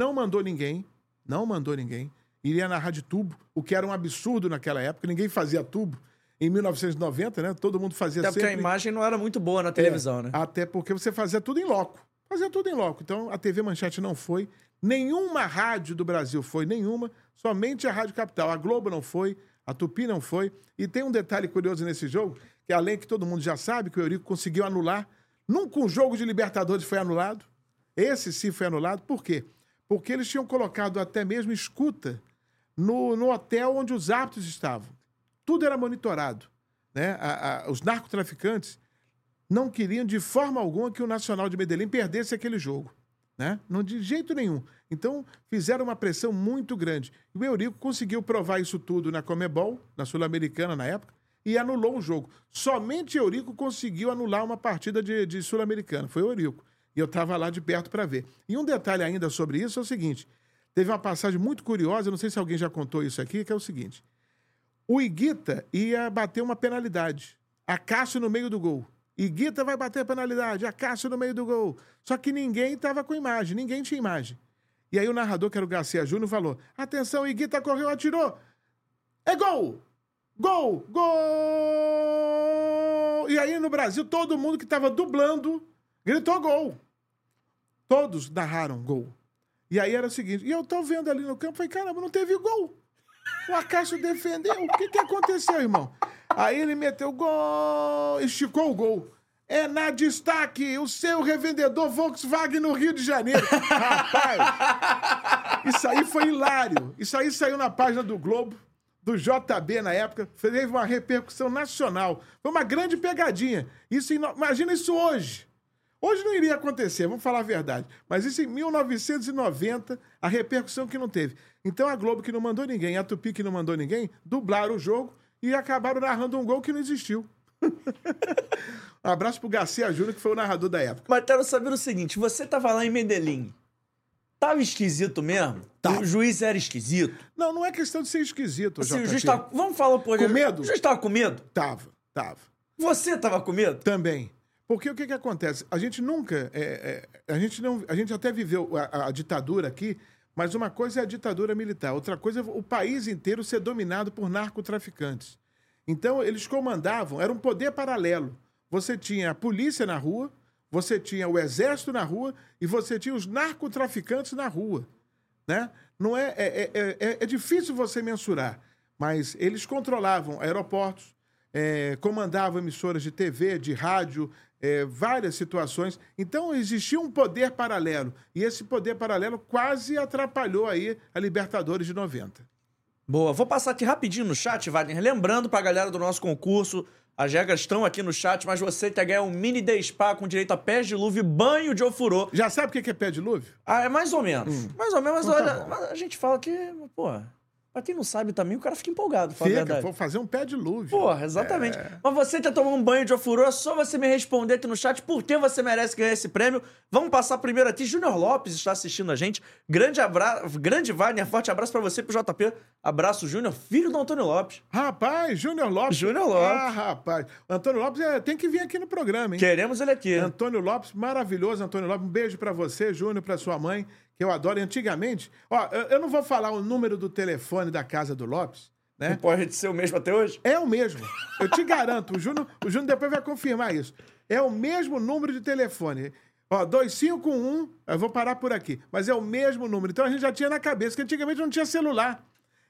não mandou ninguém, não mandou ninguém. Iria narrar de tubo, o que era um absurdo naquela época, ninguém fazia tubo. Em 1990, né? Todo mundo fazia Até porque sempre... a imagem não era muito boa na televisão, É, né? Até porque você fazia tudo em loco. Fazia tudo em loco. Então, a TV Manchete não foi. Nenhuma rádio do Brasil foi, nenhuma. Somente a Rádio Capital. A Globo não foi, a Tupi não foi. E tem um detalhe curioso nesse jogo, que além que todo mundo já sabe, que o Eurico conseguiu anular. Nunca um jogo de Libertadores foi anulado. Esse sim foi anulado. Por quê? Porque eles tinham colocado até mesmo escuta no, no hotel onde os árbitros estavam. Tudo era monitorado. Né? A- a- os narcotraficantes não queriam de forma alguma que o Nacional de Medellín perdesse aquele jogo. Né? Não de jeito nenhum. Então, fizeram uma pressão muito grande. E o Eurico conseguiu provar isso tudo na Comebol, na Sul-Americana na época, e anulou o jogo. Somente Eurico conseguiu anular uma partida de, de Sul-Americana. Foi o Eurico. E eu estava lá de perto para ver. E um detalhe ainda sobre isso é o seguinte: teve uma passagem muito curiosa, não sei se alguém já contou isso aqui, que é o seguinte. O Iguita ia bater uma penalidade. A Cássio no meio do gol. Iguita vai bater a penalidade, a Cássio no meio do gol. Só que ninguém estava com imagem, ninguém tinha imagem. E aí o narrador, que era o Garcia Júnior, falou: atenção, Iguita correu, atirou. É gol! Gol! Gol! E aí no Brasil, todo mundo que estava dublando gritou gol. Todos narraram gol. E aí era o seguinte, e eu tô vendo ali no campo, falei, caramba, não teve gol. O Acácio defendeu. O que, que aconteceu, irmão? Aí ele meteu gol, esticou o gol. É na destaque, o seu revendedor Volkswagen no Rio de Janeiro. Rapaz, isso aí foi hilário. Isso aí saiu na página do Globo, do JB na época. Teve uma repercussão nacional. Foi uma grande pegadinha. Isso, imagina isso hoje. Hoje não iria acontecer, vamos falar a verdade. Mas isso em 1990, a repercussão que não teve. Então a Globo que não mandou ninguém, a Tupi que não mandou ninguém, dublaram o jogo e acabaram narrando um gol que não existiu. um abraço pro Garcia Júnior, que foi o narrador da época. Mas quero saber o seguinte: você tava lá em Medellín. Tava esquisito mesmo? O juiz era esquisito? Não, não é questão de ser esquisito, Assim, o juiz tava... Vamos falar um pouco. Com medo? O juiz tava com medo? Tava, tava. Você tava com medo? Também. Porque o que, que acontece? A gente nunca. é, é, a, gente não, a gente até viveu a, a ditadura aqui, mas uma coisa é a ditadura militar, outra coisa é o país inteiro ser dominado por narcotraficantes. Então, eles comandavam, era um poder paralelo. Você tinha a polícia na rua, você tinha o exército na rua e você tinha os narcotraficantes na rua. Né? Não é, é, é, é, é difícil você mensurar, mas eles controlavam aeroportos, é, comandavam emissoras de TV, de rádio, é, várias situações. Então existia um poder paralelo e esse poder paralelo quase atrapalhou aí a Libertadores de 90. Boa, vou passar aqui rapidinho no chat, Wagner. Lembrando pra galera do nosso concurso, as regras estão aqui no chat, mas você quer ganhar um mini day spa com direito a pés de luva e banho de ofurô. Já sabe o que é pé de lúvio? Ah, é mais ou menos. Mais ou menos, mas Então tá olha, bom. mas a gente fala que, pô, pra quem não sabe também, o cara fica empolgado, Fica, verdade. vou fazer um pé de lúvio. Porra, exatamente. É. Mas você quer tomar um banho de ofurô, é só você me responder aqui no chat por que você merece ganhar esse prêmio. Vamos passar primeiro aqui. Júnior Lopes está assistindo a gente. Grande abraço, grande Wagner, forte abraço pra você, pro JP. Abraço, Júnior, filho do Antônio Lopes. Rapaz, Júnior Lopes. Júnior Lopes. Ah, rapaz. Antônio Lopes é, tem que vir aqui no programa, hein? Queremos ele aqui. Antônio Lopes, maravilhoso, Antônio Lopes. Um beijo pra você, Júnior, pra sua mãe, que eu adoro. Antigamente, ó, eu, não vou falar o número do telefone da casa do Lopes, né? Pode ser o mesmo até hoje? É o mesmo. Eu te garanto. O Júnior, o Júnior depois vai confirmar isso. É o mesmo número de telefone. Ó, 251, eu vou parar por aqui. Mas é o mesmo número. Então a gente já tinha na cabeça, que antigamente não tinha celular.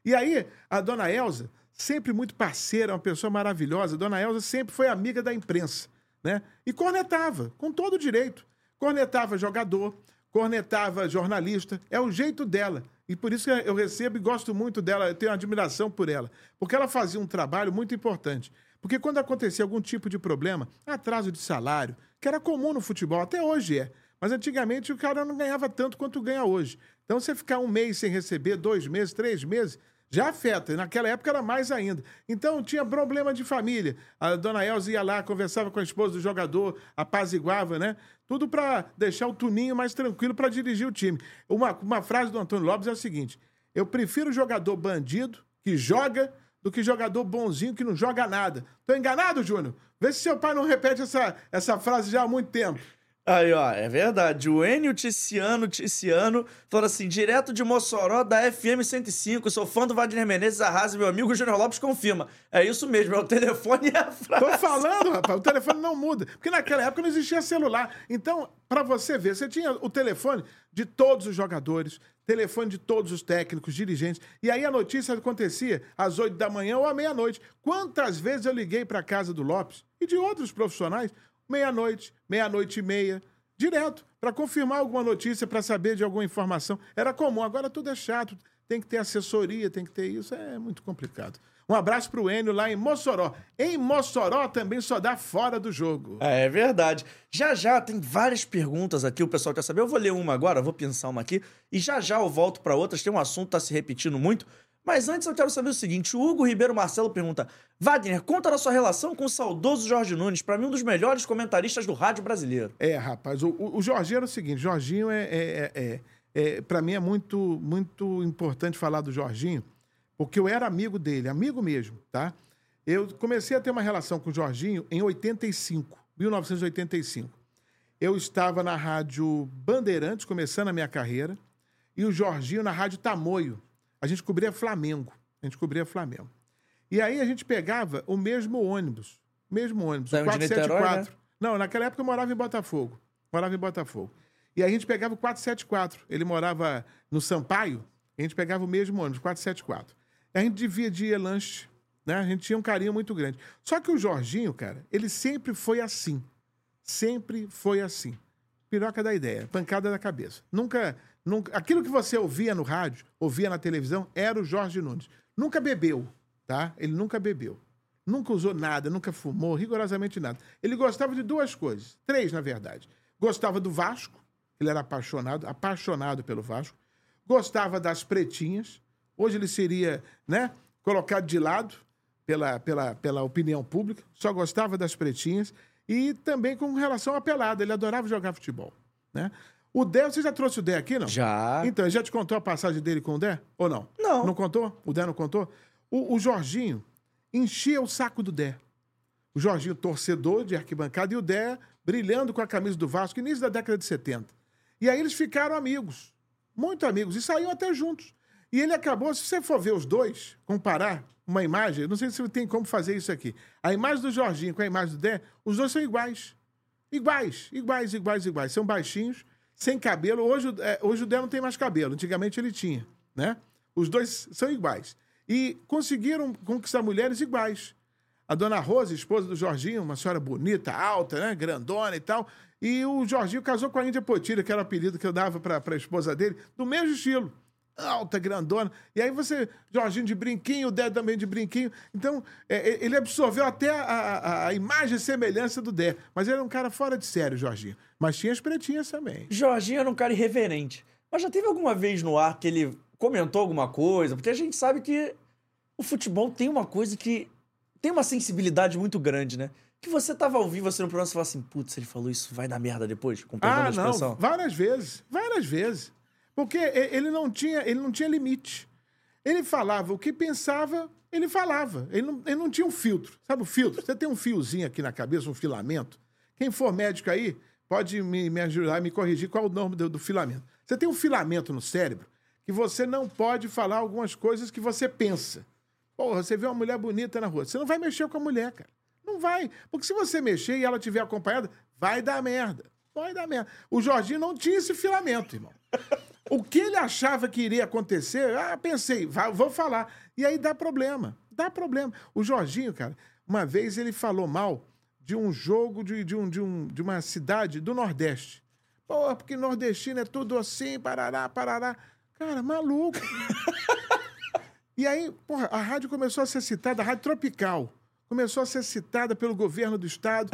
E aí, a dona Elza, sempre muito parceira, uma pessoa maravilhosa, a dona Elza sempre foi amiga da imprensa, né? E cornetava, com todo o direito. Cornetava jogador, cornetava jornalista, é o jeito dela. E por isso eu recebo e gosto muito dela, eu tenho admiração por ela. Porque ela fazia um trabalho muito importante. Porque quando acontecia algum tipo de problema, atraso de salário, que era comum no futebol, até hoje é. Mas antigamente o cara não ganhava tanto quanto ganha hoje. Então você ficar um mês sem receber, dois meses, três meses, já afeta. Naquela época era mais ainda. Então tinha problema de família. A dona Elza ia lá, conversava com a esposa do jogador, apaziguava, né? Tudo para deixar o Tuninho mais tranquilo para dirigir o time. Uma, uma frase do Antônio Lopes é o seguinte: eu prefiro jogador bandido que joga do que jogador bonzinho que não joga nada. Tô enganado, Júnior? Vê se seu pai não repete essa, essa frase já há muito tempo. Aí, ó, é verdade. O Enio Ticiano, Ticiano, falando assim, direto de Mossoró, da FM 105, sou fã do Wagner Menezes, arrasa, meu amigo Júnior Lopes confirma. É isso mesmo, é o telefone e a frase. Tô falando, rapaz, o telefone não muda. Porque naquela época não existia celular. Então, pra você ver, você tinha o telefone de todos os jogadores, telefone de todos os técnicos, dirigentes. E aí a notícia acontecia às 8 da manhã ou à meia-noite. Quantas vezes eu liguei pra casa do Lopes e de outros profissionais meia-noite, meia-noite e meia, direto, para confirmar alguma notícia, para saber de alguma informação. Era comum, agora tudo é chato, tem que ter assessoria, tem que ter isso, é muito complicado. Um abraço para o Enio lá em Mossoró. Em Mossoró também só dá fora do jogo. É, é verdade. Já já tem várias perguntas aqui, o pessoal quer saber. Eu vou ler uma agora, vou pensar uma aqui, e já já eu volto para outras. Tem um assunto que tá se repetindo muito. Mas antes eu quero saber o seguinte: o Hugo Ribeiro Marcelo pergunta: Wagner, conta da sua relação com o saudoso Jorge Nunes, para mim um dos melhores comentaristas do rádio brasileiro. É, rapaz, o, o Jorginho era o seguinte: Jorginho é, é, é, é para mim é muito, muito importante falar do Jorginho, porque eu era amigo dele, amigo mesmo, tá? Eu comecei a ter uma relação com o Jorginho em 85, 1985. Eu estava na rádio Bandeirantes, começando a minha carreira, e o Jorginho na rádio Tamoio a gente cobria Flamengo. A gente cobria Flamengo. E aí a gente pegava o mesmo ônibus. Mesmo ônibus, o 474. Né? Não, naquela época eu morava em Botafogo. Morava em Botafogo. E a gente pegava o 474. Ele morava no Sampaio. A gente pegava o mesmo ônibus, 474. E a gente dividia lanche. Né? A gente tinha um carinho muito grande. Só que o Jorginho, cara, ele sempre foi assim. Sempre foi assim. Piroca da ideia, pancada da cabeça. Nunca Nunca, aquilo que você ouvia no rádio, ouvia na televisão, era o Jorge Nunes. Nunca bebeu, tá? Ele nunca bebeu. Nunca usou nada, nunca fumou, rigorosamente nada. Ele gostava de duas coisas, três, na verdade. Gostava do Vasco, ele era apaixonado, apaixonado pelo Vasco. Gostava das pretinhas. Hoje ele seria, né, colocado de lado pela, pela, pela opinião pública. Só gostava das pretinhas e também com relação à pelada, ele adorava jogar futebol, né? O Dé, você já trouxe o Dé aqui, não? Já. Então, ele já te contou a passagem dele com o Dé? Ou não? Não. Não contou? O Dé não contou? O, o Jorginho enchia o saco do Dé. O Jorginho, torcedor de arquibancada, e o Dé brilhando com a camisa do Vasco, início da década de 70. E aí eles ficaram amigos, muito amigos, e saíam até juntos. E ele acabou, se você for ver os dois, comparar uma imagem, não sei se tem como fazer isso aqui. A imagem do Jorginho com a imagem do Dé, os dois são iguais. Iguais, iguais, iguais, iguais. São baixinhos, sem cabelo. Hoje, é, hoje o Dé não tem mais cabelo, antigamente ele tinha, né? Os dois são iguais. E conseguiram conquistar mulheres iguais. A dona Rosa, esposa do Jorginho, uma senhora bonita, alta, né? Grandona e tal. E o Jorginho casou com a Índia Potira, que era o apelido que eu dava para a esposa dele, do mesmo estilo alta, grandona. E aí você, Jorginho de brinquinho, o Dé também de brinquinho. Então, é, é, ele absorveu até a, a, a, imagem e semelhança do Dé. Mas ele era um cara fora de sério, Jorginho. Mas tinha as pretinhas também. Jorginho era um cara irreverente. Mas já teve alguma vez no ar que ele comentou alguma coisa? Porque a gente sabe que o futebol tem uma coisa que tem uma sensibilidade muito grande, né? Que você tava ao vivo assim no programa e falava assim, putz, ele falou isso, vai dar merda depois, com perdão ah, da expressão. Não, várias vezes, várias vezes. Porque ele não tinha, ele não tinha limite. Ele falava o que pensava, ele falava. Ele não, ele não tinha um filtro. Sabe o filtro? Você tem um fiozinho aqui na cabeça, um filamento. Quem for médico aí, pode me, me ajudar, me corrigir qual é o nome do, do filamento. Você tem um filamento no cérebro que você não pode falar algumas coisas que você pensa. Porra, você vê uma mulher bonita na rua. Você não vai mexer com a mulher, cara. Não vai. Porque se você mexer e ela tiver acompanhada, vai dar merda. Vai dar merda. O Jorginho não tinha esse filamento, irmão. O que ele achava que iria acontecer, ah, pensei, vou falar. E aí dá problema, dá problema. O Jorginho, cara, uma vez ele falou mal de um jogo de, de, um, de, um, de uma cidade do Nordeste. Pô, porque nordestino é tudo assim, parará, parará. Cara, maluco. e aí, porra, a rádio começou a ser citada, a Rádio Tropical começou a ser citada pelo governo do estado.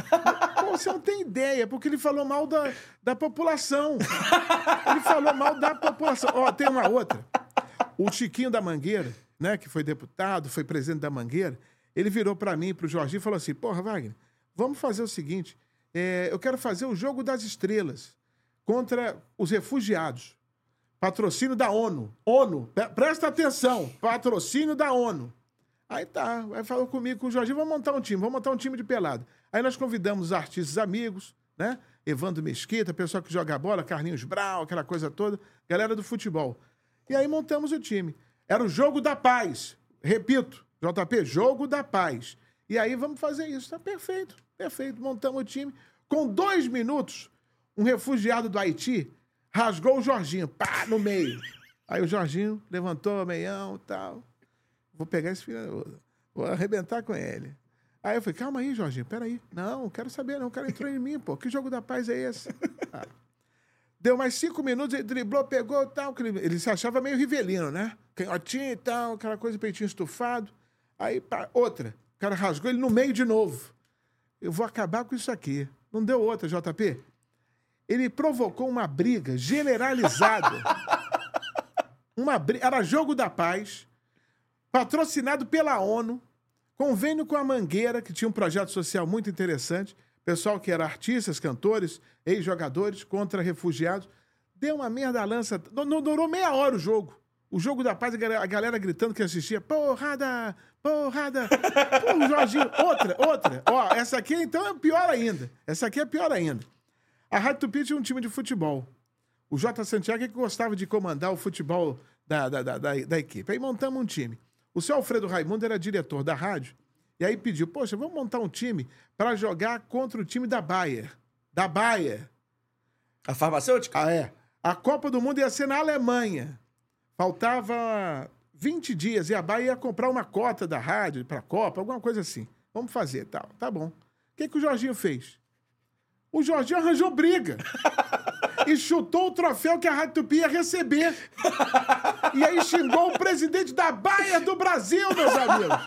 Você não tem ideia, porque ele falou mal da, da população. Ele falou mal da população. Ó, tem uma outra. O Chiquinho da Mangueira, né, que foi deputado, foi presidente da Mangueira, ele virou para mim, para o Jorginho, e falou assim: Porra, Wagner, vamos fazer o seguinte: é, eu quero fazer o jogo das estrelas contra os refugiados. Patrocínio da ONU. ONU, presta atenção, patrocínio da ONU. Aí tá, aí falou comigo, com o Jorginho, vamos montar um time, vamos montar um time de pelado. Aí nós convidamos os artistas amigos, né? Evandro Mesquita, pessoal que joga bola, Carlinhos Brau, aquela coisa toda, galera do futebol. E aí montamos o time. Era o jogo da paz. Repito, JP, jogo da paz. E aí vamos fazer isso. Tá perfeito, perfeito. Montamos o time. Com dois minutos, um refugiado do Haiti rasgou o Jorginho, pá, no meio. Aí o Jorginho levantou o meião e tal. Vou pegar esse filho, vou arrebentar com ele. Aí eu falei, calma aí, Jorginho, peraí. Não, não quero saber, não. O cara entrou em mim, pô. Que jogo da paz é esse? Ah. Deu mais cinco minutos, ele driblou, pegou e tal. Ele se achava meio rivelino, né? Canhotinho e tal, aquela coisa, peitinho estufado. Aí, pá, outra. O cara rasgou ele no meio de novo. Eu vou acabar com isso aqui. Não deu outra, JP. Ele provocou uma briga generalizada. uma briga. Era jogo da paz, patrocinado pela ONU, convênio com a Mangueira, que tinha um projeto social muito interessante. Pessoal que era artistas, cantores, ex-jogadores contra refugiados. Deu uma merda lança. Não, não durou meia hora o jogo. O jogo da paz, a galera gritando que assistia. Porrada! Porrada! Pô, Jorginho. Outra, outra. Ó, essa aqui então é pior ainda. Essa aqui é pior ainda. A Rádio Tupi tinha um time de futebol. O J. Santiago é que gostava de comandar o futebol da, da, da, da, da equipe. Aí montamos um time. O seu Alfredo Raimundo era diretor da rádio. E aí pediu, poxa, vamos montar um time para jogar contra o time da Bayer. Da Bayer. A farmacêutica? Ah, é. A Copa do Mundo ia ser na Alemanha. Faltava 20 dias e a Bayer ia comprar uma cota da rádio para a Copa, alguma coisa assim. Vamos fazer, tal. Tá bom. O que, que o Jorginho fez? O Jorginho arranjou briga. e chutou o troféu que a Rádio Tupi ia receber. e aí xingou o presidente da Baia do Brasil, meus amigos.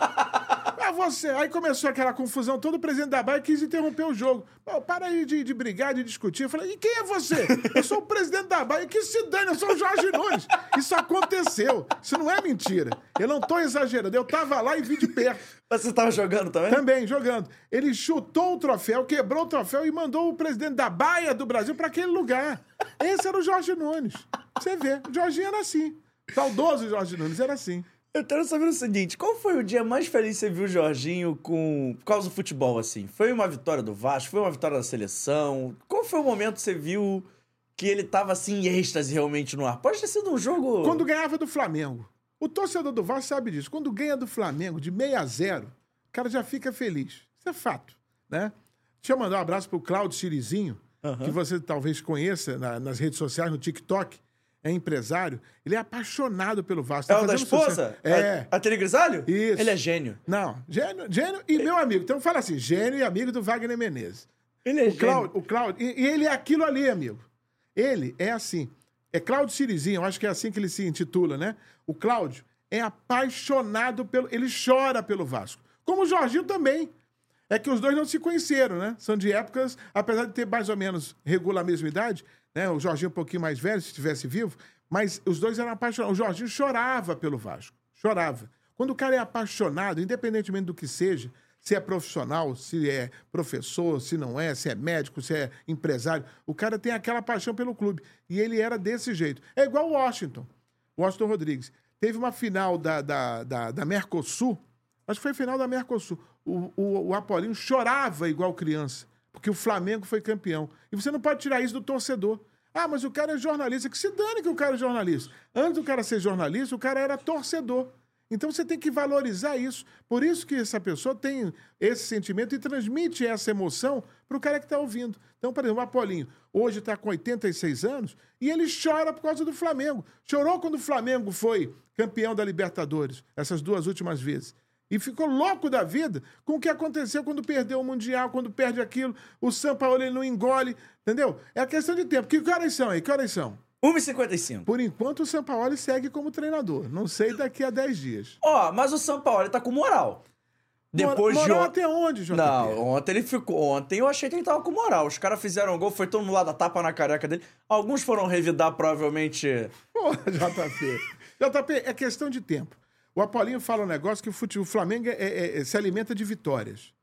Você. Aí começou aquela confusão, todo o presidente da Baia quis interromper o jogo. Pô, para aí de, de brigar, de discutir. Eu falei, e quem é você? Eu sou o presidente da Baia. Que se dane, eu sou o Jorge Nunes. Isso aconteceu. Isso não é mentira. Eu não tô exagerando. Eu tava lá e vi de perto. Mas você tava jogando também? Também, jogando. Ele chutou o troféu, quebrou o troféu e mandou o presidente da Baia do Brasil para aquele lugar. Esse era o Jorge Nunes. Você vê, o Jorginho era assim. Saudoso Jorge Nunes, era assim. Eu quero saber o seguinte: qual foi o dia mais feliz que você viu o Jorginho com... por causa do futebol, assim? Foi uma vitória do Vasco? Foi uma vitória da seleção? Qual foi o momento que você viu que ele tava assim em êxtase realmente no ar? Pode ter sido um jogo. Quando ganhava do Flamengo. O torcedor do Vasco sabe disso. Quando ganha do Flamengo de 6 a 0, o cara já fica feliz. Isso é fato, né? Deixa eu mandar um abraço pro Claudio Sirizinho, uhum. que você talvez conheça na, nas redes sociais, no TikTok é empresário, ele é apaixonado pelo Vasco. Tá é o da esposa? É. A, a Tere Grisalho? Isso. Ele é gênio. Não, gênio, gênio e meu amigo. Então fala assim, gênio e amigo do Wagner Menezes. Ele é o gênio. Cláudio, o Cláudio, e, e, ele é aquilo ali, amigo. Ele é assim. É Cláudio Sirizinho, eu acho que é assim que ele se intitula, né? O Cláudio é apaixonado pelo... Ele chora pelo Vasco. Como o Jorginho também. É que os dois não se conheceram, né? São de épocas, apesar de ter mais ou menos regular a mesma idade, né? O Jorginho um pouquinho mais velho, se estivesse vivo, mas os dois eram apaixonados. O Jorginho chorava pelo Vasco. Chorava. Quando o cara é apaixonado, independentemente do que seja, se é profissional, se é professor, se não é, se é médico, se é empresário, o cara tem aquela paixão pelo clube. E ele era desse jeito. É igual o Washington. Washington Rodrigues. Teve uma final da, da, da, da Mercosul, acho que foi final da Mercosul. O, o, o Apolinho chorava igual criança, porque o Flamengo foi campeão. E você não pode tirar isso do torcedor. Ah, mas o cara é jornalista. Que se dane que o cara é jornalista. Antes do cara ser jornalista, o cara era torcedor. Então você tem que valorizar isso. Por isso que essa pessoa tem esse sentimento e transmite essa emoção para o cara que está ouvindo. Então, por exemplo, o Apolinho hoje está com 86 anos e ele chora por causa do Flamengo. Chorou quando o Flamengo foi campeão da Libertadores, essas duas últimas vezes. E ficou louco da vida com o que aconteceu quando perdeu o Mundial, quando perde aquilo. O São Paulo ele não engole, entendeu? É questão de tempo. Que horas são aí? Que horas são? 1h55. Por enquanto, o São Paulo segue como treinador. Não sei daqui a 10 dias. Ó, oh, mas o São Paulo tá com moral. Depois moral de até onde, JP? Não, ontem ele ficou. Ontem eu achei que ele tava com moral. Os caras fizeram um gol, foi todo mundo lá da tapa na careca dele. Alguns foram revidar, provavelmente. Pô, JP. JP, é questão de tempo. O Apolinho fala um negócio que o, futebol, o Flamengo é, é, é, se alimenta de vitórias.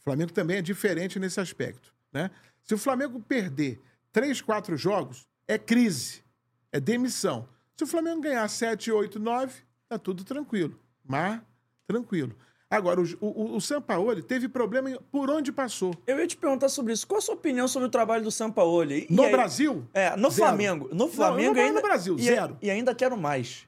O Flamengo também é diferente nesse aspecto. Né? Se o Flamengo perder três, quatro jogos, é crise, é demissão. Se o Flamengo ganhar 7, 8, 9, tá tudo tranquilo. Mas, tranquilo. Agora, o, o, o Sampaoli teve problema por onde passou. Eu ia te perguntar sobre isso. Qual a sua opinião sobre o trabalho do Sampaoli? E no aí, Brasil? É, no zero. Flamengo. No Flamengo não, ainda. No Brasil, e, zero. E ainda quero mais.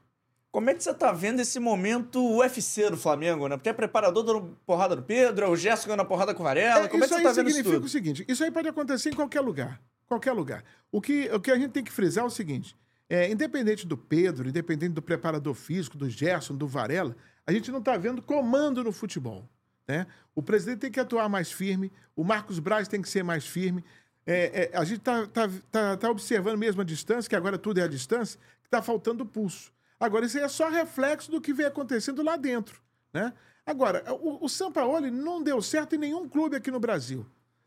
Como é que você tá vendo esse momento UFC do Flamengo, né? Porque é preparador dando porrada do Pedro, é o Gerson a porrada com o Varela. É, Como é que você tá vendo isso significa tudo? o seguinte, isso aí pode acontecer em qualquer lugar. Qualquer lugar. O que, o que a gente tem que frisar é o seguinte, é, independente do Pedro, independente do preparador físico, do Gerson, do Varela, a gente não está vendo comando no futebol. Né? O presidente tem que atuar mais firme, o Marcos Braz tem que ser mais firme. É, é, a gente está tá, tá, tá observando mesmo a distância, que agora tudo é a distância, que está faltando pulso. Agora, isso aí é só reflexo do que vem acontecendo lá dentro. Né? Agora, o, o Sampaoli não deu certo em nenhum clube aqui no Brasil.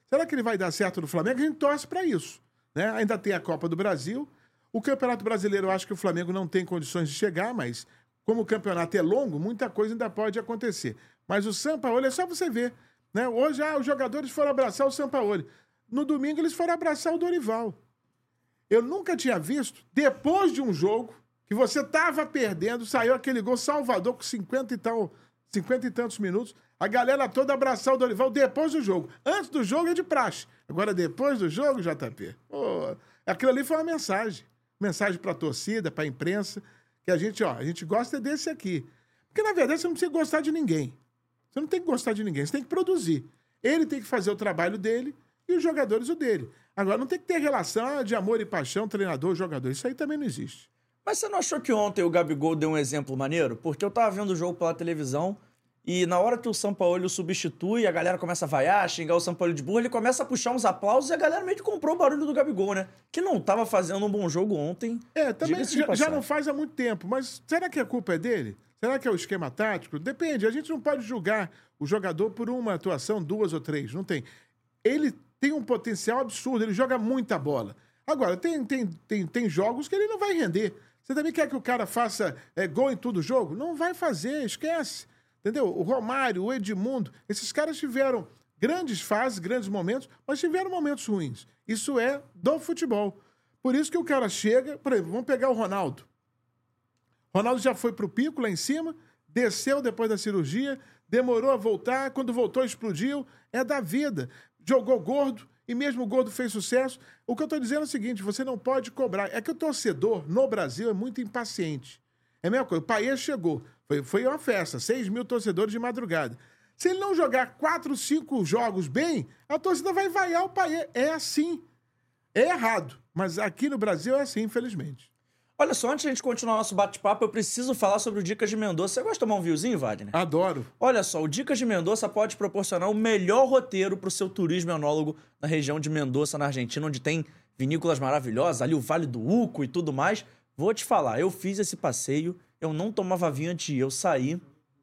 Será que ele vai dar certo no Flamengo? A gente torce para isso. Né? Ainda tem a Copa do Brasil. O Campeonato Brasileiro, eu acho que o Flamengo não tem condições de chegar, mas como o campeonato é longo, muita coisa ainda pode acontecer. Mas o Sampaoli é só você ver. Né? Hoje, ah, os jogadores foram abraçar o Sampaoli. No domingo, eles foram abraçar o Dorival. Eu nunca tinha visto, depois de um jogo, que você estava perdendo, saiu aquele gol Salvador com 50 e, tal, 50 e tantos minutos, a galera toda abraçar o Dorival depois do jogo. Antes do jogo é de praxe. Agora, depois do jogo, JP, pô, aquilo ali foi uma mensagem. Mensagem para a torcida, para a imprensa, que a gente, ó, a gente gosta desse aqui. Porque, na verdade, você não precisa gostar de ninguém. Você não tem que gostar de ninguém, você tem que produzir. Ele tem que fazer o trabalho dele e os jogadores o dele. Agora, não tem que ter relação de amor e paixão, treinador, jogador. Isso aí também não existe. Mas você não achou que ontem o Gabigol deu um exemplo maneiro? Porque eu tava vendo o jogo pela televisão e na hora que o São Paulo substitui, a galera começa a vaiar, xingar o São Paulo de burro, ele começa a puxar uns aplausos e a galera meio que comprou o barulho do Gabigol, né? Que não tava fazendo um bom jogo ontem. É, também já, já, não faz há muito tempo. Mas será que a culpa é dele? Será que é o esquema tático? Depende. A gente não pode julgar o jogador por uma atuação, duas ou três. Não tem. Ele tem um potencial absurdo, ele joga muita bola. Agora, tem, tem, tem, tem jogos que ele não vai render. Você também quer que o cara faça é, gol em todo jogo? Não vai fazer, esquece. Entendeu? O Romário, o Edmundo, esses caras tiveram grandes fases, grandes momentos, mas tiveram momentos ruins. Isso é do futebol. Por isso que o cara chega, por exemplo, vamos pegar o Ronaldo. Ronaldo já foi pro pico lá em cima, desceu depois da cirurgia, demorou a voltar, quando voltou explodiu, é da vida. Jogou gordo, e mesmo o gordo fez sucesso. O que eu estou dizendo é o seguinte: você não pode cobrar. É que o torcedor no Brasil é muito impaciente. É a mesma coisa. O Paes chegou. Foi, foi uma festa, 6 mil torcedores de madrugada. Se ele não jogar 4, 5 jogos bem, a torcida vai vaiar o Paes. É assim. É errado. Mas aqui no Brasil é assim, infelizmente. Olha só, antes de a gente continuar nosso bate-papo, eu preciso falar sobre o Dicas de Mendonça. Você gosta de tomar um viewzinho, Wagner? Adoro. Olha só, o Dicas de Mendonça pode proporcionar o melhor roteiro para o seu turismo enólogo na região de Mendoza, na Argentina, onde tem vinícolas maravilhosas, ali o Vale do Uco e tudo mais. Vou te falar, eu fiz esse passeio, eu não tomava vinho antes de ir, eu saí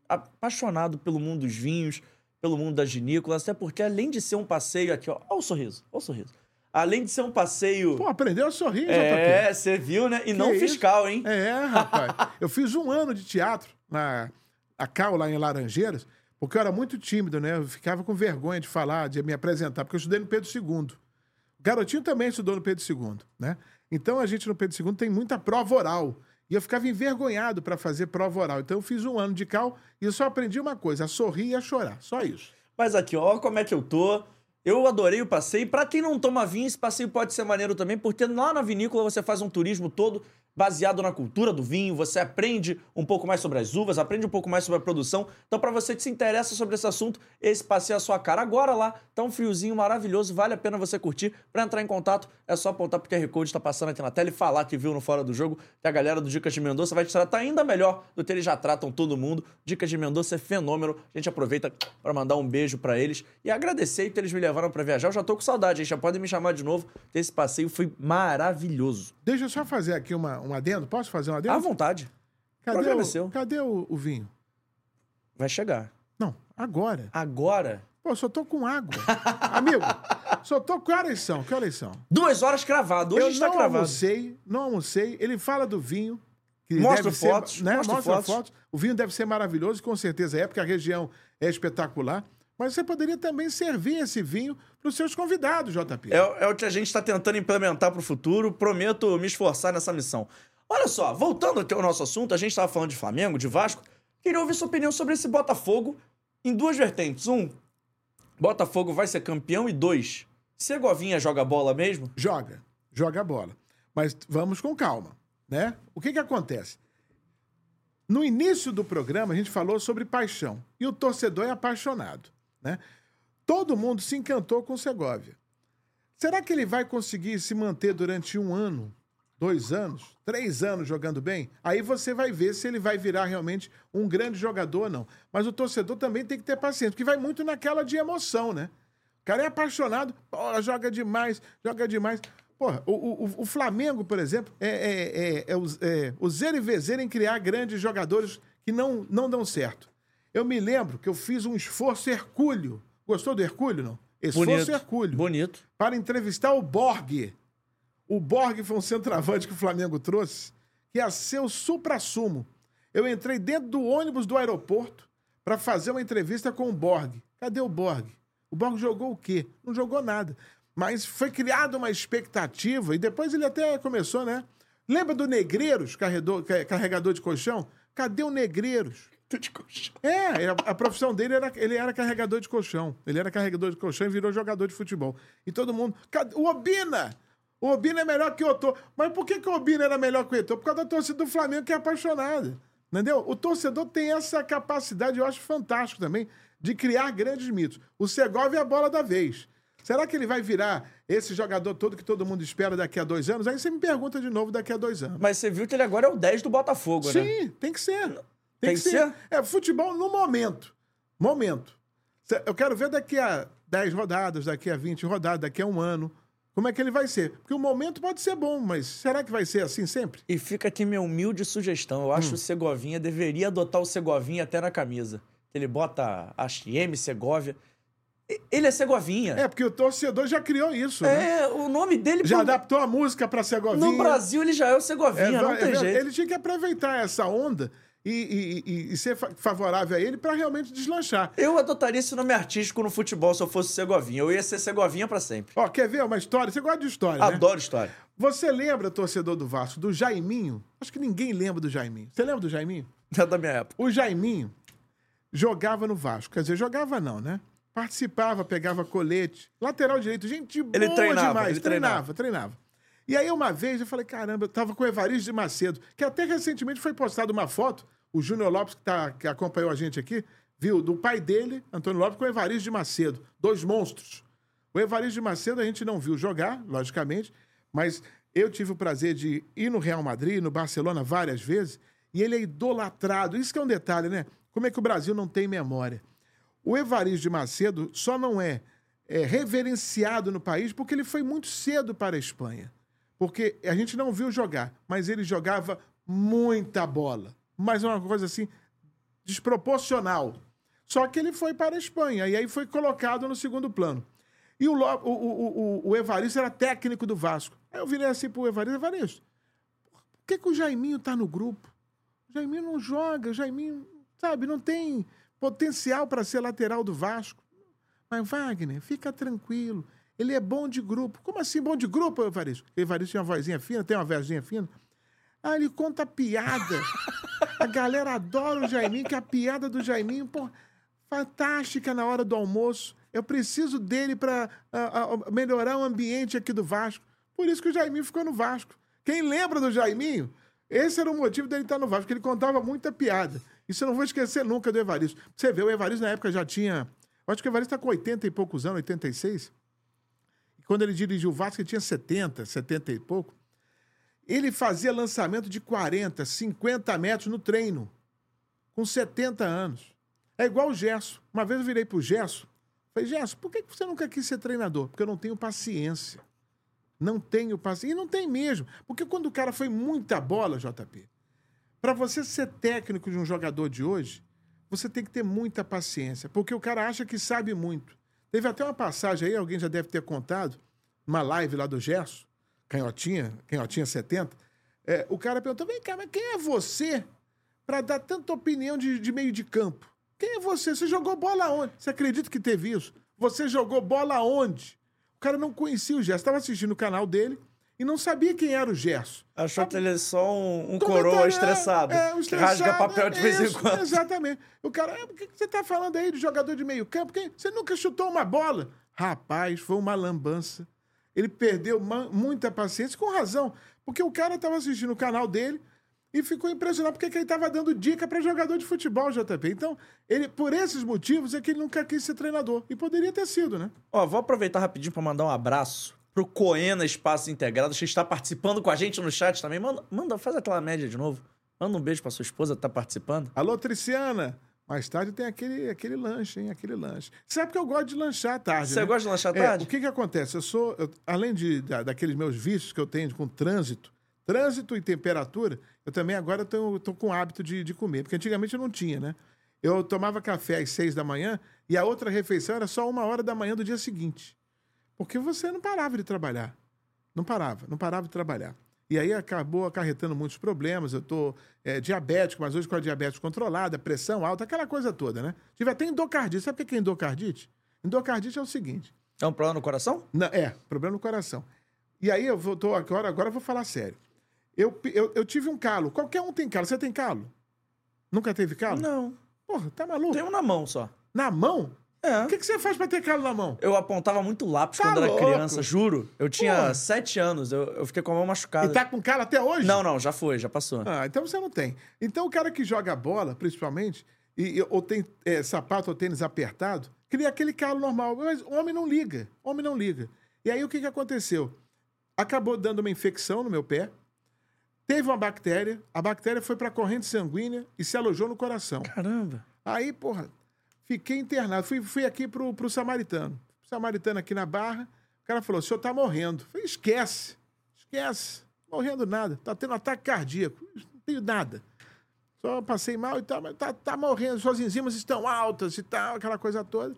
apaixonado pelo mundo dos vinhos, pelo mundo das vinícolas, até porque além de ser um passeio aqui, ó, olha o sorriso, olha o sorriso. Além de ser um passeio. Pô, aprendeu a sorrir, É, você viu, né? E Que não isso? fiscal, hein? É, rapaz. eu fiz um ano de teatro na a Cal, lá em Laranjeiras, porque eu era muito tímido, né? Eu ficava com vergonha de falar, de me apresentar, porque eu estudei no Pedro II. O garotinho também estudou no Pedro II, né? Então a gente no Pedro II tem muita prova oral. E eu ficava envergonhado para fazer prova oral. Então eu fiz um ano de cal e eu só aprendi uma coisa: a sorrir e a chorar. Só isso. Mas aqui, ó, como é que eu tô. Eu adorei o passeio. Pra quem não toma vinho, esse passeio pode ser maneiro também, porque lá na vinícola você faz um turismo todo baseado na cultura do vinho, você aprende um pouco mais sobre as uvas, aprende um pouco mais sobre a produção. Então, pra você que se interessa sobre esse assunto, esse passeio é a sua cara. Agora lá, tá um friozinho maravilhoso, vale a pena você curtir. Pra entrar em contato, é só apontar pro QR Code, tá passando aqui na tela e falar que viu no Fora do Jogo, que a galera do Dicas de Mendonça vai te tratar ainda melhor do que eles já tratam todo mundo. Dicas de Mendonça é fenômeno. A gente aproveita pra mandar um beijo pra eles e agradecer que eles me levaram pra viajar. Eu já tô com saudade, hein? já podem me chamar de novo. Esse passeio foi maravilhoso. Deixa eu só fazer aqui uma, um adendo. Posso fazer um adendo? À vontade. Cadê, o, seu. cadê o, o vinho? Vai chegar. Não, agora. Agora, Pô, só tô com água. Amigo, só tô. Que horas são? Que horas são? duas horas cravado. Hoje eu está não cravado. almocei, não almocei. Ele fala do vinho. Que Mostra deve ser- fotos, né? mostra Mostra, fotos. fotos. O vinho deve ser maravilhoso, com certeza é, porque a região é espetacular. Mas você poderia também servir esse vinho para os seus convidados, JP. É, é o que a gente está tentando implementar para o futuro. Prometo me esforçar nessa missão. Olha só, voltando aqui ao nosso assunto, a gente estava falando de Flamengo, de Vasco. Queria ouvir sua opinião sobre esse Botafogo em duas vertentes. Um, Botafogo vai ser campeão. E dois, Segovinha joga bola mesmo? Joga, joga a bola. Mas vamos com calma, né? O que que acontece? No início do programa, a gente falou sobre paixão. E o torcedor é apaixonado, né? Todo mundo se encantou com o Segovia. Será que ele vai conseguir se manter durante um ano, dois anos, três anos jogando bem? Aí você vai ver se ele vai virar realmente um grande jogador ou não. Mas o torcedor também tem que ter paciência, porque vai muito naquela de emoção, né? O cara é apaixonado, joga demais, joga demais. Porra, o, o, o Flamengo, por exemplo, é, é, é, é, o, é o zero e vezer em criar grandes jogadores que não, não dão certo. Eu me lembro que eu fiz um esforço hercúleo. Gostou do hercúleo, não? Esforço Bonito. hercúleo. Bonito. Para entrevistar o Borg. O Borg foi um centroavante que o Flamengo trouxe, que ia ser o supra-sumo. Eu entrei dentro do ônibus do aeroporto para fazer uma entrevista com o Borg. Cadê o Borg? O Borg jogou o quê? Não jogou nada. Mas foi criada uma expectativa, e depois ele até começou, né? Lembra do Negreiros, carregador, ca- carregador de colchão? Cadê o Negreiros? É, a, a profissão dele era ele era carregador de colchão. Ele era carregador de colchão e virou jogador de futebol. E todo mundo. "Cadê- O Obina! O Obina é melhor que o Otô. Mas por que, que o Obina era melhor que o Otô? Por causa da torcida do Flamengo que é apaixonada. Entendeu? O torcedor tem essa capacidade, eu acho fantástico também, de criar grandes mitos. O Segovia é a bola da vez. Será que ele vai virar esse jogador todo que todo mundo espera daqui a dois anos? Aí você me pergunta de novo daqui a dois anos. Mas você viu que ele agora é o 10 do Botafogo, né? Sim, tem que ser. Tem, Tem que que ser. ser? É futebol no momento. Momento. Eu quero ver daqui a 10 rodadas, daqui a 20 rodadas, daqui a um ano, como é que ele vai ser. Porque o momento pode ser bom, mas será que vai ser assim sempre? E fica aqui minha humilde sugestão. Eu acho que o Segovinha deveria adotar o Segovinha até na camisa. Ele bota, acho que M, Segovia. Ele é Segovinha. É, porque o torcedor já criou isso, né? É, o nome dele Já pro- adaptou a música pra Segovinha. no Brasil ele já é o É, Segovinha, não vai- tem é, jeito. Ele tinha que aproveitar essa onda e, e- e- ser fa- favorável a ele pra realmente deslanchar. Eu adotaria esse nome artístico no futebol se eu fosse Segovinha. Eu ia ser Segovinha pra sempre. Ó, quer ver uma história? Você gosta de história, né? Adoro história. Você lembra, torcedor do Vasco, do Jaiminho? Acho que ninguém lembra do Jaiminho. Você lembra do Jaiminho? É da minha época. O Jaiminho jogava no Vasco. Quer dizer, jogava não, né? Participava, pegava colete. Lateral direito, gente boa Ele treinava, demais. ele treinava, treinava. E aí, uma vez, eu falei, caramba, eu tava com o Evaristo de Macedo, que até recentemente foi postada uma foto, o Júnior Lopes, que, tá, que acompanhou a gente aqui, viu, do pai dele, Antônio Lopes, com o Evaristo de Macedo. Dois monstros. O Evaristo de Macedo a gente não viu jogar, logicamente, mas eu tive o prazer de ir no Real Madrid, no Barcelona várias vezes, e ele é idolatrado. Isso que é um detalhe, né? Como é que o Brasil não tem memória? O Evaristo de Macedo só não é, é, reverenciado no país porque ele foi muito cedo para a Espanha. Porque a gente não viu jogar, mas ele jogava muita bola. Mas é uma coisa assim, desproporcional. Só que ele foi para a Espanha e aí foi colocado no segundo plano. E o, o, o, o, o Evaristo era técnico do Vasco. Aí eu virei assim pro Evaristo, Evaristo, por que, que o Jaiminho tá no grupo? O Jaiminho não joga, o Jaiminho, sabe, não tem potencial para ser lateral do Vasco. Mas, Wagner, fica tranquilo. Ele é bom de grupo. Como assim bom de grupo, Evaristo? Evaristo tinha uma vozinha fina, tem uma vozinha fina. Ah, ele conta piada. A galera adora o Jaiminho, que a piada do Jaiminho, pô, fantástica na hora do almoço. Eu preciso dele para melhorar o ambiente aqui do Vasco. Por isso que o Jaiminho ficou no Vasco. Quem lembra do Jaiminho? Esse era o motivo dele estar no Vasco, porque ele contava muita piada. Isso eu não vou esquecer nunca do Evaristo. Você vê, o Evaristo na época já tinha. Acho que o Evaristo está com 80 e poucos anos, 86. Quando ele dirigiu o Vasco, ele tinha 70, 70 e pouco. Ele fazia lançamento de 40, 50 metros no treino, com 70 anos. É igual o Gerson. Uma vez eu virei pro Gerson, falei, Gerson, por que você nunca quis ser treinador? Porque eu não tenho paciência. Não tenho paciência. E não tem mesmo. Porque quando o cara foi muita bola, JP, para você ser técnico de um jogador de hoje, você tem que ter muita paciência. Porque o cara acha que sabe muito. Teve até uma passagem aí, alguém já deve ter contado, uma live lá do Gerson, Canhotinha, Canhotinha 70. É, o cara perguntou: vem cá, mas quem é você para dar tanta opinião de, de meio de campo? Quem é você? Você jogou bola onde? Você acredita que teve isso? Você jogou bola onde? O cara não conhecia o Gerson, estava assistindo o canal dele e não sabia quem era o Gerson. Achou que ele é só um, um coroa é, estressado. É, um estressado. Rasga papel de vez em isso, quando. Exatamente. O cara, "Ah, por que você tá falando aí de jogador de meio campo? Quem? Você nunca chutou uma bola? Rapaz, foi uma lambança. Ele perdeu muita paciência, com razão. Porque o cara tava assistindo o canal dele e ficou impressionado porque que ele tava dando dica para jogador de futebol, JP. Então, ele, por esses motivos, é que ele nunca quis ser treinador. E poderia ter sido, né? Ó, vou aproveitar rapidinho pra mandar um abraço pro Coena Espaço Integrado, que está participando com a gente no chat também. Manda, manda faz aquela média de novo. Manda um beijo pra sua esposa que tá participando. Alô, Triciana. Mais tarde tem aquele, aquele lanche, hein? Aquele lanche. Sabe que eu gosto de lanchar à tarde, Você né? gosta de lanchar à É, tarde? o que que acontece? Eu sou, eu- além de, da- daqueles meus vícios que eu tenho com trânsito, trânsito e temperatura, eu também agora tô com o hábito de, de comer, porque antigamente eu não tinha, né? Eu tomava café às seis da manhã e a outra refeição era só uma hora da manhã do dia seguinte. Porque você não parava de trabalhar. Não parava, não parava de trabalhar. E aí acabou acarretando muitos problemas. Eu tô é, diabético, mas hoje com a diabetes controlada, pressão alta, aquela coisa toda, né? Tive até endocardite. Sabe o que é endocardite? Endocardite é o seguinte: É um problema no coração? não, é, problema no coração. E aí eu vou, tô agora, agora eu vou falar sério. Eu, eu, eu tive um calo. Qualquer um tem calo. Você tem calo? Nunca teve calo? Não. Porra, tá maluco? Tem um na mão só. Na mão? É. O que, que você faz pra ter calo na mão? Eu apontava muito lápis Tá quando era louco? criança, juro. Eu tinha Porra. sete anos, eu, eu fiquei com a mão machucada. E tá com calo até hoje? Não, não, já foi, já passou. Ah, então você não tem. Então o cara que joga bola, principalmente, e, ou tem é, sapato ou tênis apertado, cria aquele calo normal. Mas o homem não liga. Homem não liga. E aí o que, que aconteceu? Acabou dando uma infecção no meu pé. Teve uma bactéria, a bactéria foi para a corrente sanguínea e se alojou no coração. Caramba. Aí, porra, fiquei internado. Fui, fui aqui pro, pro Samaritano. Samaritano aqui na Barra. O cara falou: o senhor tá morrendo. Eu falei: esquece, esquece. Morrendo nada. Tá tendo ataque cardíaco. Não tenho nada. Só passei mal e tal, mas tá, tá morrendo. Suas enzimas estão altas e tal, aquela coisa toda.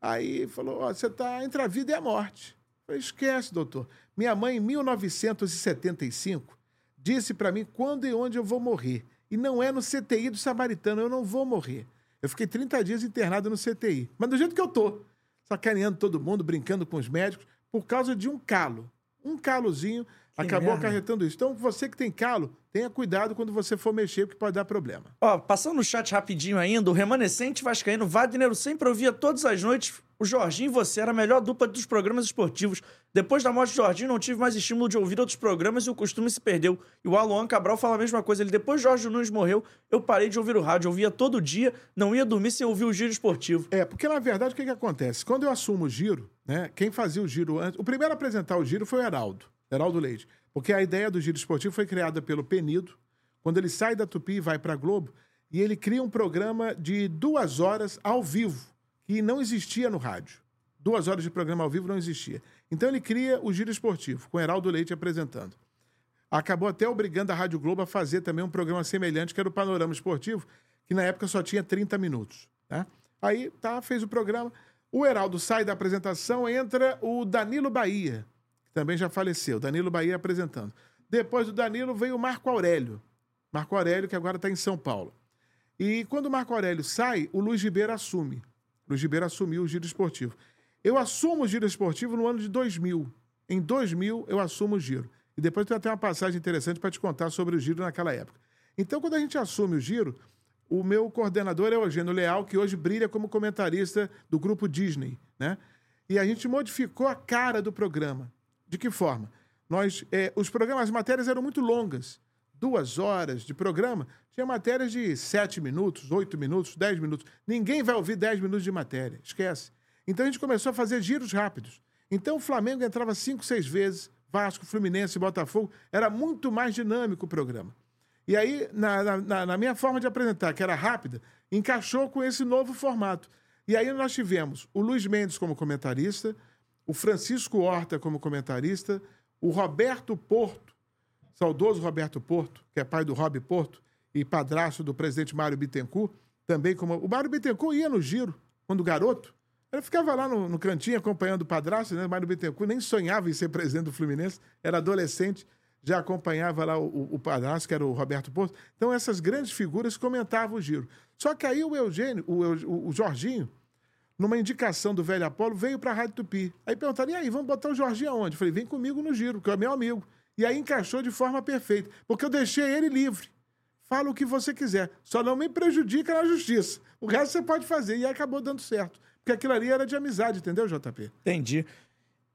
Aí falou: ó, você tá entre a vida e a morte. Eu falei: esquece, doutor. Minha mãe, em 1975, disse para mim quando e onde eu vou morrer. E não é no CTI do Samaritano, eu não vou morrer. Eu fiquei 30 dias internado no CTI. Mas do jeito que eu tô, sacaneando todo mundo, brincando com os médicos, por causa de um calo. Um calozinho acabou merda. acarretando isso. Então, você que tem calo, tenha cuidado quando você for mexer, porque pode dar problema. Ó, passando no chat rapidinho ainda, o remanescente vascaíno Wagner sempre ouvia todas as noites. O Jorginho e você era a melhor dupla dos programas esportivos. Depois da morte do Jorginho, não tive mais estímulo de ouvir outros programas e o costume se perdeu. E o Aluan Cabral fala a mesma coisa. Ele, depois Jorge Nunes morreu, eu parei de ouvir o rádio. Eu ouvia todo dia, não ia dormir sem ouvir o giro esportivo. É, porque na verdade o que, que acontece? Quando eu assumo o giro, né? Quem fazia o giro antes. O primeiro a apresentar o giro foi o Heraldo, Heraldo Leite. Porque a ideia do giro esportivo foi criada pelo Penido, quando ele sai da Tupi e vai para Globo, e ele cria um programa de duas horas ao vivo, que não existia no rádio. Duas horas de programa ao vivo não existia. Então ele cria o giro esportivo, com Heraldo Leite apresentando. Acabou até obrigando a Rádio Globo a fazer também um programa semelhante, que era o Panorama Esportivo, que na época só tinha 30 minutos. Né? Aí, tá, fez o programa. O Heraldo sai da apresentação, entra o Danilo Bahia, que também já faleceu. Danilo Bahia apresentando. Depois do Danilo veio o Marco Aurélio. Marco Aurélio, que agora está em São Paulo. E quando o Marco Aurélio sai, o Luiz Ribeiro assume. Luiz Ribeiro assumiu o giro esportivo. Eu assumo o giro esportivo no ano de 2000. Em 2000, eu assumo o giro. E depois tem até uma passagem interessante para te contar sobre o giro naquela época. Então, quando a gente assume o giro, o meu coordenador é o Eugênio Leal, que hoje brilha como comentarista do grupo Disney, né? E a gente modificou a cara do programa. De que forma? Nós, eh, os programas, as matérias eram muito longas. Duas horas de programa, tinha matérias de sete minutos, oito minutos, dez minutos. Ninguém vai ouvir dez minutos de matéria, esquece. Então a gente começou a fazer giros rápidos. Então o Flamengo entrava cinco, seis vezes, Vasco, Fluminense, Botafogo. Era muito mais dinâmico o programa. E aí, na, na- na- minha forma de apresentar, que era rápida, encaixou com esse novo formato. E aí nós tivemos o Luiz Mendes como comentarista, o Francisco Horta como comentarista, o Roberto Porto, saudoso Roberto Porto, que é pai do Rob Porto e padrasto do presidente Mário Bittencourt, também como... O Mário Bittencourt ia no giro, quando garoto. Ele ficava lá no, no cantinho acompanhando o padrasto, né? Mário Bittencourt nem sonhava em ser presidente do Fluminense, era adolescente, já acompanhava lá o, o, padrasto, que era o Roberto Porto. Então, essas grandes figuras comentavam o giro. Só que aí o Eugênio, o, o, o Jorginho, numa indicação do velho Apolo, veio para a Rádio Tupi. Aí perguntaram, e aí, vamos botar o Jorginho aonde? Eu falei, vem comigo no giro, que é meu amigo. E aí encaixou de forma perfeita, porque eu deixei ele livre. Fala o que você quiser, só não me prejudica na justiça. O resto você pode fazer. E acabou dando certo. Porque aquilo ali era de amizade, entendeu, JP? Entendi.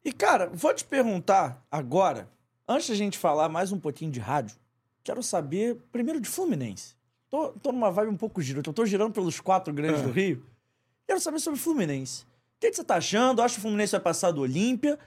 E, cara, vou te perguntar agora, antes da gente falar mais um pouquinho de rádio, quero saber primeiro de Fluminense. Tô, tô numa vibe um pouco giro, eu tô girando pelos quatro grandes É. do Rio. Quero saber sobre o Fluminense. O que, que você tá achando? Acho que o Fluminense vai passar do Olímpia.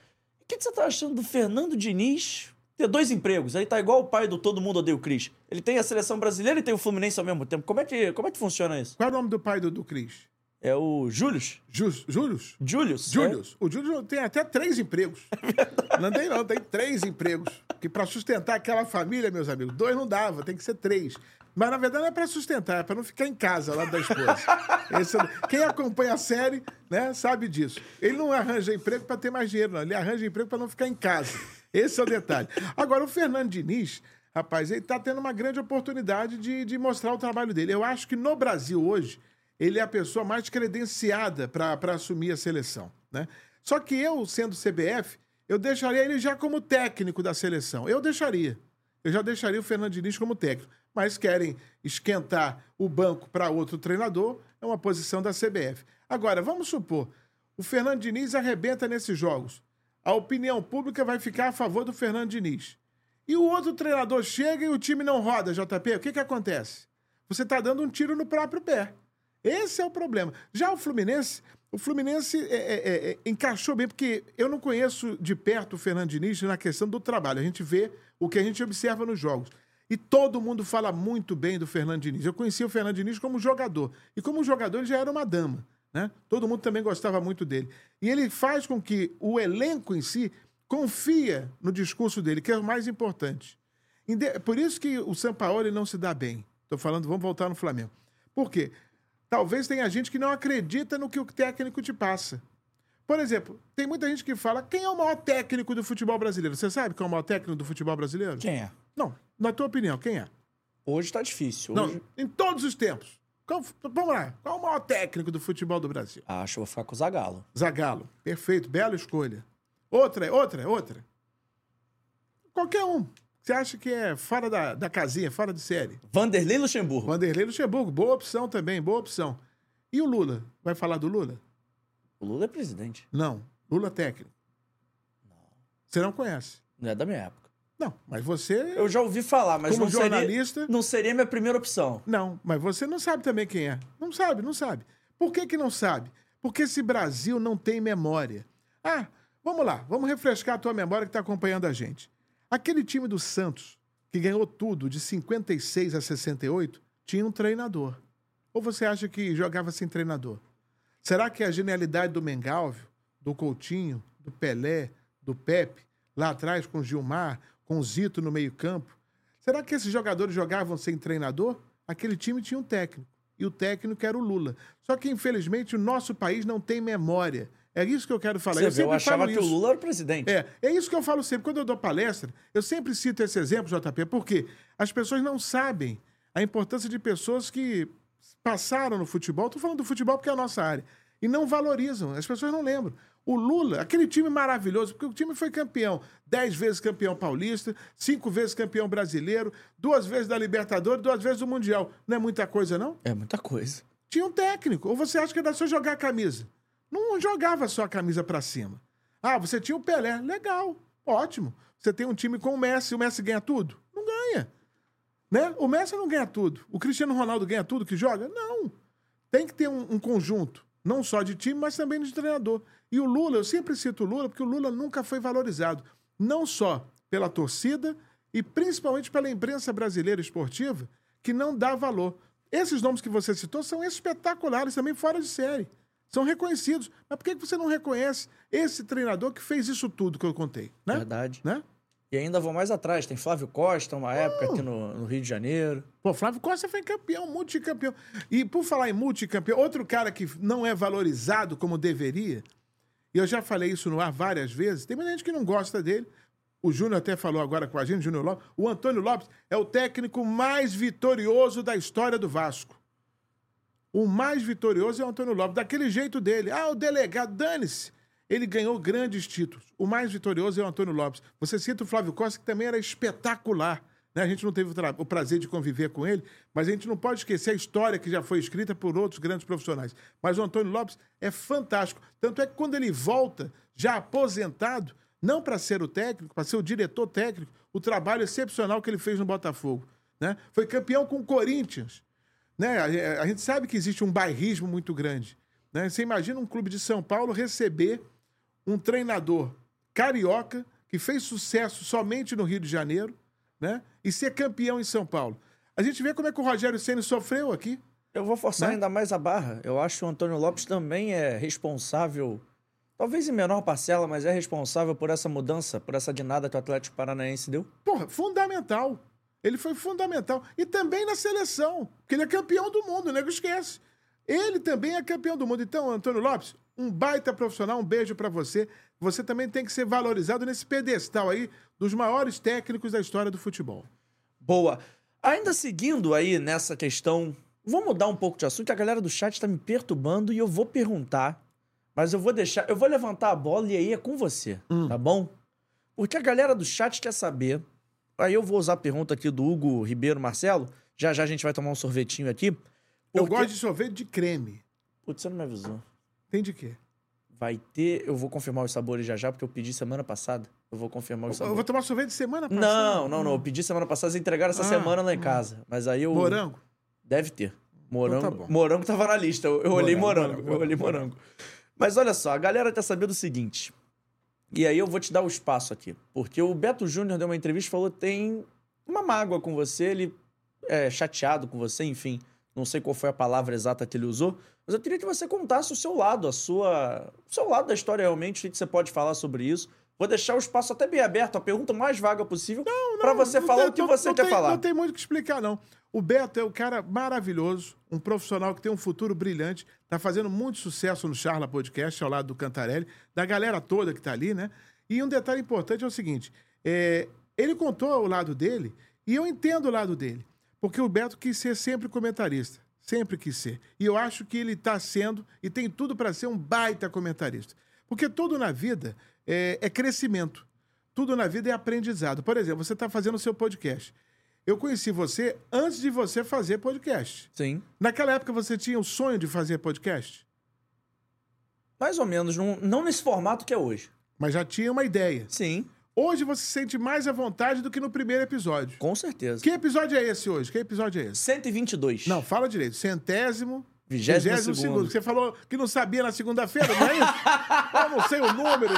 O que, que você tá achando do Fernando Diniz ter dois empregos? Aí tá igual o pai do Todo Mundo Odeia o Cris. Ele tem a seleção brasileira e tem o Fluminense ao mesmo tempo. Como é que, como é que funciona isso? Qual é o nome do pai do, do Cris? É o Július? Jus, Július? Julius? Július. O Július tem até três empregos. Não tem, não, tem três empregos. Que para sustentar aquela família, meus amigos, dois não dava, tem que ser três. Mas na verdade não é para sustentar, é para não ficar em casa lá da esposa. Esse é- quem acompanha a série, né, sabe disso. Ele não arranja emprego para ter mais dinheiro, não. Ele arranja emprego para não ficar em casa. Esse é o detalhe. Agora, o Fernando Diniz, rapaz, ele está tendo uma grande oportunidade de, de mostrar o trabalho dele. Eu acho que no Brasil hoje, ele é a pessoa mais credenciada para assumir a seleção. Né? Só que eu, sendo CBF, eu deixaria ele já como técnico da seleção. Eu deixaria. Eu já deixaria o Fernando Diniz como técnico. Mas querem esquentar o banco para outro treinador, é uma posição da CBF. Agora, vamos supor, o Fernando Diniz arrebenta nesses jogos. A opinião pública vai ficar a favor do Fernando Diniz. E o outro treinador chega e o time não roda, JP, o que, que acontece? Você está dando um tiro no próprio pé. Esse é o problema. Já o Fluminense, o Fluminense é, é, é, encaixou bem, porque eu não conheço de perto o Fernando Diniz na questão do trabalho. A gente vê o que a gente observa nos jogos. E todo mundo fala muito bem do Fernando Diniz. Eu conheci o Fernando Diniz como jogador. E como jogador, ele já era uma dama. Né? Todo mundo também gostava muito dele. E ele faz com que o elenco em si confia no discurso dele, que é o mais importante. Por isso que o Sampaoli não se dá bem. Estou falando, vamos voltar no Flamengo. Por quê? Talvez tenha gente que não acredita no que o técnico te passa. Por exemplo, tem muita gente que fala: quem é o maior técnico do futebol brasileiro? Você sabe quem é o maior técnico do futebol brasileiro? Quem é? Não, na tua opinião, quem é? Hoje tá difícil. Não, Hoje... em todos os tempos. Qual- vamos lá. Qual é o maior técnico do futebol do Brasil? Acho que vou ficar com o Zagallo. Zagallo. Perfeito, bela escolha. Outra, outra, outra. Qualquer um. Você acha que é fora da, da casinha, fora de série? Vanderlei Luxemburgo. Vanderlei Luxemburgo, boa opção também, boa opção. E o Lula? Vai falar do Lula? O Lula é presidente. Não. Lula técnico. Você não conhece. Não é da minha época. Não, mas você, Eu já ouvi falar, mas como não seria, jornalista... não seria minha primeira opção. Não, mas você não sabe também quem é. Não sabe, não sabe. Por que, que não sabe? Porque esse Brasil não tem memória. Ah, vamos lá, vamos refrescar a tua memória que está acompanhando a gente. Aquele time do Santos, que ganhou tudo de 56 a 68, tinha um treinador. Ou você acha que jogava sem treinador? Será que a genialidade do Mengalvio, do Coutinho, do Pelé, do Pepe, lá atrás com o Gilmar, com o Zito no meio-campo, será que esses jogadores jogavam sem treinador? Aquele time tinha um técnico. E o técnico era o Lula. Só que, infelizmente, o nosso país não tem memória. É isso que eu quero falar. Você eu vê, eu sempre achava falo que o. Lula era o presidente. É, é isso que eu falo sempre. Quando eu dou palestra, eu sempre cito esse exemplo, JP, porque as pessoas não sabem a importância de pessoas que passaram no futebol. Estou falando do futebol porque é a nossa área. E não valorizam. As pessoas não lembram. O Lula, aquele time maravilhoso, porque o time foi campeão. Dez vezes campeão paulista, cinco vezes campeão brasileiro, duas vezes da Libertadores, duas vezes do Mundial. Não é muita coisa, não? É muita coisa. tinha um técnico. Ou você acha que era só jogar a camisa? Não jogava só a camisa pra cima. Ah, você tinha o Pelé. Legal, ótimo. Você tem um time com o Messi, o Messi ganha tudo? Não ganha. Né? O Messi não ganha tudo. O Cristiano Ronaldo ganha tudo que joga? Não. Tem que ter um, um conjunto, não só de time, mas também de treinador. E o Lula, eu sempre cito o Lula, porque o Lula nunca foi valorizado. Não só pela torcida e principalmente pela imprensa brasileira esportiva, que não dá valor. Esses nomes que você citou são espetaculares, também fora de série. São reconhecidos. Mas por que você não reconhece esse treinador que fez isso tudo que eu contei? Né? Verdade. né? E ainda vou mais atrás. Tem Flávio Costa, uma época aqui no, no Rio de Janeiro. Pô, Flávio Costa foi campeão, multicampeão. E por falar em multicampeão, outro cara que não é valorizado como deveria, e eu já falei isso no ar várias vezes, tem muita gente que não gosta dele. O Júnior até falou agora com a gente, Júnior Lopes. O Antônio Lopes é o técnico mais vitorioso da história do Vasco. O mais vitorioso é o Antônio Lopes, daquele jeito dele. Ah, o delegado, dane-se. Ele ganhou grandes títulos. O mais vitorioso é o Antônio Lopes. Você cita o Flávio Costa, que também era espetacular. Né? A gente não teve o, prazer de conviver com ele, mas a gente não pode esquecer a história que já foi escrita por outros grandes profissionais. Mas o Antônio Lopes é fantástico. Tanto é que quando ele volta, já aposentado, não para ser o técnico, para ser o diretor técnico, o trabalho excepcional que ele fez no Botafogo. Né? Foi campeão com o Corinthians. Né? A, a gente sabe que existe um bairrismo muito grande. Né? Você imagina um clube de São Paulo receber um treinador carioca que fez sucesso somente no Rio de Janeiro, né? E ser campeão em São Paulo. A gente vê como é que o Rogério Ceni sofreu aqui. Eu vou forçar Né? ainda mais a barra. Eu acho que o Antônio Lopes também é responsável, talvez em menor parcela, mas é responsável por essa mudança, por essa dinada que o Atlético Paranaense deu. Porra, fundamental. Ele foi fundamental. E também na seleção, porque ele é campeão do mundo, o nego esquece. Ele também é campeão do mundo. Então, Antônio Lopes, um baita profissional, um beijo pra você. Você também tem que ser valorizado nesse pedestal aí dos maiores técnicos da história do futebol. Boa. Ainda seguindo aí nessa questão, vou mudar um pouco de assunto, que a galera do chat tá me perturbando e eu vou perguntar, mas eu vou deixar, eu vou levantar a bola e aí é com você, tá bom? Porque a galera do chat quer saber. Aí eu vou usar a pergunta aqui do Hugo Ribeiro Marcelo. Já já a gente vai tomar um sorvetinho aqui. Eu Porque- gosto de sorvete de creme. Putz, você não me avisou. Tem de quê? Vai ter. Eu vou confirmar os sabores já já, porque eu pedi semana passada. Eu vou confirmar os Eu sabores. vou tomar sorvete semana passada. Não, não, não. Eu pedi semana passada, eles entregaram essa Ah, semana lá em casa. Mas aí eu. Morango? Deve ter. Morango. Então tá morango tava na lista. Eu, eu olhei Morango, morango. morango, eu olhei morango. Mas olha só, a galera quer saber do seguinte. E aí eu vou te dar o espaço aqui. Porque o Beto Júnior deu uma entrevista e falou que tem uma mágoa com você, ele é chateado com você, enfim. Não sei qual foi a palavra exata que ele usou. Mas eu queria que você contasse o seu lado, a sua. O seu lado da história realmente, o que você pode falar sobre isso. Vou deixar o espaço até bem aberto, a pergunta mais vaga possível, pra você Não falar tem- o que não- você não quer tem- falar. Não tem muito o que explicar, não. O Beto é um cara maravilhoso, um profissional que tem um futuro brilhante, tá fazendo muito sucesso no Charla Podcast, ao lado do Cantarelli, da galera toda que tá ali, né? E um detalhe importante é o seguinte: é, ele contou o lado dele, e eu entendo o lado dele. Porque o Beto quis ser sempre comentarista. Sempre quis ser. E eu acho que ele está sendo, e tem tudo para ser um baita comentarista. Porque tudo na vida é, é crescimento. Tudo na vida é aprendizado. Por exemplo, você está fazendo o seu podcast. Eu conheci você antes de você fazer podcast. Sim. Naquela época você tinha o sonho de fazer podcast, Mais ou menos, não, não nesse formato que é hoje. mas já tinha uma ideia. Sim, Hoje você se sente mais à vontade do que no primeiro episódio. com certeza. Que episódio é esse hoje? Que episódio é esse? 122. Não, fala direito. Centésimo. Vigésimo segundo. Você falou que não sabia na segunda-feira, não é isso? eu não sei o número.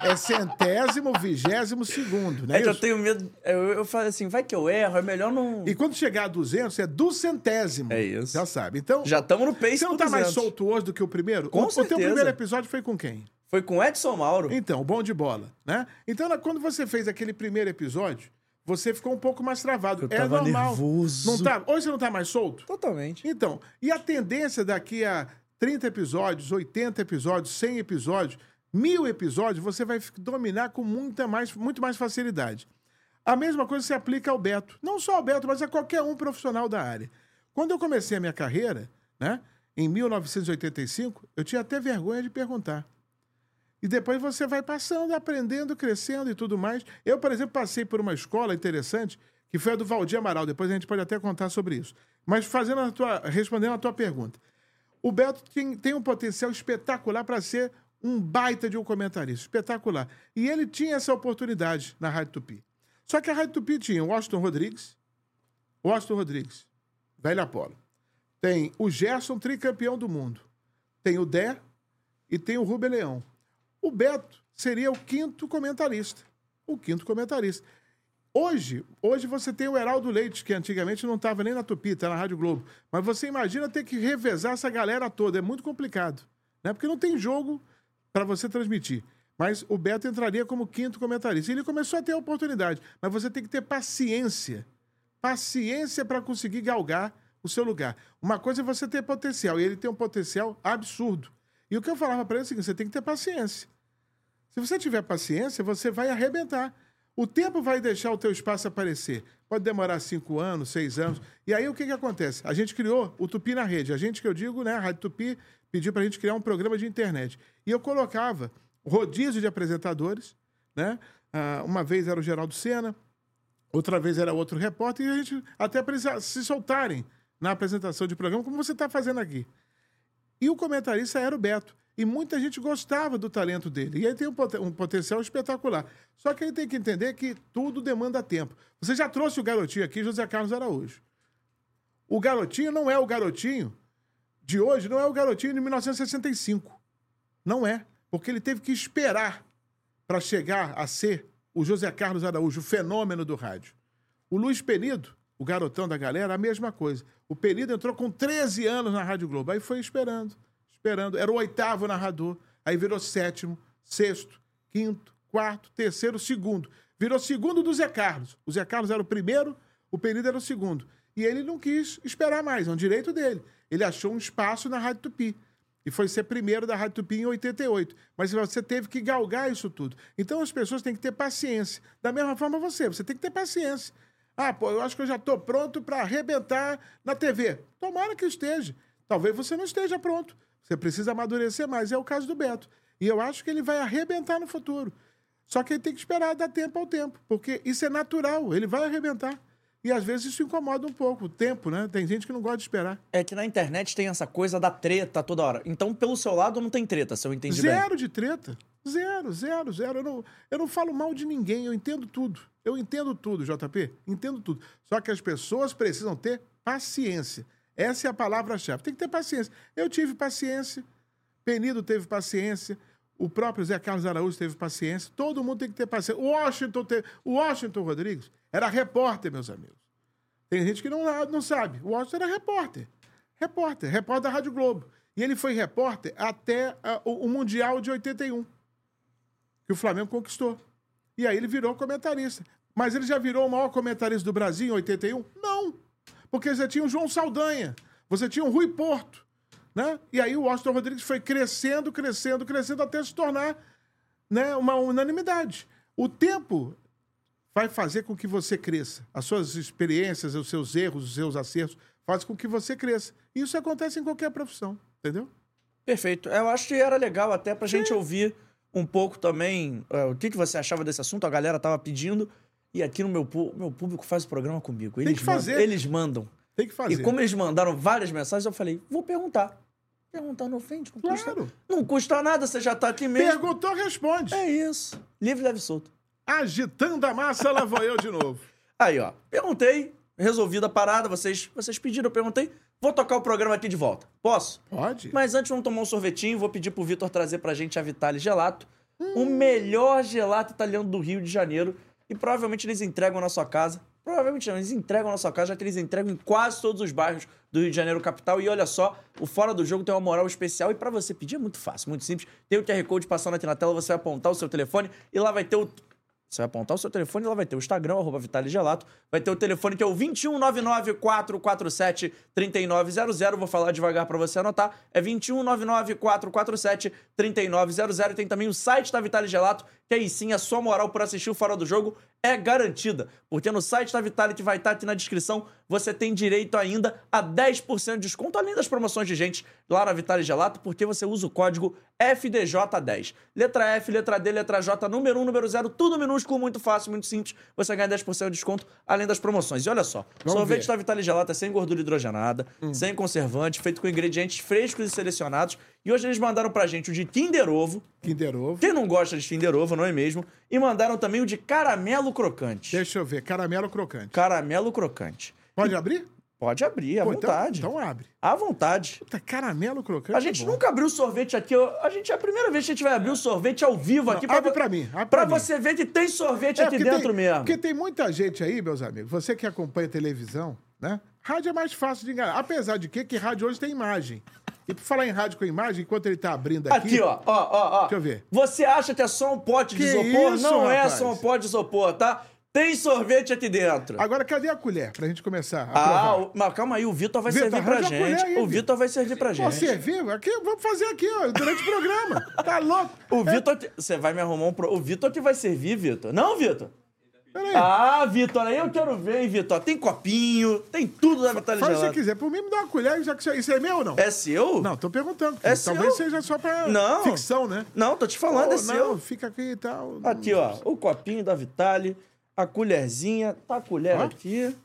É centésimo, vigésimo segundo, não é, É que eu tenho medo. Eu, eu falei assim, vai que eu erro, é melhor não. E quando chegar a 200, é do centésimo. É isso. Já sabe. Então, Já estamos no pace você não tá mais 200. solto hoje do que o primeiro? Com o, o teu certeza. primeiro episódio foi com quem? Foi com Edson Mauro. Então, bom de bola, né? Então, quando você fez aquele primeiro episódio, você ficou um pouco mais travado. Eu é tava normal. nervoso. Não tá? Hoje você não tá mais solto? Totalmente. Então, e a tendência daqui a 30 episódios, 80 episódios, 100 episódios, mil episódios, você vai dominar com muita mais, muito mais facilidade. A mesma coisa se aplica ao Beto. Não só ao Beto, mas a qualquer um profissional da área. Quando eu comecei a minha carreira, né, em 1985, eu tinha até vergonha de perguntar. E depois você vai passando, aprendendo, crescendo e tudo mais. Eu, por exemplo, passei por uma escola interessante, que foi a do Valdir Amaral. Depois a gente pode até contar sobre isso. Mas fazendo a tua, respondendo a tua pergunta. O Beto tem, tem um potencial espetacular para ser um baita de um comentarista. Espetacular. E ele tinha essa oportunidade na Rádio Tupi. Só que a Rádio Tupi tinha o Washington Rodrigues, Washington Rodrigues, velho Apolo. Tem o Gerson, tricampeão do mundo. Tem o Dé e tem o Rubem Leão. O Beto seria o quinto comentarista. O quinto comentarista. Hoje, hoje você tem o Heraldo Leite, que antigamente não estava nem na Tupi, está na Rádio Globo. Mas você imagina ter que revezar essa galera toda. É muito complicado. Né? Porque não tem jogo para você transmitir. Mas o Beto entraria como quinto comentarista. E ele começou a ter a oportunidade. Mas você tem que ter paciência. Paciência para conseguir galgar o seu lugar. Uma coisa é você ter potencial. E ele tem um potencial absurdo. E o que eu falava para ele é o seguinte: você tem que ter paciência. Se você tiver paciência, você vai arrebentar. O tempo vai deixar o teu espaço aparecer, Pode demorar cinco anos, seis anos. E aí o que, que acontece? A gente criou o Tupi na rede. A gente que eu digo, né? A Rádio Tupi pediu para a gente criar um programa de internet. E eu colocava rodízio de apresentadores, né? Ah, uma vez era o Geraldo Sena, outra vez era outro repórter, e a gente até eles se soltarem na apresentação de programa, como você está fazendo aqui. E o comentarista era o Beto. E muita gente gostava do talento dele. E ele tem um, poten um, potencial espetacular. Só que ele tem que entender que tudo demanda tempo. Você já trouxe o garotinho aqui, José Carlos Araújo. O garotinho não é o garotinho de hoje, não é o garotinho de 1965. Não é. Porque ele teve que esperar para chegar a ser o José Carlos Araújo, o fenômeno do rádio. O Luiz Penido, o garotão da galera, a mesma coisa. O Penido entrou com 13 anos na Rádio Globo. Aí foi esperando Era o oitavo narrador. Aí virou sétimo, sexto, quinto, quarto, terceiro, segundo. Virou segundo do Zé Carlos. O Zé Carlos era o primeiro, o Penido era o segundo. E ele não quis esperar mais, é um direito dele. Ele achou um espaço na Rádio Tupi. E foi ser primeiro da Rádio Tupi em 88. Mas você teve que galgar isso tudo. Então as pessoas têm que ter paciência. Da mesma forma você, você tem que ter paciência. Ah, pô, eu acho que eu já estou pronto para arrebentar na TV. Tomara que esteja. Talvez você não esteja pronto. Você precisa amadurecer mais. É o caso do Beto. E eu acho que ele vai arrebentar no futuro. Só que ele tem que esperar dar tempo ao tempo, porque isso é natural, ele vai arrebentar. E às vezes isso incomoda um pouco, o tempo, né? Tem gente que não gosta de esperar. É que na internet tem essa coisa da treta toda hora. Então, pelo seu lado, não tem treta, se eu entendi zero bem. de treta. Zero, zero, zero. Eu não, eu não falo mal de ninguém, eu entendo tudo. Eu entendo tudo, JP. Entendo tudo. Só que as pessoas precisam ter paciência. Essa é a palavra-chave. Tem que ter paciência. Eu tive paciência, Penido teve paciência, o próprio Zé Carlos Araújo teve paciência. Todo mundo tem que ter paciência. O Washington, teve... o Washington Rodrigues era repórter, meus amigos. Tem gente que não, não sabe. O Washington era repórter. Repórter, repórter da Rádio Globo. E ele foi repórter até uh, o, o Mundial de 81, que o Flamengo conquistou. E aí ele virou comentarista. Mas ele já virou o maior comentarista do Brasil em 81? Não. Porque você tinha o João Saldanha, você tinha o Rui Porto, né? E aí o Washington Rodrigues foi crescendo, crescendo, crescendo até se tornar né, uma unanimidade. O tempo vai fazer com que você cresça. As suas experiências, os seus erros, os seus acertos, fazem com que você cresça. E isso acontece em qualquer profissão, entendeu? Perfeito. Eu acho que era legal até pra Sim. gente ouvir um pouco também uh, o que, que você achava desse assunto. A galera tava pedindo. E aqui no meu, meu público faz o programa comigo. Eles Tem que fazer. Mandam, eles mandam. Tem que fazer. E como eles mandaram várias mensagens, eu falei, vou perguntar. Perguntar no ofende, não claro. custa. Não custa nada, você já tá aqui mesmo. Perguntou, responde. É isso. Livre, leve solto. Agitando a massa, lá vou eu de novo. Aí, ó. Perguntei, resolvida a parada, vocês, vocês pediram, eu perguntei. Vou tocar o programa aqui de volta. Posso? Pode. Mas antes vamos tomar um sorvetinho, vou pedir pro Vitor trazer pra gente a Vitale Gelato. Hum. O melhor gelato italiano do Rio de Janeiro. E provavelmente eles entregam na sua casa. Provavelmente não, eles entregam na sua casa, já que eles entregam em quase todos os bairros do Rio de Janeiro capital. E olha só, o Fora do Jogo tem uma moral especial. E para você pedir é muito fácil, muito simples. Tem o QR Code passando aqui na tela, você vai apontar o seu telefone e lá vai ter o você vai apontar o seu telefone e lá vai ter o Instagram, arroba Vitale Gelato. Vai ter o telefone que é o 2199-447-3900. Vou falar devagar para você anotar. É 2199-447-3900. E tem também o site da Vitale Gelato, que aí sim a sua moral por assistir o Fora do Jogo é garantida. Porque no site da Vitale, que vai estar aqui na descrição, você tem direito ainda a 10% de desconto, além das promoções de gente lá na Vitale Gelato, porque você usa o código FDJ10. Letra F, letra D, letra J, número 1, número 0, tudo minúsculo, muito fácil, muito simples. Você ganha 10% de desconto, além das promoções. E olha só, Vamos sorvete ver. da Vitale Gelato é sem gordura hidrogenada, hum. sem conservante, feito com ingredientes frescos e selecionados. E hoje eles mandaram pra gente o de Kinder Ovo. Kinder Ovo. Quem não gosta de Kinder Ovo, não é mesmo? E mandaram também o de caramelo crocante. Deixa eu ver, caramelo crocante. Caramelo crocante. Pode e... abrir? Pode abrir, à Pô, então- vontade. Então, então, abre. À vontade. Puta, caramelo crocante. A gente é nunca abriu sorvete aqui. A gente é a primeira vez que a gente vai abrir o sorvete ao vivo aqui. Não, abre pra, pra mim. Abre pra, pra mim. você ver que tem sorvete é, aqui dentro tem, mesmo. Porque tem muita gente aí, meus amigos. Você que acompanha televisão, né? Rádio é mais fácil de enganar. Apesar de que, que rádio hoje tem imagem. E por falar em rádio com imagem, enquanto ele tá abrindo aqui. Aqui, ó, ó, ó, ó. Deixa eu ver. Você acha que é só um pote de que isopor? Isso, Não rapaz? é só um pote de isopor, tá? Tem sorvete aqui dentro. Agora, cadê a colher pra gente começar a Ah, o, mas calma aí, o Vitor vai servir pra gente. Aí, o Vitor vai servir pra gente. Pô, servir? Aqui, vamos fazer aqui, ó, durante o programa. Tá louco? O é. Vitor, você vai me arrumar um... Pro... O Vitor que vai servir, Vitor. Não, Vitor? Peraí. Ah, Vitor, aí eu quero ver, hein, Vitor. Tem copinho, tem tudo da Vitale Faz o que você quiser. Por mim, me dá uma colher, já que isso, isso é meu ou não? É seu? Não, tô perguntando. É Talvez seu? seja só pra Não. ficção, né? Não, tô te falando, é Ou seu. não, fica aqui e tal. Aqui, ó, o copinho da Vitale, a colherzinha, tá a colher Ó. aqui.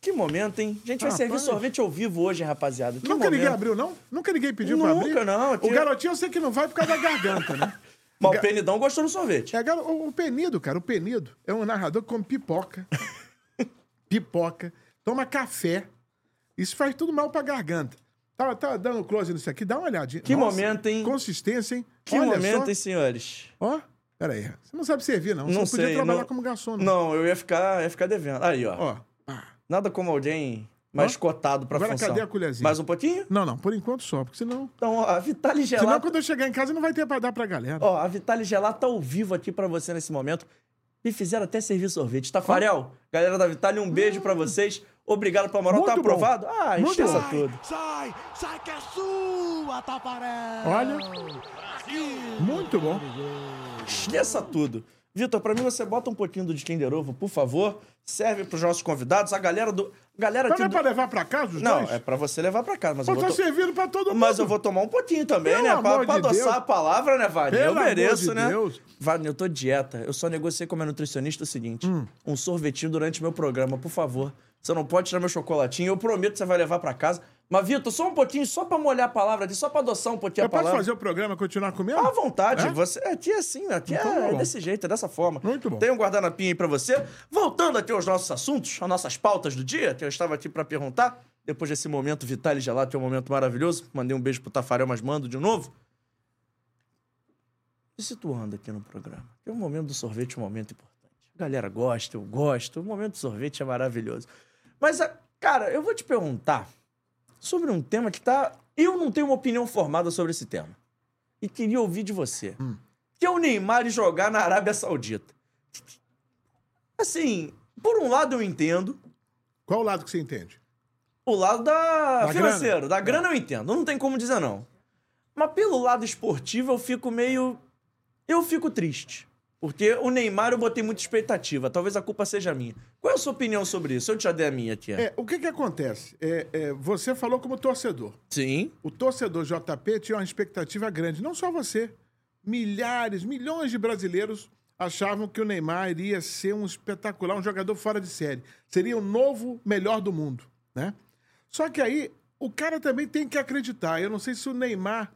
Que momento, hein? A gente vai Rapaz. servir sorvete ao vivo hoje, rapaziada. Que Nunca momento. ninguém abriu, não? Nunca ninguém pediu pra Nunca, abrir? não, aqui- O garotinho eu sei que não vai por causa da garganta, né? Mas o Penidão gostou do sorvete. É, o, o Penido, cara, o Penido é um narrador que come pipoca. pipoca. Toma café. Isso faz tudo mal pra garganta. Tá, tá dando close nisso aqui? Dá uma olhadinha. Que momento, hein? Consistência, hein? Que Olha momento, só. hein, senhores? Ó, peraí. Você não sabe servir, não. Você Não não podia sei, trabalhar não- como garçom, não. Não, eu ia ficar, ia ficar devendo. Aí, ó. Ó. Ah. Nada como alguém mais Ó. cotado pra Agora, função. cadê a colherzinha? Mais um pouquinho? Não, não, por enquanto só, porque senão. Então, ó, a Vitale Senão, Gelato... quando eu chegar em casa, não vai ter pra dar pra galera. Ó, a Vitale Gelato tá ao vivo aqui pra você nesse momento. Me fizeram até servir sorvete. Tafarel, galera da Vitale, um beijo pra vocês. Obrigado pela moral. Tá bom. aprovado? Ah, esqueça tudo. Sai, sai que é sua, Taparel! Olha. Muito bom. Esqueça tudo. Vitor, pra mim você bota um pouquinho do de Kinder Ovo, por favor. Serve pros nossos convidados. A galera do... Galera Mas não é pra levar pra casa os Não, dois? é pra você levar pra casa, mas eu Eu vou... tô to- servindo pra todo mundo. Mas eu vou tomar um pouquinho também, Pelo né? Pra, pra de adoçar Deus. a palavra, né, Wagner? Eu Pelo amor mereço, de né? Deus. Wagner, eu tô dieta. Eu só negociei com a minha nutricionista o seguinte: Hum. um sorvetinho durante meu programa, por favor. Você não pode tirar meu chocolatinho. Eu prometo que você vai levar pra casa. Mas, Vitor, só um pouquinho, só pra molhar a palavra só pra adoçar um pouquinho a palavra. fazer o programa e continuar comendo? À vontade, É? você. Aqui é assim, aqui Então é, bom. desse jeito, é dessa forma. Muito bom. Tem um guardanapinho aí pra você. Voltando aqui aos nossos assuntos, às nossas pautas do dia, que eu estava aqui pra perguntar. Depois desse momento Vitale Gelato, que é um momento maravilhoso. Mandei um beijo pro Tafarel, mas mando de novo. Me situando aqui no programa. Tem um momento do sorvete, um momento importante. A galera gosta, eu gosto. O momento do sorvete é maravilhoso. Mas, cara, eu vou te perguntar sobre um tema que tá. Eu não tenho uma opinião formada sobre esse tema. E queria ouvir de você. Que é o Neymar jogar na Arábia Saudita. Assim, por um lado eu entendo. Qual lado que você entende? O lado da, Da financeiro, grana. da grana eu entendo. Não tem como dizer não. Mas pelo lado esportivo eu fico meio. Eu fico triste. Porque o Neymar eu botei muita expectativa. Talvez a culpa seja minha. Qual é a sua opinião sobre isso? Eu te já dei a minha aqui. É, o que que acontece? É, é, você falou como torcedor. Sim. O torcedor JP tinha uma expectativa grande. Não só você. Milhares, milhões de brasileiros achavam que o Neymar iria ser um espetacular, um jogador fora de série. Seria o novo melhor do mundo, né? Só que aí, o cara também tem que acreditar. Eu não sei se o Neymar,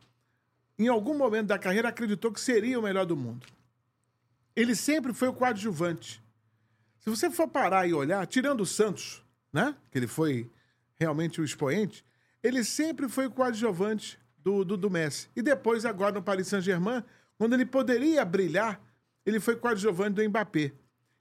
em algum momento da carreira, acreditou que seria o melhor do mundo. Ele sempre foi o coadjuvante. Se você for parar e olhar, tirando o Santos, né? Que ele foi realmente o expoente, ele sempre foi o coadjuvante do, do, do Messi. E depois, agora no Paris Saint-Germain, quando ele poderia brilhar, ele foi coadjuvante do Mbappé.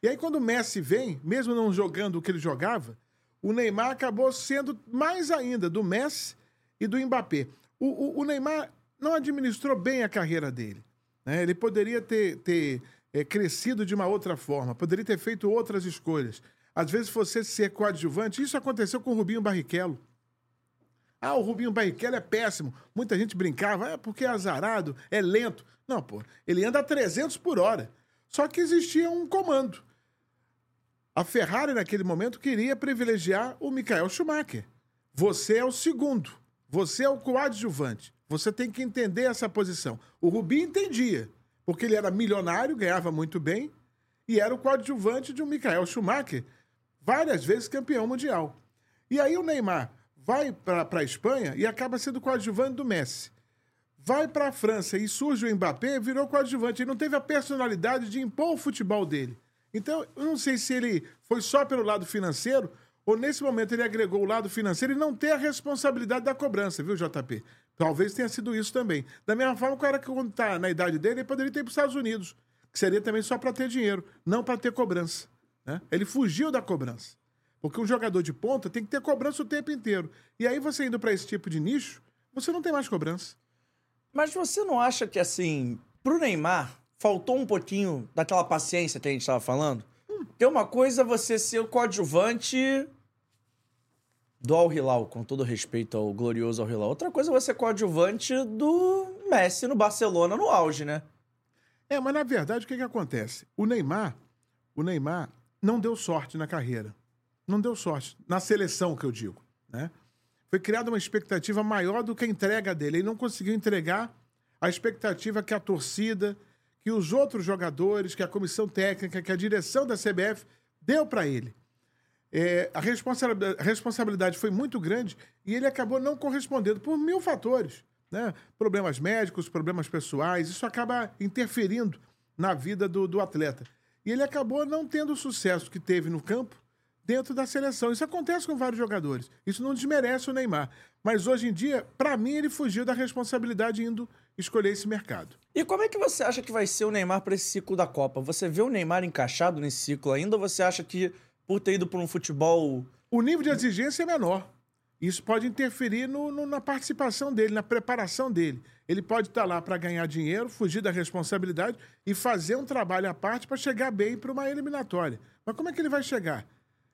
E aí, quando o Messi vem, mesmo não jogando o que ele jogava, o Neymar acabou sendo mais ainda do Messi e do Mbappé. O, o, o Neymar não administrou bem a carreira dele. né? Ele poderia ter, ter eh, crescido de uma outra forma, poderia ter feito outras escolhas. Às vezes, você ser coadjuvante, isso aconteceu com o Rubinho Barrichello. Ah, o Rubinho Barrichello é péssimo. Muita gente brincava, é porque é azarado, é lento. Não, pô, ele anda a 300 por hora. Só que existia um comando. A Ferrari, naquele momento, queria privilegiar o Michael Schumacher. Você é o segundo. Você é o coadjuvante. Você tem que entender essa posição. O Rubinho entendia, porque ele era milionário, ganhava muito bem, e era o coadjuvante de um Michael Schumacher, várias vezes campeão mundial. E aí o Neymar vai para a Espanha e acaba sendo coadjuvante do Messi. Vai para a França e surge o Mbappé virou coadjuvante. Ele não teve a personalidade de impor o futebol dele. Então, eu não sei se ele foi só pelo lado financeiro ou nesse momento ele agregou o lado financeiro e não ter a responsabilidade da cobrança, viu, JP? Talvez tenha sido isso também. Da mesma forma, o cara que quando está na idade dele, ele poderia ter para os Estados Unidos, que seria também só para ter dinheiro, não para ter cobrança. né? Ele fugiu da cobrança. Porque um jogador de ponta tem que ter cobrança o tempo inteiro. E aí você indo para esse tipo de nicho, você não tem mais cobrança. Mas você não acha que, assim, pro Neymar, faltou um pouquinho daquela paciência que a gente tava falando? Porque uma coisa você ser o coadjuvante do Al Hilal, com todo respeito ao glorioso Al Hilal. Outra coisa é você coadjuvante do Messi no Barcelona no auge, né? É, mas na verdade o que, que acontece? O Neymar, o Neymar, não deu sorte na carreira. Não deu sorte. Na seleção, que eu digo. Né? Foi criada uma expectativa maior do que a entrega dele. Ele não conseguiu entregar a expectativa que a torcida, que os outros jogadores, que a comissão técnica, que a direção da CBF deu para ele. É, a, responsabilidade, foi muito grande e ele acabou não correspondendo por mil fatores. Né? Problemas médicos, problemas pessoais, isso acaba interferindo na vida do, do atleta. E ele acabou não tendo o sucesso que teve no campo dentro da seleção. Isso acontece com vários jogadores. Isso não desmerece o Neymar. Mas hoje em dia, para mim, ele fugiu da responsabilidade indo escolher esse mercado. E como é que você acha que vai ser o Neymar para esse ciclo da Copa? Você vê o Neymar encaixado nesse ciclo ainda ou você acha que por ter ido para um futebol. O nível de exigência é menor. Isso pode interferir no, no, na participação dele, na preparação dele. Ele pode estar lá para ganhar dinheiro, fugir da responsabilidade e fazer um trabalho à parte para chegar bem para uma eliminatória. Mas como é que ele vai chegar?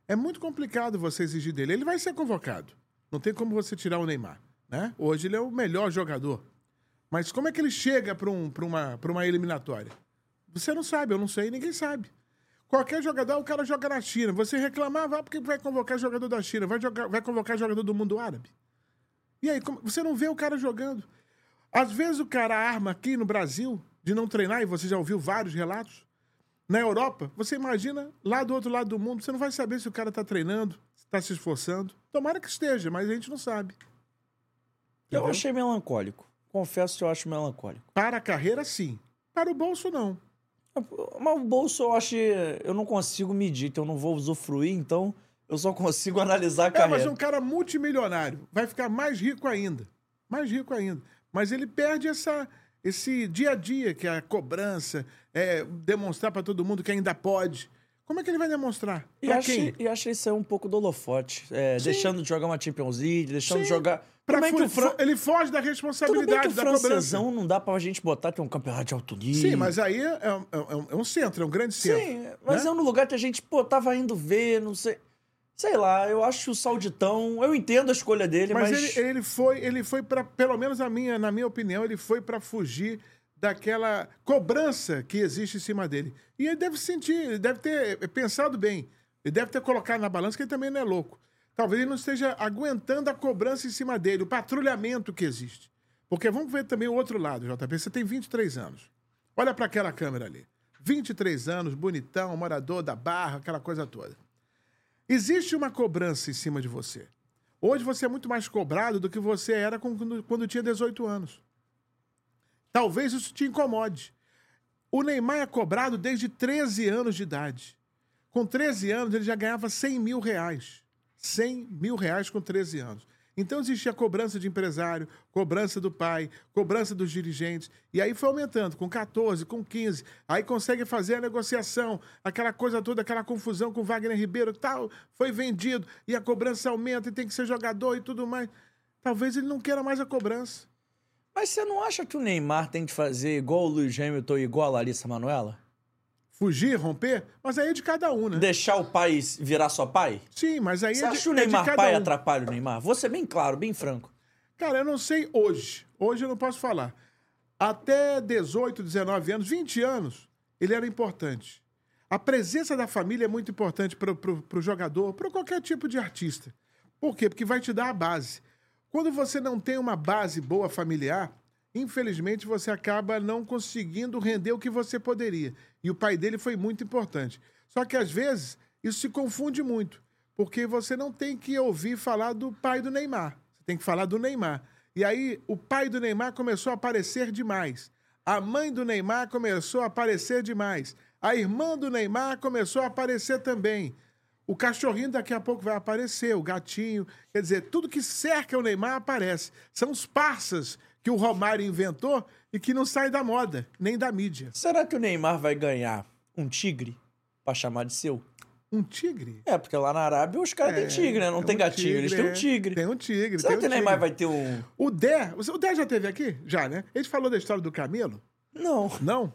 É muito complicado você exigir dele. Ele vai ser convocado. Não tem como você tirar o Neymar. Né? Hoje ele é o melhor jogador. Mas como é que ele chega para um, uma, uma eliminatória? Você não sabe, eu não sei, ninguém sabe. Qualquer jogador, o cara joga na China. Você reclamava, ah, porque vai convocar jogador da China, vai, jogar, vai convocar jogador do mundo árabe. E aí, você não vê o cara jogando. Às vezes o cara arma aqui no Brasil de não treinar, e você já ouviu vários relatos. Na Europa, você imagina, lá do outro lado do mundo, você não vai saber se o cara está treinando, está se esforçando. Tomara que esteja, mas a gente não sabe. Entendeu? Eu achei melancólico. Confesso que eu acho melancólico. Para a carreira, sim. Para o bolso, não. Mas o bolso eu acho. Eu não consigo medir, então eu não vou usufruir, então eu só consigo analisar a carreira. É, mas um cara multimilionário vai ficar mais rico ainda. Mais rico ainda. Mas ele perde essa, esse dia a dia, que é a cobrança, é demonstrar para todo mundo que ainda pode. Como é que ele vai demonstrar? E acho, e acho isso é um pouco do holofote. É, deixando de jogar uma Champions League, deixando Sim. de jogar. Pra é que Fran... Ele foge da responsabilidade Tudo bem que o francesão não dá pra gente botar que é um campeonato de alto nível. Sim, mas aí é, é, é, é um centro, é um grande centro. Sim, mas né? é um lugar que a gente, pô, tava indo ver, não sei. Sei lá, eu acho o Sauditão. Eu entendo a escolha dele, mas. Mas ele, ele foi, ele foi para, pelo menos a minha, na minha opinião, ele foi para fugir daquela cobrança que existe em cima dele. E ele deve sentir, ele deve ter pensado bem. Ele deve ter colocado na balança que ele também não é louco talvez ele não esteja aguentando a cobrança em cima dele, o patrulhamento que existe. Porque vamos ver também o outro lado, JP. Você tem 23 anos. Olha para aquela câmera ali. 23 anos, bonitão, morador da barra, aquela coisa toda. Existe uma cobrança em cima de você. Hoje você é muito mais cobrado do que você era quando, quando tinha 18 anos. Talvez isso te incomode. O Neymar é cobrado desde 13 anos de idade. Com 13 anos, ele já ganhava 100 mil reais. 100 mil reais com 13 anos. Então existia cobrança de empresário, cobrança do pai, cobrança dos dirigentes. E aí foi aumentando, com 14, com 15. Aí consegue fazer a negociação, aquela coisa toda, aquela confusão com Wagner Ribeiro tal. Foi vendido e a cobrança aumenta e tem que ser jogador e tudo mais. Talvez ele não queira mais a cobrança. Mas você não acha que o Neymar tem que fazer igual o Luiz Hamilton, igual a Larissa Manoela? Fugir, romper, mas aí é de cada um, né? Deixar o pai virar só pai? Sim, mas aí Você é de, acha o Neymar é pai um. atrapalha o Neymar? Vou ser bem claro, bem franco. Cara, eu não sei hoje. Hoje eu não posso falar. Até 18, 19 anos, 20 anos, ele era importante. A presença da família é muito importante para o jogador, para qualquer tipo de artista. Por quê? Porque vai te dar a base. Quando você não tem uma base boa familiar, infelizmente você acaba não conseguindo render o que você poderia. E o pai dele foi muito importante. Só que às vezes isso se confunde muito, porque você não tem que ouvir falar do pai do Neymar. Você tem que falar do Neymar. E aí o pai do Neymar começou a aparecer demais. A mãe do Neymar começou a aparecer demais. A irmã do Neymar começou a aparecer também. O cachorrinho daqui a pouco vai aparecer, o gatinho. Quer dizer, tudo que cerca o Neymar aparece. São os parças que o Romário inventou e que não sai da moda, nem da mídia. Será que o Neymar vai ganhar um tigre para chamar de seu? Um tigre? É, porque lá na Arábia os caras é, têm tigre, né? Não tem, tem um gatinho, tigre, eles têm um tigre. Tem um tigre. Será que um o Neymar vai ter um. O Dé. O Dé já teve aqui? Já, né? Ele falou da história do camelo? Não. Não?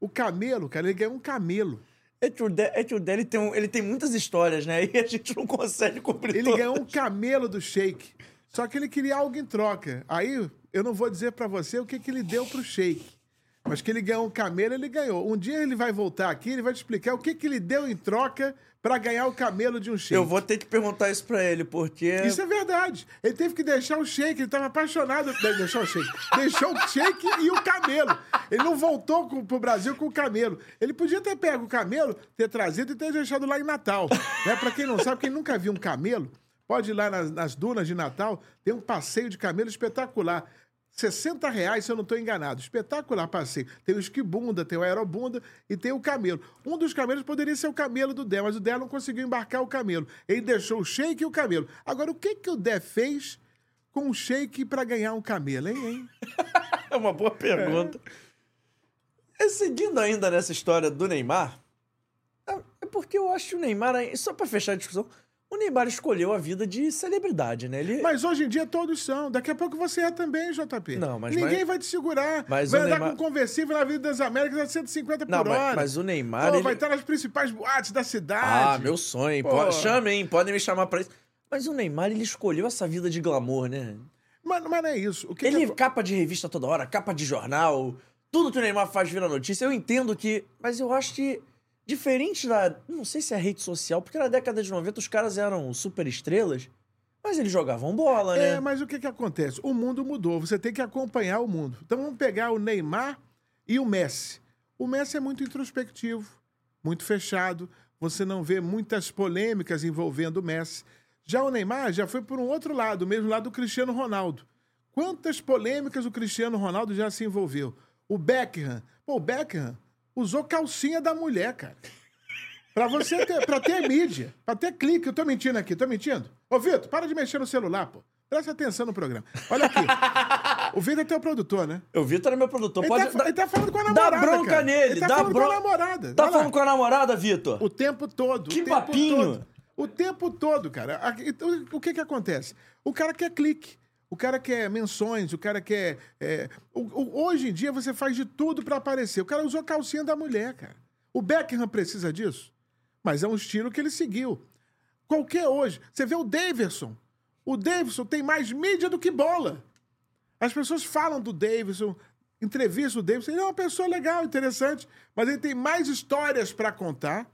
O camelo, cara, ele ganhou um camelo. É que o Dé, é que o Dé ele, tem um, ele tem muitas histórias, né? E a gente não consegue cumprir Ele todas. ganhou um camelo do Sheik. Só que ele queria algo em troca. Aí eu não vou dizer para você o que, que ele deu pro Sheik. Mas que ele ganhou um camelo, ele ganhou. Um dia ele vai voltar aqui, ele vai te explicar o que, que ele deu em troca pra ganhar o camelo de um shake. Eu vou ter que perguntar isso pra ele, porque. Isso é verdade. Ele teve que deixar o shake, ele estava apaixonado. de- Deixar o shake. Deixou o shake e o camelo. Ele não voltou com, pro Brasil com o camelo. Ele podia ter pego o camelo, ter trazido e ter deixado lá em Natal. Né? Para quem não sabe, quem nunca viu um camelo, pode ir lá nas, nas dunas de Natal, tem um passeio de camelo espetacular. 60 reais, se eu não estou enganado. Espetacular passeio. Tem o esquibunda, tem o aerobunda e tem o camelo. Um dos camelos poderia ser o camelo do Dé, mas o Dé não conseguiu embarcar o camelo. Ele deixou o shake e o camelo. Agora, o que, que o Dé fez com o shake para ganhar um camelo, hein, hein? É uma boa pergunta. É, seguindo ainda nessa história do Neymar, é é porque eu acho que o Neymar, só pra fechar a discussão, o Neymar escolheu a vida de celebridade, né? Ele... Mas hoje em dia todos são. Daqui a pouco você é também, JP. Não, mas- Ninguém mas- vai te segurar. mas vai andar Neymar- com conversível na Avenida das Américas a 150 Não, por mas- hora. mas o Neymar, Pô, ele- Vai estar nas principais boates da cidade. Ah, meu sonho. Pô. Chamem, podem me chamar pra isso. Mas o Neymar, ele escolheu essa vida de glamour, né? Mas, mas não é isso. O que Ele que... capa de revista toda hora, capa de jornal, tudo que o Neymar faz vira notícia. Eu entendo que. Mas eu acho que, diferente da. Não sei se é rede social, porque na década de 90 os caras eram super estrelas, mas eles jogavam bola, né? É, mas o que, que acontece? O mundo mudou, você tem que acompanhar o mundo. Então vamos pegar o Neymar e o Messi. O Messi é muito introspectivo, muito fechado, você não vê muitas polêmicas envolvendo o Messi. Já o Neymar já foi por um outro lado, o mesmo lado do Cristiano Ronaldo. Quantas polêmicas o Cristiano Ronaldo já se envolveu? O Beckham, pô, o Beckham usou calcinha da mulher, cara. Pra você ter, pra ter mídia, pra ter clique. Eu tô mentindo aqui, tô mentindo? Ô, Vitor, para de mexer no celular, pô. Presta atenção no programa. Olha aqui. o Vitor é teu produtor, né? O Vitor é meu produtor. Ele, Pode. tá, ele tá falando com a dá namorada. bronca cara. nele, ele tá dá falando bronca. com a namorada. Tá Olha lá. falando com a namorada, Vitor? O tempo todo. Que o papinho. Todo. O tempo todo, cara. O que que acontece? O cara quer clique. O cara quer menções, o cara quer. é, o- o- hoje em dia você faz de tudo pra aparecer. O cara usou calcinha da mulher, cara. O Beckham precisa disso. Mas é um estilo que ele seguiu. Qualquer hoje. Você vê o Davidson. O Davidson tem mais mídia do que bola. As pessoas falam do Davidson, entrevistam o Davidson. Ele é uma pessoa legal, interessante, mas ele tem mais histórias pra contar,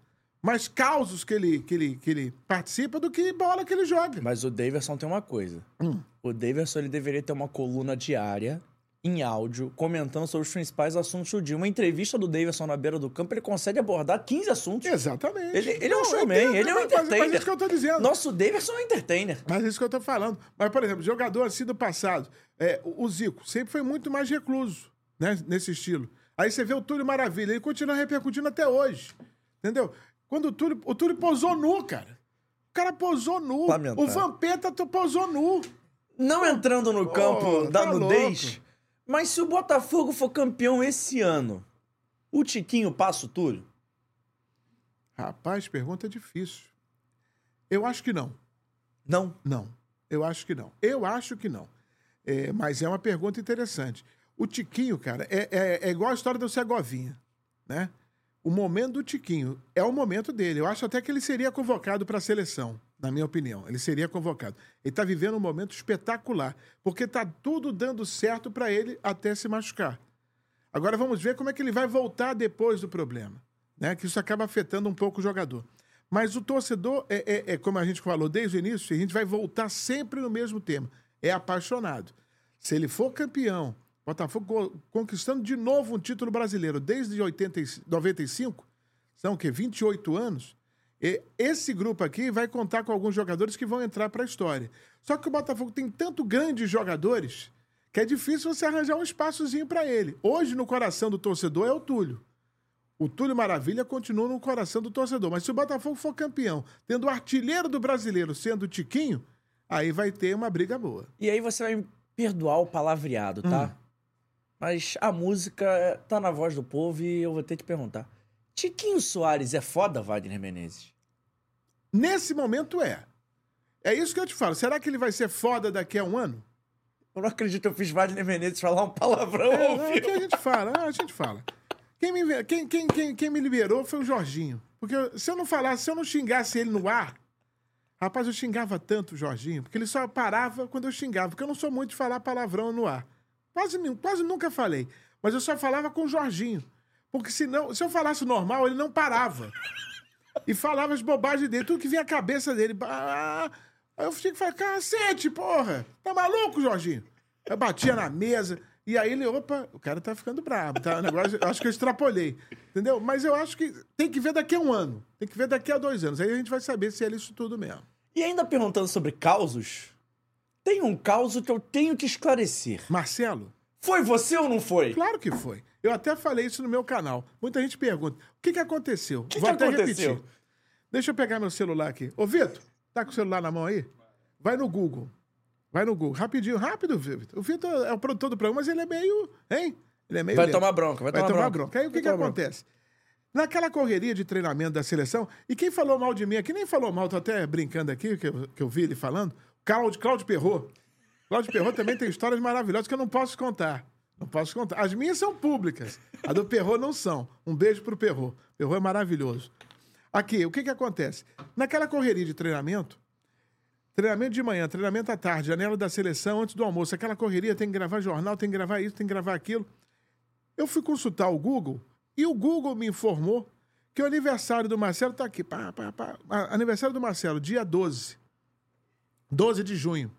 mais causos que ele, que, ele, que ele participa do que bola que ele joga. Mas o Daverson tem uma coisa. Hum. O Daverson ele deveria ter uma coluna diária, em áudio, comentando sobre os principais assuntos do dia. Uma entrevista do Daverson na beira do campo, ele consegue abordar 15 assuntos. Exatamente. Ele, ele é um Não, showman, entendo, ele é um mas- mas- entertainer. Mas é isso que eu tô dizendo. Nosso Daverson é um entertainer. Mas é isso que eu tô falando. Mas, por exemplo, jogador assim do passado, é, o o Zico sempre foi muito mais recluso, né? Nesse estilo. Aí você vê o Túlio Maravilha, ele continua repercutindo até hoje. Entendeu? Quando o Túlio, o Túlio posou nu, cara. O cara posou nu. Lamentável. O Vampeta posou nu. Não entrando no campo da tá nudez, louco. mas se o Botafogo for campeão esse ano, o Tiquinho passa o Túlio? Rapaz, pergunta difícil. Eu acho que não. Não. Não. Eu acho que não. Eu acho que não. É, mas é uma pergunta interessante. O Tiquinho, cara, é, é, é igual a história do Segovinha, né? O momento do Tiquinho é o momento dele. Eu acho até que ele seria convocado para a seleção, na minha opinião. Ele seria convocado. Ele está vivendo um momento espetacular, porque está tudo dando certo para ele até se machucar. Agora vamos ver como é que ele vai voltar depois do problema, né? Que isso acaba afetando um pouco o jogador. Mas o torcedor é, é- é como a gente falou desde o início, a gente vai voltar sempre no mesmo tema. É apaixonado. Se ele for campeão, Botafogo co- conquistando de novo um título brasileiro desde 80, e- 95, são o quê? 28 anos. E esse grupo aqui vai contar com alguns jogadores que vão entrar para a história. Só que o Botafogo tem tanto grandes jogadores que é difícil você arranjar um espaçozinho para ele. Hoje, no coração do torcedor, é o Túlio. O Túlio Maravilha continua no coração do torcedor. Mas se o Botafogo for campeão, tendo o artilheiro do brasileiro sendo o Tiquinho, aí vai ter uma briga boa. E aí você vai me perdoar o palavreado, tá? Hum. Mas a música tá na voz do povo e eu vou ter que perguntar. Tiquinho Soares é foda, Wagner Menezes? Nesse momento é. É isso que eu te falo. Será que ele vai ser foda daqui a um ano? Eu não acredito que eu fiz Wagner Menezes falar um palavrão É, não, vivo. aqui a gente fala, ah, a gente fala. Quem me, quem, quem, quem, quem me liberou foi o Jorginho. Porque eu- se eu não falasse, se eu não xingasse ele no ar, rapaz, eu xingava tanto o Jorginho, porque ele só parava quando eu xingava, porque eu não sou muito de falar palavrão no ar. Quase, quase nunca falei. Mas eu só falava com o Jorginho. Porque senão, se eu falasse normal, ele não parava. E falava as bobagens dele, tudo que vinha à cabeça dele. Bah, Aí eu tinha que falar, cacete, porra! Tá maluco, Jorginho? Eu batia na mesa. E aí ele, opa, o cara tá ficando brabo, tá? Negócio, acho que eu extrapolei. Entendeu? Mas eu acho que tem que ver daqui a um ano. Tem que ver daqui a dois anos. Aí a gente vai saber se é isso tudo mesmo. E ainda perguntando sobre causos, tem um caos que eu tenho que esclarecer. Marcelo, Foi você ou não foi? claro que foi. Eu até falei isso no meu canal. Muita gente pergunta: o que, que aconteceu? que Vou até aconteceu? repetir. Deixa eu pegar meu celular aqui. Ô, Vitor, tá com o celular na mão aí? Vai no Google. Vai no Google. Rapidinho, rápido, Vitor. O Vitor é o produtor do programa, mas ele é meio. Hein? Ele é meio. Vai lento. tomar bronca, vai, Vai tomar, tomar bronca. bronca. Aí o que, que tomar bronca. acontece? Naquela correria de treinamento da seleção, e quem falou mal de mim aqui, nem falou mal, tô até brincando aqui, que eu, que eu vi ele falando, Cláudio, Cláudio Perrot. Cláudio Perrot também tem histórias maravilhosas que eu não posso contar. Não posso contar. As minhas são públicas. A do Perrot não são. Um beijo pro Perrot. Perrot é maravilhoso. Aqui, o que que acontece? Naquela correria de treinamento, treinamento de manhã, treinamento à tarde, janela da seleção, antes do almoço, aquela correria, tem que gravar jornal, tem que gravar isso, tem que gravar aquilo. Eu fui consultar o Google e o Google me informou que o aniversário do Marcelo tá aqui. Pá, pá, pá. Aniversário do Marcelo, dia 12. 12 de junho.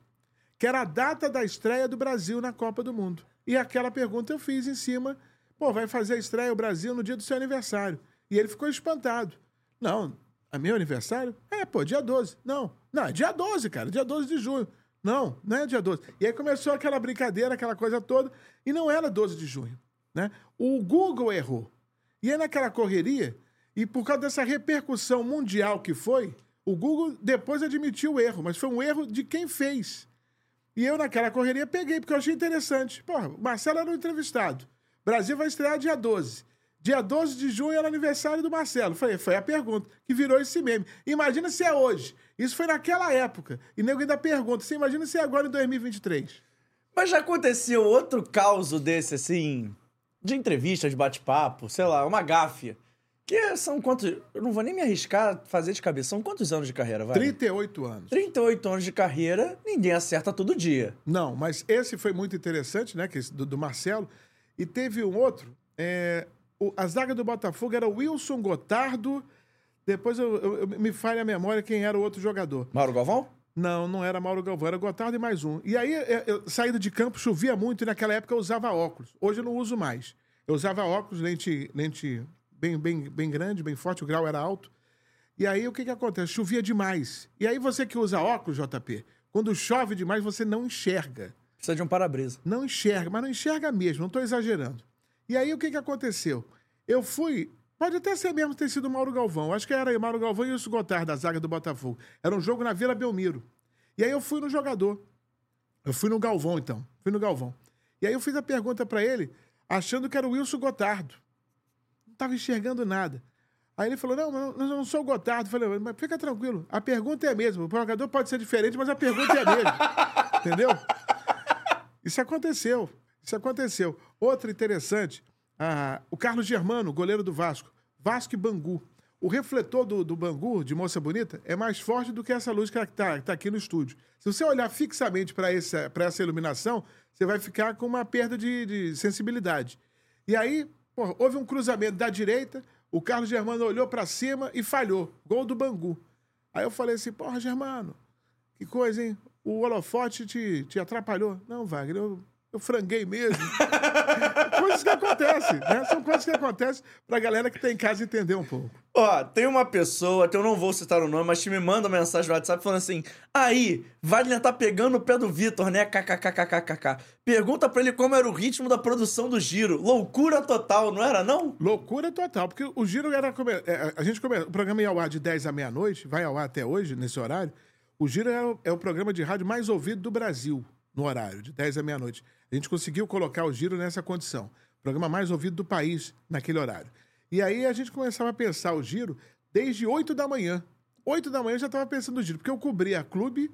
Que era a data da estreia do Brasil na Copa do Mundo. E aquela pergunta eu fiz em cima. Pô, vai fazer a estreia o Brasil no dia do seu aniversário. E ele ficou espantado. Não, é meu aniversário? É, pô, dia 12. Não, não, é dia 12, cara, dia 12 de junho. Não, não é dia 12. E aí começou aquela brincadeira, aquela coisa toda, e não era 12 de junho. Né? O Google errou. E aí naquela correria, e por causa dessa repercussão mundial que foi, o Google depois admitiu o erro, mas foi um erro de quem fez. E eu, naquela correria, peguei, porque eu achei interessante. Porra, o Marcelo era o entrevistado. Brasil vai estrear dia 12. Dia 12 de junho era aniversário do Marcelo. Falei, foi a pergunta, que virou esse meme. Imagina se é hoje. Isso foi naquela época. E nego ainda pergunta, você imagina se é agora em 2023? Mas já aconteceu outro caos desse, assim, de entrevista, de bate-papo, sei lá, uma gáfia. Que são quantos. Eu não vou nem me arriscar a fazer de cabeça. São quantos anos de carreira, vai? 38 anos. 38 anos de carreira, ninguém acerta todo dia. Não, mas esse foi muito interessante, né? Que do, do Marcelo. E teve um outro. é, o- a zaga do Botafogo era Wilson Gotardo. Depois eu, eu- eu- me falha a memória quem era o outro jogador. Mauro Galvão? Não, não era Mauro Galvão, era Gotardo e mais um. E aí, eu, eu, saída de campo, chovia muito e naquela época eu usava óculos. Hoje eu não uso mais. Eu usava óculos, lente, lente bem, bem, bem grande, bem forte, o grau era alto. E aí o que, que acontece? Chovia demais. E aí você que usa óculos, JP, quando chove demais, você não enxerga. Precisa de um para-brisa. Não enxerga, mas não enxerga mesmo, não estou exagerando. E aí o que, que aconteceu? Eu fui. Pode até ser mesmo ter sido Mauro Galvão. Acho que era Mauro Galvão e o Gotardo, da zaga do Botafogo. Era um jogo na Vila Belmiro. E aí eu fui no jogador. Eu fui no Galvão, então. Fui no Galvão. E aí eu fiz a pergunta para ele, achando que era o Wilson Gotardo. Não estava enxergando nada. Aí ele falou: Não, mas eu não sou o Gotardo. Eu falei, mas fica tranquilo. A pergunta é a mesma. O jogador pode ser diferente, mas a pergunta é a mesma. Entendeu? Isso aconteceu. Isso aconteceu. Outra interessante, ah, o Carlos Germano, goleiro do Vasco. Vasco e Bangu. O refletor do, do Bangu, de Moça Bonita, é mais forte do que essa luz que está aqui no estúdio. Se você olhar fixamente para essa, pra essa iluminação, você vai ficar com uma perda de, de sensibilidade. E aí, porra, houve um cruzamento da direita, o Carlos Germano olhou para cima e falhou. Gol do Bangu. Aí eu falei assim, porra, Germano, que coisa, hein? O holofote te, te atrapalhou. Não, Wagner, eu, eu franguei mesmo. coisas que acontecem, né? São coisas que acontecem pra galera que tá em casa entender um pouco. Ó, tem uma pessoa, que eu não vou citar o nome, mas que me manda uma mensagem no WhatsApp falando assim: aí, Wagner tá pegando o pé do Vitor, né? KKKKKK. Pergunta pra ele como era o ritmo da produção do giro. Loucura total, não era, não? Loucura total, porque o giro era. come- é, A gente come... O programa ia ao ar de 10 à meia-noite, vai ao ar até hoje, nesse horário. O giro é o, é o programa de rádio mais ouvido do Brasil, no horário, de 10 à meia-noite. A gente conseguiu colocar o giro nessa condição. O programa mais ouvido do país naquele horário. E aí a gente começava a pensar o giro desde 8 da manhã. 8 da manhã eu já estava pensando no giro, porque eu cobria clube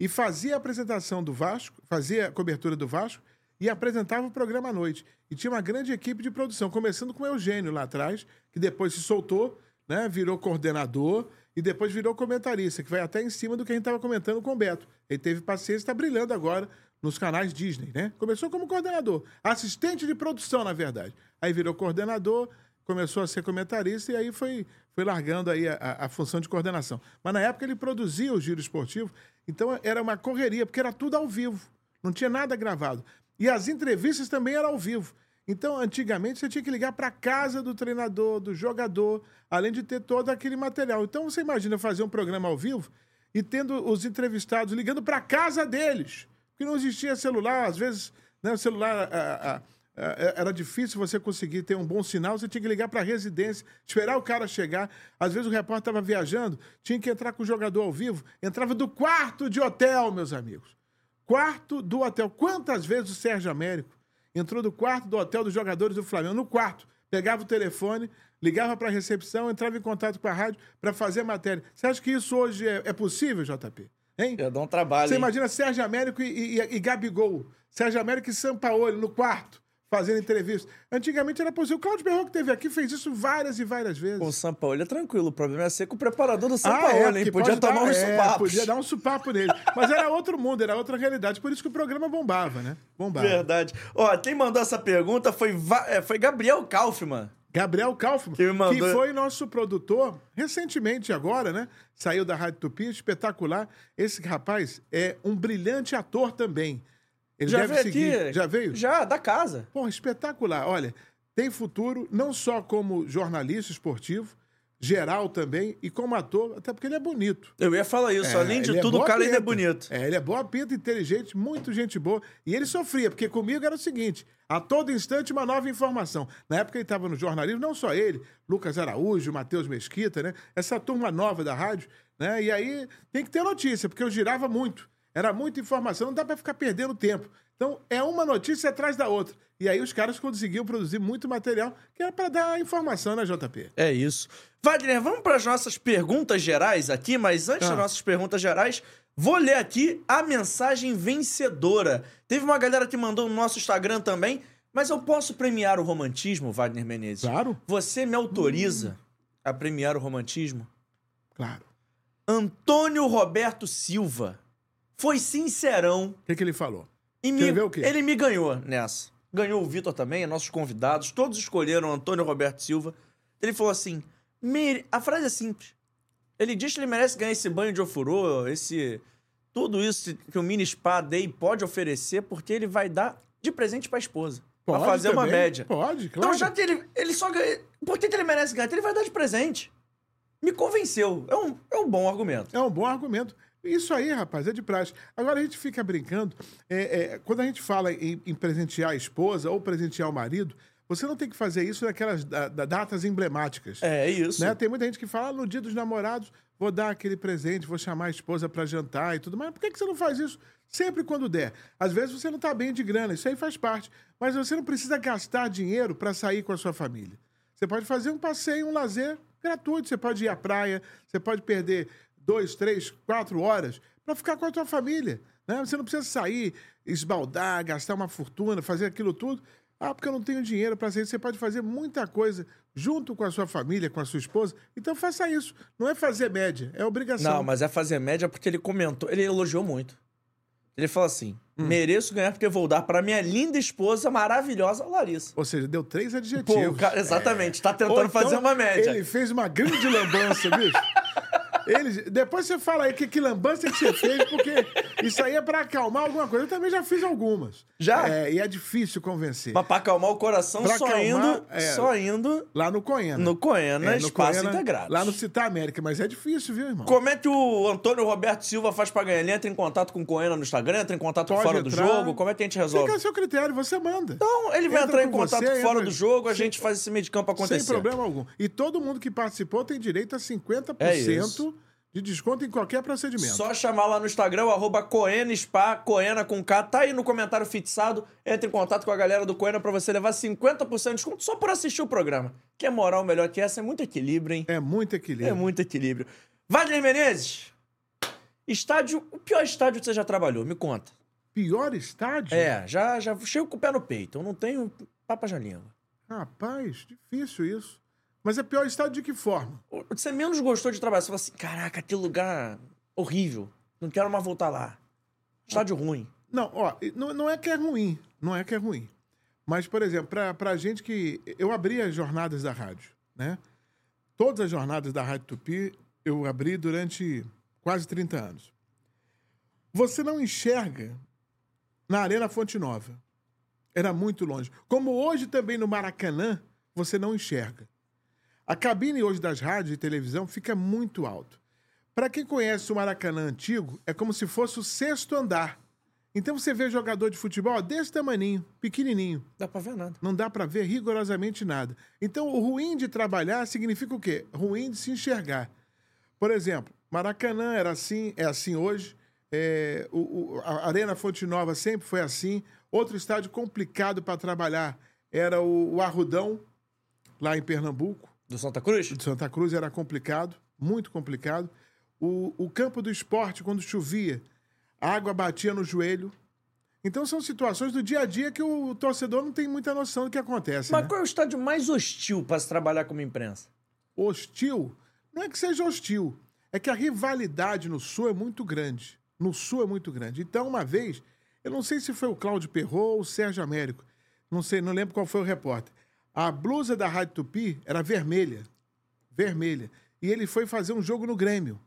e fazia a apresentação do Vasco, fazia a cobertura do Vasco e apresentava o programa à noite. E tinha uma grande equipe de produção, começando com o Eugênio lá atrás, que depois se soltou, né, virou coordenador e depois virou comentarista, que vai até em cima do que a gente estava comentando com o Beto. Ele teve paciência está brilhando agora nos canais Disney, né? Começou como coordenador, assistente de produção, na verdade. Aí virou coordenador, começou a ser comentarista e aí foi, foi largando aí a, a- a função de coordenação. Mas na época ele produzia o giro esportivo, então era uma correria, porque era tudo ao vivo, não tinha nada gravado. E as entrevistas também eram ao vivo. Então, antigamente, você tinha que ligar para casa do treinador, do jogador, além de ter todo aquele material. Então, você imagina fazer um programa ao vivo e tendo os entrevistados ligando para casa deles. Porque não existia celular, às vezes, né, o celular ah, ah, ah, era difícil você conseguir ter um bom sinal, você tinha que ligar para a residência, esperar o cara chegar. Às vezes o repórter estava viajando, tinha que entrar com o jogador ao vivo, entrava do quarto de hotel, meus amigos. Quarto do hotel. Quantas vezes o Sérgio Américo entrou do quarto do hotel dos jogadores do Flamengo? No quarto. Pegava o telefone, ligava para a recepção, entrava em contato com a rádio para fazer matéria. Você acha que isso hoje é, é possível, JP? Hein? Eu dou um trabalho. Você hein? imagina Sérgio Américo e, e, e Gabigol. Sérgio Américo e Sampaoli no quarto, fazendo entrevista. Antigamente era possível. O Cláudio Berrou que teve aqui fez isso várias e várias vezes. O São Paulo é tranquilo. O problema é ser com o preparador do São Ah, Paulo, é, hein? Podia tomar dar- uns é, supapos. Podia dar um supapo nele. Mas era outro mundo, era outra realidade. Por isso que o programa bombava, né? Bombava. Verdade. Ó, quem mandou essa pergunta foi, é, foi Gabriel Kaufmann. Gabriel Kaufmann, Que mandou- foi nosso produtor recentemente agora, né? Saiu da Rádio Tupi, espetacular. Esse rapaz é um brilhante ator também. Ele Já deve veio seguir. aqui? Já veio? Já, da casa. Pô, espetacular. Olha, tem futuro não só como jornalista esportivo, geral também, e como ator, até porque ele é bonito. Eu ia falar isso. É, Além de é tudo, o boa cara ainda é pinta. bonito. É, ele é boa pinta, inteligente, muito gente boa. E ele sofria, porque comigo era o seguinte: a todo instante uma nova informação. Na época ele estava no jornalismo, não só ele, Lucas Araújo, Matheus Mesquita, né? Essa turma nova da rádio, né? E aí tem que ter notícia, porque eu girava muito. Era muita informação, não dá para ficar perdendo tempo. Então, é uma notícia atrás da outra. E aí os caras conseguiam produzir muito material que era para dar informação, né, JP? É isso. Wagner, vamos para as nossas perguntas gerais aqui, mas antes Ah. das nossas perguntas gerais, vou ler aqui a mensagem vencedora. Teve uma galera que mandou no nosso Instagram também, mas eu posso premiar o romantismo, Wagner Menezes? Claro, Você me autoriza a premiar o romantismo? claro. Antônio Roberto Silva foi sincerão O que, que ele falou? e me, o quê? ele me ganhou nessa. Ganhou o Vitor também, nossos convidados, todos escolheram Antônio Roberto Silva. Ele falou assim: "Mere-" a frase é simples. Ele diz que ele merece ganhar esse banho de ofurô, esse tudo isso que o mini spa day pode oferecer, porque ele vai dar de presente pra esposa. Pra Pode fazer uma também? média. Pode, claro. Então, já que ele, ele só ganha. Por que, que ele merece ganhar? Ele vai dar de presente. Me convenceu. É um, é um bom argumento. É um bom argumento. Isso aí, rapaz, é de praxe. Agora a gente fica brincando. é, é, quando a gente fala em, em presentear a esposa ou presentear o marido, você não tem que fazer isso naquelas da- da- datas emblemáticas. É isso. Né? Tem muita gente que fala, ah, no dia dos namorados, vou dar aquele presente, vou chamar a esposa para jantar e tudo mais. Por que, que você não faz isso sempre quando der? Às vezes você não está bem de grana, isso aí faz parte. Mas você não precisa gastar dinheiro para sair com a sua família. Você pode fazer um passeio, um lazer gratuito. Você pode ir à praia, você pode perder dois, três, quatro horas para ficar com a tua família. Né? Você não precisa sair, esbaldar, gastar uma fortuna, fazer aquilo tudo. Ah, porque eu não tenho dinheiro para sair. Você pode fazer muita coisa junto com a sua família, com a sua esposa. Então faça isso. Não é fazer média, é obrigação. Não, mas é fazer média porque ele comentou, ele elogiou muito. Ele falou assim: Hum. mereço ganhar porque vou dar para minha linda esposa maravilhosa, Larissa. Ou seja, deu três Pô, adjetivos. o cara, exatamente, tá Ou tentando então, fazer uma média. Ele fez uma grande lambança, bicho. Ele, depois você fala aí que, que lambança que você fez, porque isso aí é pra acalmar alguma coisa. Eu também já fiz algumas. Já? É, e é difícil convencer. Mas pra acalmar o coração, Pra só acalmar, indo, é. só indo Lá no Coena. no Coena, É, no Espaço Coena, Integrado. Lá no Citar América, mas é difícil, viu, irmão? Como é que o Antônio Roberto Silva faz pra ganhar? Ele entra em contato com o Coena no Instagram, entra em contato Pode fora do entrar. jogo? Como é que a gente resolve? Fica a seu critério, você manda. Então, ele vai Entra entrar em com contato você, fora entra- do jogo, a gente faz esse meio de campo acontecer. Sem problema algum. E todo mundo que participou tem direito a 50% É isso. De desconto em qualquer procedimento. Só chamar lá no Instagram, arroba Coena Spa, Coena com K. Tá aí no comentário fixado. Entre em contato com a galera do Coena pra você levar 50% de desconto só por assistir o programa. Que é moral melhor que essa? É muito equilíbrio, hein? É muito equilíbrio. É muito equilíbrio. Wagner Menezes, estádio... O pior estádio que você já trabalhou? Me conta. Pior estádio? É, já, já chego com o pé no peito. Eu não tenho papas na língua. Rapaz, difícil isso. Mas é pior estádio de que forma? Você menos gostou de trabalhar? Você falou assim, caraca, que lugar horrível. Não quero mais voltar lá. Estádio ruim. Não, ó, não, não é que é ruim, não é que é ruim. Mas, por exemplo, pra, pra gente que. Eu abri as jornadas da rádio, né? Todas as jornadas da Rádio Tupi eu abri durante quase 30 anos. Você não enxerga na Arena Fonte Nova. Era muito longe. Como hoje também no Maracanã, você não enxerga. A cabine hoje das rádios e televisão fica muito alto. Para quem conhece o Maracanã antigo, é como se fosse o sexto andar. Então você vê jogador de futebol desse tamaninho, pequenininho. Dá pra ver nada. Não dá para ver rigorosamente nada. Então, o ruim de trabalhar significa o quê? Ruim de se enxergar. Por exemplo, Maracanã era assim, é assim hoje. É, o, o- a Arena Fonte Nova sempre foi assim. Outro estádio complicado para trabalhar era o, o Arrudão, lá em Pernambuco. Do Santa Cruz? De Santa Cruz era complicado, muito complicado. O, o campo do esporte, quando chovia, a água batia no joelho. Então são situações do dia a dia que o torcedor não tem muita noção do que acontece. Mas né? qual é o estádio mais hostil pra se trabalhar como imprensa? hostil, não é que seja hostil, é que a rivalidade no Sul é muito grande. No Sul é muito grande. Então, uma vez, eu não sei se foi o Cláudio Perrot ou o Sérgio Américo, não sei, não lembro qual foi o repórter. A blusa da Rádio Tupi era vermelha. Vermelha. E ele foi fazer um jogo no Grêmio.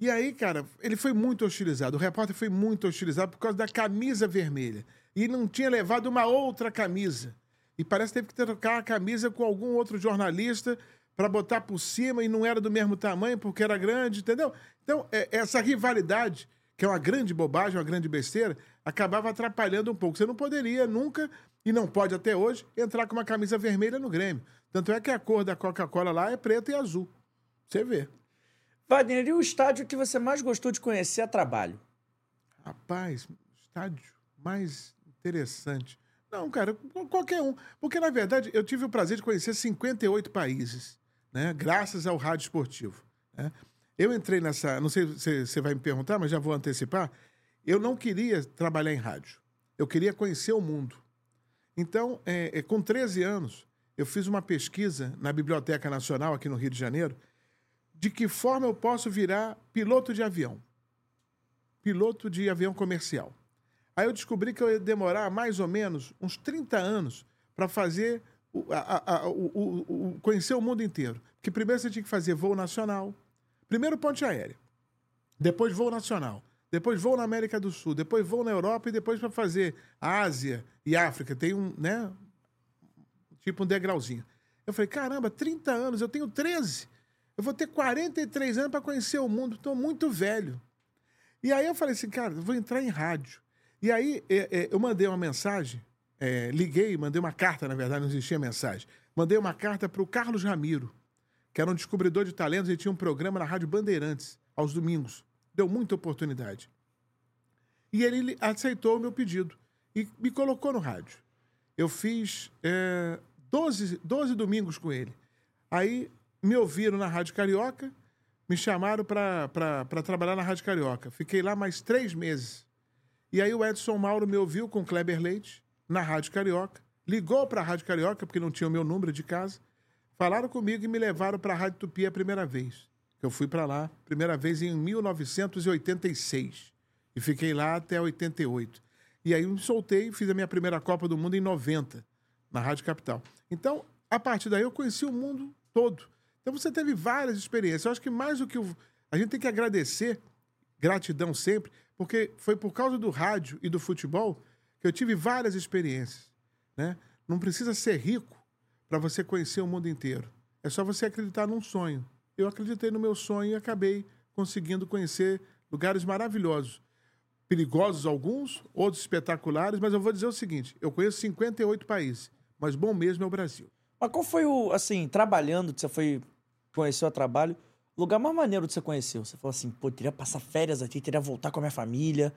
E aí, cara, ele foi muito hostilizado. O repórter foi muito hostilizado por causa da camisa vermelha. E não tinha levado uma outra camisa. E parece que teve que trocar a camisa com algum outro jornalista para botar por cima e não era do mesmo tamanho porque era grande, entendeu? Então, é- essa rivalidade, que é uma grande bobagem, uma grande besteira, acabava atrapalhando um pouco. Você não poderia nunca, e não pode até hoje, entrar com uma camisa vermelha no Grêmio. Tanto é que a cor da Coca-Cola lá é preta e azul. Você vê. Wagner, e o estádio que você mais gostou de conhecer a trabalho? Rapaz, estádio mais interessante. Não, cara, qual- qualquer um. Porque, na verdade, eu tive o prazer de conhecer 58 países, né? Graças ao rádio esportivo. né? Eu entrei nessa. Não sei se você vai me perguntar, mas já vou antecipar. Eu não queria trabalhar em rádio. Eu queria conhecer o mundo. Então, é, é, com 13 anos, eu fiz uma pesquisa na Biblioteca Nacional, aqui no Rio de Janeiro, de que forma eu posso virar piloto de avião piloto de avião comercial. Aí eu descobri que eu ia demorar mais ou menos uns 30 anos para fazer o, a- a- o- o- conhecer o mundo inteiro. Porque primeiro você tinha que fazer voo nacional, primeiro ponte aérea, depois voo nacional, depois voo na América do Sul, depois voo na Europa e depois para fazer Ásia e África. Tem um, né, tipo um degrauzinho. Eu falei, caramba, 30 anos, eu tenho 13. Eu vou ter 43 anos para conhecer o mundo, estou muito velho. E aí eu falei assim, cara, vou entrar em rádio. E aí é, é, eu mandei uma mensagem, é, liguei, mandei uma carta, na verdade, não existia mensagem. Mandei uma carta para o Carlos Ramiro, que era um descobridor de talentos, ele tinha um programa na Rádio Bandeirantes, aos domingos. Deu muita oportunidade. E ele aceitou o meu pedido e me colocou no rádio. Eu fiz é, 12, 12 domingos com ele. Aí me ouviram na Rádio Carioca, me chamaram para trabalhar na Rádio Carioca. Fiquei lá mais três meses. E aí o Edson Mauro me ouviu com Kleber Leite na Rádio Carioca, ligou para a Rádio Carioca, porque não tinha o meu número de casa, falaram comigo e me levaram para a Rádio Tupi a primeira vez. Eu fui para lá, primeira vez em 1986. E fiquei lá até 88. E aí me soltei e fiz a minha primeira Copa do Mundo em 90, na Rádio Capital. Então, a partir daí eu conheci o mundo todo. Então você teve várias experiências. Eu acho que mais do que o... a gente tem que agradecer, gratidão sempre, porque foi por causa do rádio e do futebol que eu tive várias experiências. Né? Não precisa ser rico para você conhecer o mundo inteiro. É só você acreditar num sonho. Eu acreditei no meu sonho e acabei conseguindo conhecer lugares maravilhosos. Perigosos alguns, outros espetaculares, mas eu vou dizer o seguinte: eu conheço 58 países, mas bom mesmo é o Brasil. Mas qual foi o, assim, trabalhando, que você foi, conheceu a trabalho, o lugar mais maneiro que você conheceu? Você falou assim, pô, teria passar férias aqui, teria voltar com a minha família.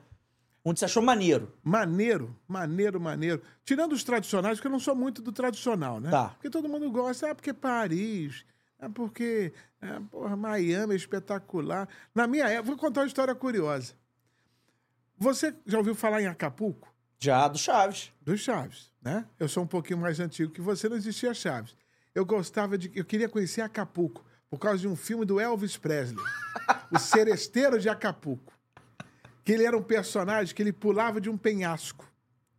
Onde você achou maneiro? Maneiro, maneiro, maneiro. Tirando os tradicionais, porque eu não sou muito do tradicional, né? Tá. Porque todo mundo gosta, ah, porque Paris, ah, porque ah, porra, Miami é espetacular. Na minha época, vou contar uma história curiosa. Você já ouviu falar em Acapulco? Já do Chaves. Dos Chaves, né? Eu sou um pouquinho mais antigo que você, não existia Chaves. Eu gostava de. Eu queria conhecer Acapulco por causa de um filme do Elvis Presley, O Seresteiro de Acapulco. que ele era um personagem que ele pulava de um penhasco.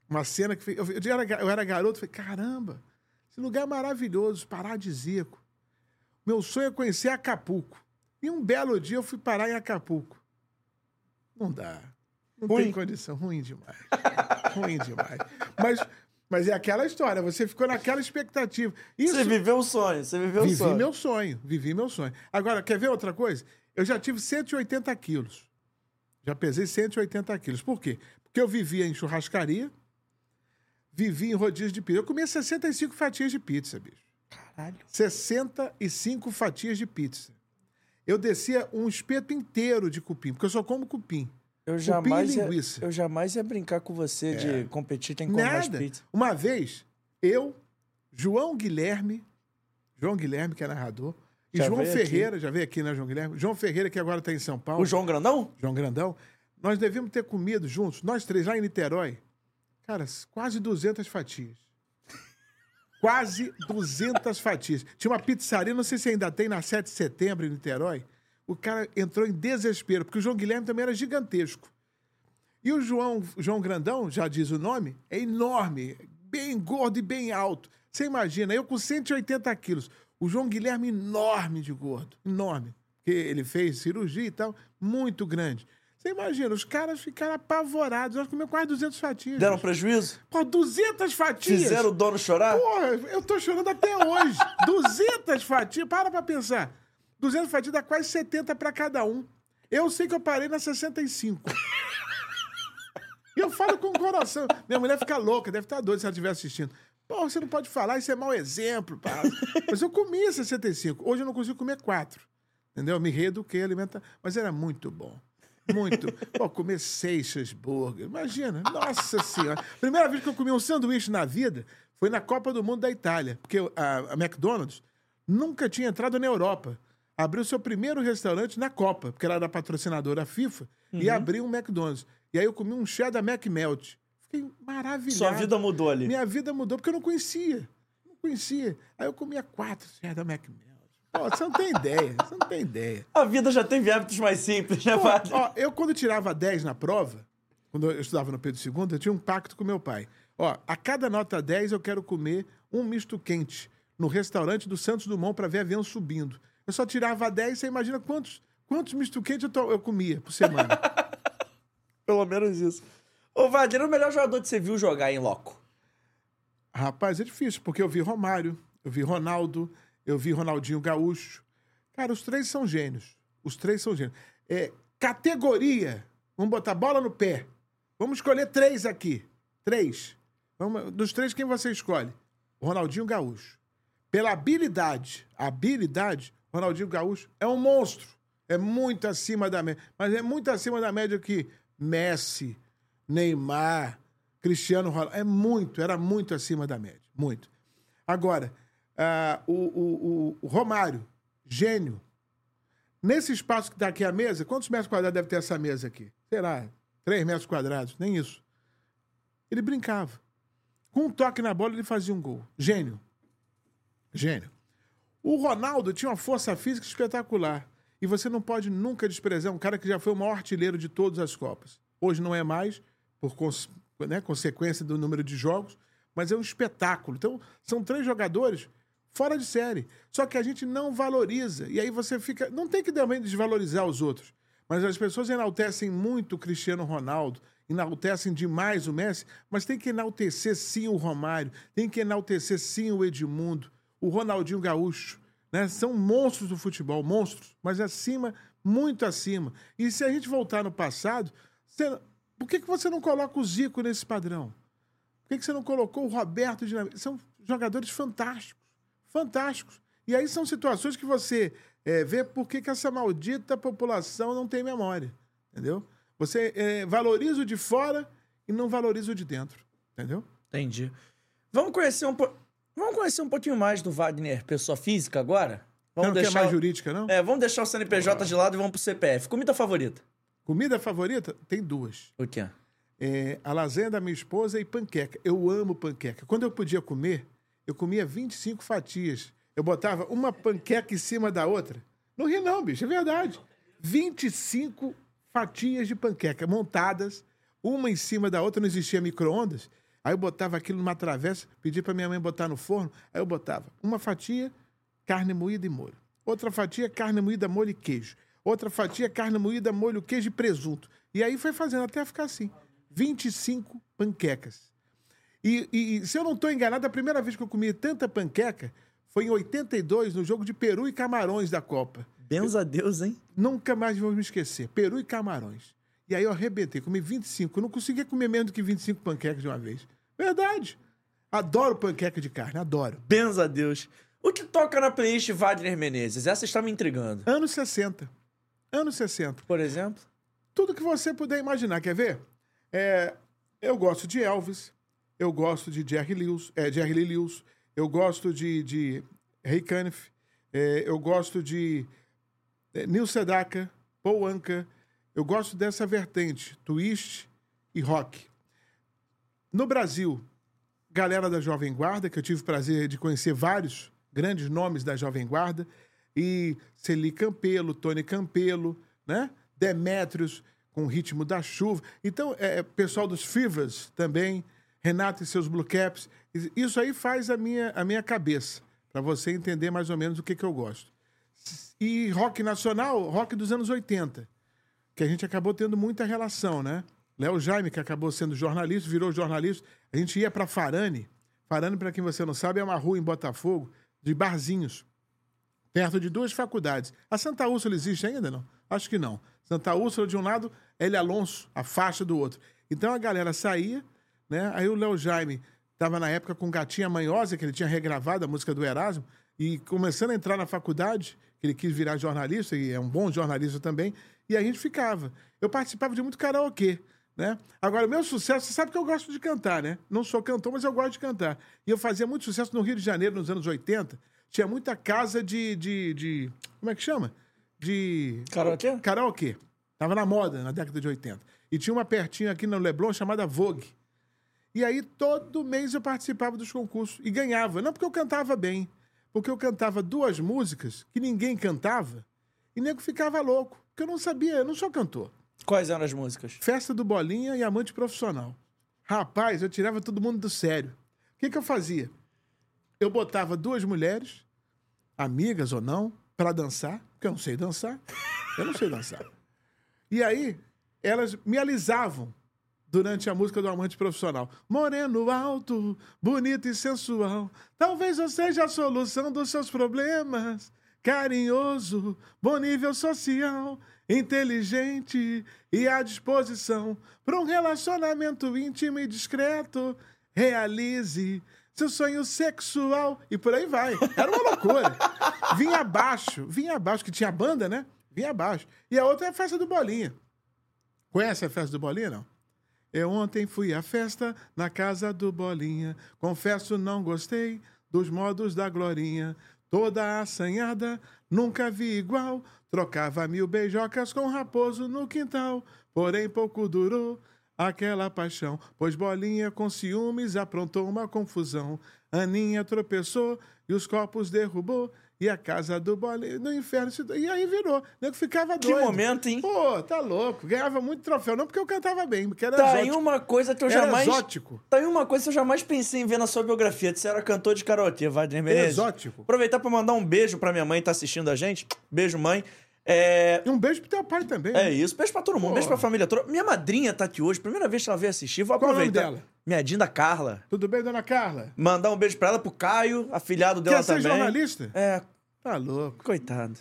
Uma cena que... Eu, eu, era, eu era garoto, falei, caramba, esse lugar é maravilhoso, paradisíaco. Meu sonho é conhecer Acapulco. E um belo dia eu fui parar em Acapulco. Não dá. Não Ruim. tem condição. Ruim demais. Ruim demais. Mas, mas é aquela história, você ficou naquela expectativa. Isso, Você viveu o sonho, você viveu Vivi sonho. meu sonho, vivi meu sonho. Agora, quer ver outra coisa? Eu já tive 180 quilos. Já pesei 180 quilos. Por quê? Porque eu vivia em churrascaria, vivia em rodízio de pizza. Eu comia 65 fatias de pizza, bicho. Caralho. 65 fatias de pizza. Eu descia um espeto inteiro de cupim, porque eu só como cupim. Eu e jamais, ia. É. eu jamais ia brincar com você de competir quem come mais Nada. pizza. Uma vez, eu, João Guilherme, João Guilherme, que é narrador, e Já João veio aqui. Ferreira, já veio aqui, né, João Guilherme? João Ferreira, que agora está em São Paulo. O João Grandão? João Grandão. Nós devíamos ter comido juntos, nós três, lá em Niterói, cara, quase 200 fatias. Quase 200 fatias. Tinha uma pizzaria, não sei se ainda tem, na 7 de setembro, em Niterói. O cara entrou em desespero, porque o João Guilherme também era gigantesco. E o João, João Grandão, já diz o nome, é enorme, bem gordo e bem alto. Você imagina, eu com 180 quilos, o João Guilherme enorme de gordo, enorme. Porque ele fez cirurgia e tal, muito grande. Você imagina, os caras ficaram apavorados. Nós comemos quase 200 fatias. Deram prejuízo? Pô, 200 fatias? Fizeram o dono chorar? Porra, eu tô chorando até hoje. 200 fatias, para pra pensar. 200 fatias dá quase 70 pra cada um. Eu sei que eu parei na 65. E eu falo com o coração. Minha mulher fica louca, deve estar doida se ela estiver assistindo. Pô, você não pode falar, isso é mau exemplo. Pá. Mas eu comia 65. Hoje eu não consigo comer quatro. Entendeu? Eu me reeduquei alimentar. Mas era muito bom. Muito. Pô, comer seis cheeseburger. Imagina. Nossa Senhora. Primeira vez que eu comi um sanduíche na vida foi na Copa do Mundo da Itália. Porque a, a McDonald's nunca tinha entrado na Europa. Abriu seu primeiro restaurante na Copa, porque ela era patrocinadora FIFA, e abriu um McDonald's. E aí eu comi um cheddar McMelt. Fiquei maravilhado. Sua vida mudou ali. Minha vida mudou porque eu não conhecia. Não conhecia. Aí eu comia quatro cheddar McMelt. Pô, você não tem ideia. Você não tem ideia. A vida já teve hábitos mais simples, né, Pô, Padre? ó, eu, quando tirava 10 na prova, quando eu estudava no Pedro II, eu tinha um pacto com meu pai. Ó, a cada nota 10 eu quero comer um misto quente no restaurante do Santos Dumont para ver avião subindo. Eu só tirava 10, você imagina quantos, quantos misto quente eu, eu comia por semana. Pelo menos isso. Ô, Wagner, o melhor jogador que você viu jogar em loco? Rapaz, é difícil, porque eu vi Romário, eu vi Ronaldo, eu vi Ronaldinho Gaúcho. Cara, os três são gênios. Os três são gênios. É, categoria. Vamos botar bola no pé. Vamos escolher três aqui. Três. Vamos, dos três, quem você escolhe? Ronaldinho Gaúcho. Pela habilidade, habilidade, Ronaldinho Gaúcho é um monstro. É muito acima da média. Mas é muito acima da média que Messi, Neymar, Cristiano Ronaldo. É muito, era muito acima da média. Muito. Agora, ah, o, o- o- Romário, gênio. Nesse espaço que está aqui a mesa, quantos metros quadrados deve ter essa mesa aqui? Sei lá, 3 metros quadrados, nem isso. Ele brincava. Com um toque na bola, ele fazia um gol. Gênio. Gênio. O Ronaldo tinha uma força física espetacular. E você não pode nunca desprezar um cara que já foi o maior artilheiro de todas as Copas. Hoje não é mais, por cons- né, consequência do número de jogos, mas é um espetáculo. Então, são três jogadores fora de série. Só que a gente não valoriza. E aí você fica. Não tem que também desvalorizar os outros. Mas as pessoas enaltecem muito o Cristiano Ronaldo, enaltecem demais o Messi, mas tem que enaltecer sim o Romário, tem que enaltecer sim o Edmundo, o Ronaldinho Gaúcho. Né? São monstros do futebol, monstros, mas acima, muito acima. E se a gente voltar no passado, você- por que, que você não coloca o Zico nesse padrão? Por que, que você não colocou o Roberto Dinamite? São jogadores fantásticos. Fantásticos. E aí são situações que você eh, vê por que, que essa maldita população não tem memória. Entendeu? Você eh, valoriza o de fora e não valoriza o de dentro. Entendeu? Entendi. Vamos conhecer um, po- vamos conhecer um pouquinho mais do Wagner, pessoa física, agora? Vamos não quer deixar, mais jurídica, não? é, vamos deixar o CNPJ de lado e vamos pro CPF. Comida favorita? Comida favorita? Tem duas. O quê? É, a lasanha da minha esposa e panqueca. Eu amo panqueca. Quando eu podia comer, eu comia 25 fatias. Eu botava uma panqueca em cima da outra. Não ri não, bicho, é verdade. 25 fatias de panqueca montadas, uma em cima da outra, não existia micro-ondas. Aí eu botava aquilo numa travessa, pedi para minha mãe botar no forno, aí eu botava uma fatia, carne moída e molho. Outra fatia, carne moída, molho e queijo. Outra fatia, carne moída, molho, queijo e presunto. E aí foi fazendo até ficar assim. 25 panquecas. E, e- se eu não estou enganado, a primeira vez que eu comi tanta panqueca foi em 82, no jogo de Peru e Camarões da Copa. Benza a Deus, hein? Nunca mais vou me esquecer. Peru e Camarões. E aí eu arrebentei, comi 25. Eu não conseguia comer menos do que 25 panquecas de uma vez. Verdade. Adoro panqueca de carne, adoro. Benza a Deus. O que toca na playlist Wagner Menezes? Essa está me intrigando. Anos 60. Anos 60. Por exemplo? Tudo que você puder imaginar. Quer ver? É, eu gosto de Elvis. Eu gosto de Jerry Lewis. É, Jerry Lee Lewis. Eu gosto de, de Ray Conniff. É, eu gosto de é, Neil Sedaka, Paul Anka. Eu gosto dessa vertente, twist e rock. No Brasil, galera da Jovem Guarda, que eu tive o prazer de conhecer vários grandes nomes da Jovem Guarda, e Celi Campelo, Tony Campelo, né? Demétrios, com o ritmo da chuva. Então, é, pessoal dos Fevers também, Renato e seus Blue Caps. Isso aí faz a minha, a minha cabeça, para você entender mais ou menos o que, que eu gosto. E rock nacional, rock dos anos 80, que a gente acabou tendo muita relação, né? Léo Jaime, que acabou sendo jornalista, virou jornalista. A gente ia para Farane. Farane, para quem você não sabe, é uma rua em Botafogo de barzinhos, perto de duas faculdades. A Santa Úrsula existe ainda, não? Acho que não. Santa Úrsula de um lado, L. Alonso, a faixa do outro. Então a galera saía, né? Aí o Léo Jaime estava na época com Gatinha Manhosa, que ele tinha regravado a música do Erasmo, e começando a entrar na faculdade, que ele quis virar jornalista, e é um bom jornalista também, e a gente ficava. Eu participava de muito karaokê. Né? Agora, o meu sucesso, você sabe que eu gosto de cantar, né? Não sou cantor, mas eu gosto de cantar. E eu fazia muito sucesso no Rio de Janeiro nos anos 80. Tinha muita casa de. de, de como é que chama? De. Karaokê? Karaokê. Tava na moda na década de 80. E tinha uma pertinho aqui no Leblon chamada Vogue. E aí, todo mês eu participava dos concursos e ganhava. Não porque eu cantava bem, porque eu cantava duas músicas que ninguém cantava e nego ficava louco. Porque eu não sabia, eu não sou cantor. Quais eram as músicas? Festa do Bolinha e Amante Profissional. Rapaz, eu tirava todo mundo do sério. O que, que eu fazia? Eu botava duas mulheres, amigas ou não, para dançar, porque eu não sei dançar. Eu não sei dançar. E aí, elas me alisavam durante a música do Amante Profissional. Moreno alto, bonito e sensual. Talvez eu seja a solução dos seus problemas. Carinhoso, bom nível social, inteligente e à disposição para um relacionamento íntimo e discreto. Realize seu sonho sexual e por aí vai. Era uma loucura. Vinha abaixo, vinha abaixo, que tinha banda, né? Vinha abaixo. E a outra é a festa do Bolinha. Conhece a festa do Bolinha, não? Eu ontem fui à festa na casa do Bolinha. Confesso, não gostei dos modos da Glorinha. Toda assanhada, nunca vi igual. Trocava mil beijocas com raposo no quintal. Porém, pouco durou aquela paixão. Pois Bolinha, com ciúmes, aprontou uma confusão. Aninha tropeçou e os copos derrubou. E a casa do Bolinha no inferno. E aí virou. O nego ficava Que doido. momento, hein? Pô, tá louco. Ganhava muito troféu. Não porque eu cantava bem, porque era Tá exótico. uma coisa que eu Era jamais. exótico. Tá aí uma coisa que eu jamais pensei em ver na sua biografia. Você era cantor de karaokê, Wagner Menezes. Exótico. Aproveitar pra mandar um beijo pra minha mãe que tá assistindo a gente. Beijo, mãe. É. E um beijo pro teu pai também. É né? isso, beijo pra todo mundo, Pô. beijo pra família toda. Minha madrinha tá aqui hoje, primeira vez que ela veio assistir, vou Qual o nome aproveitar. dela? Minha Dinda Carla. Tudo bem, dona Carla? Mandar um beijo pra ela, pro Caio, afilhado dela Quer ser também. jornalista? É, Tá louco. coitado.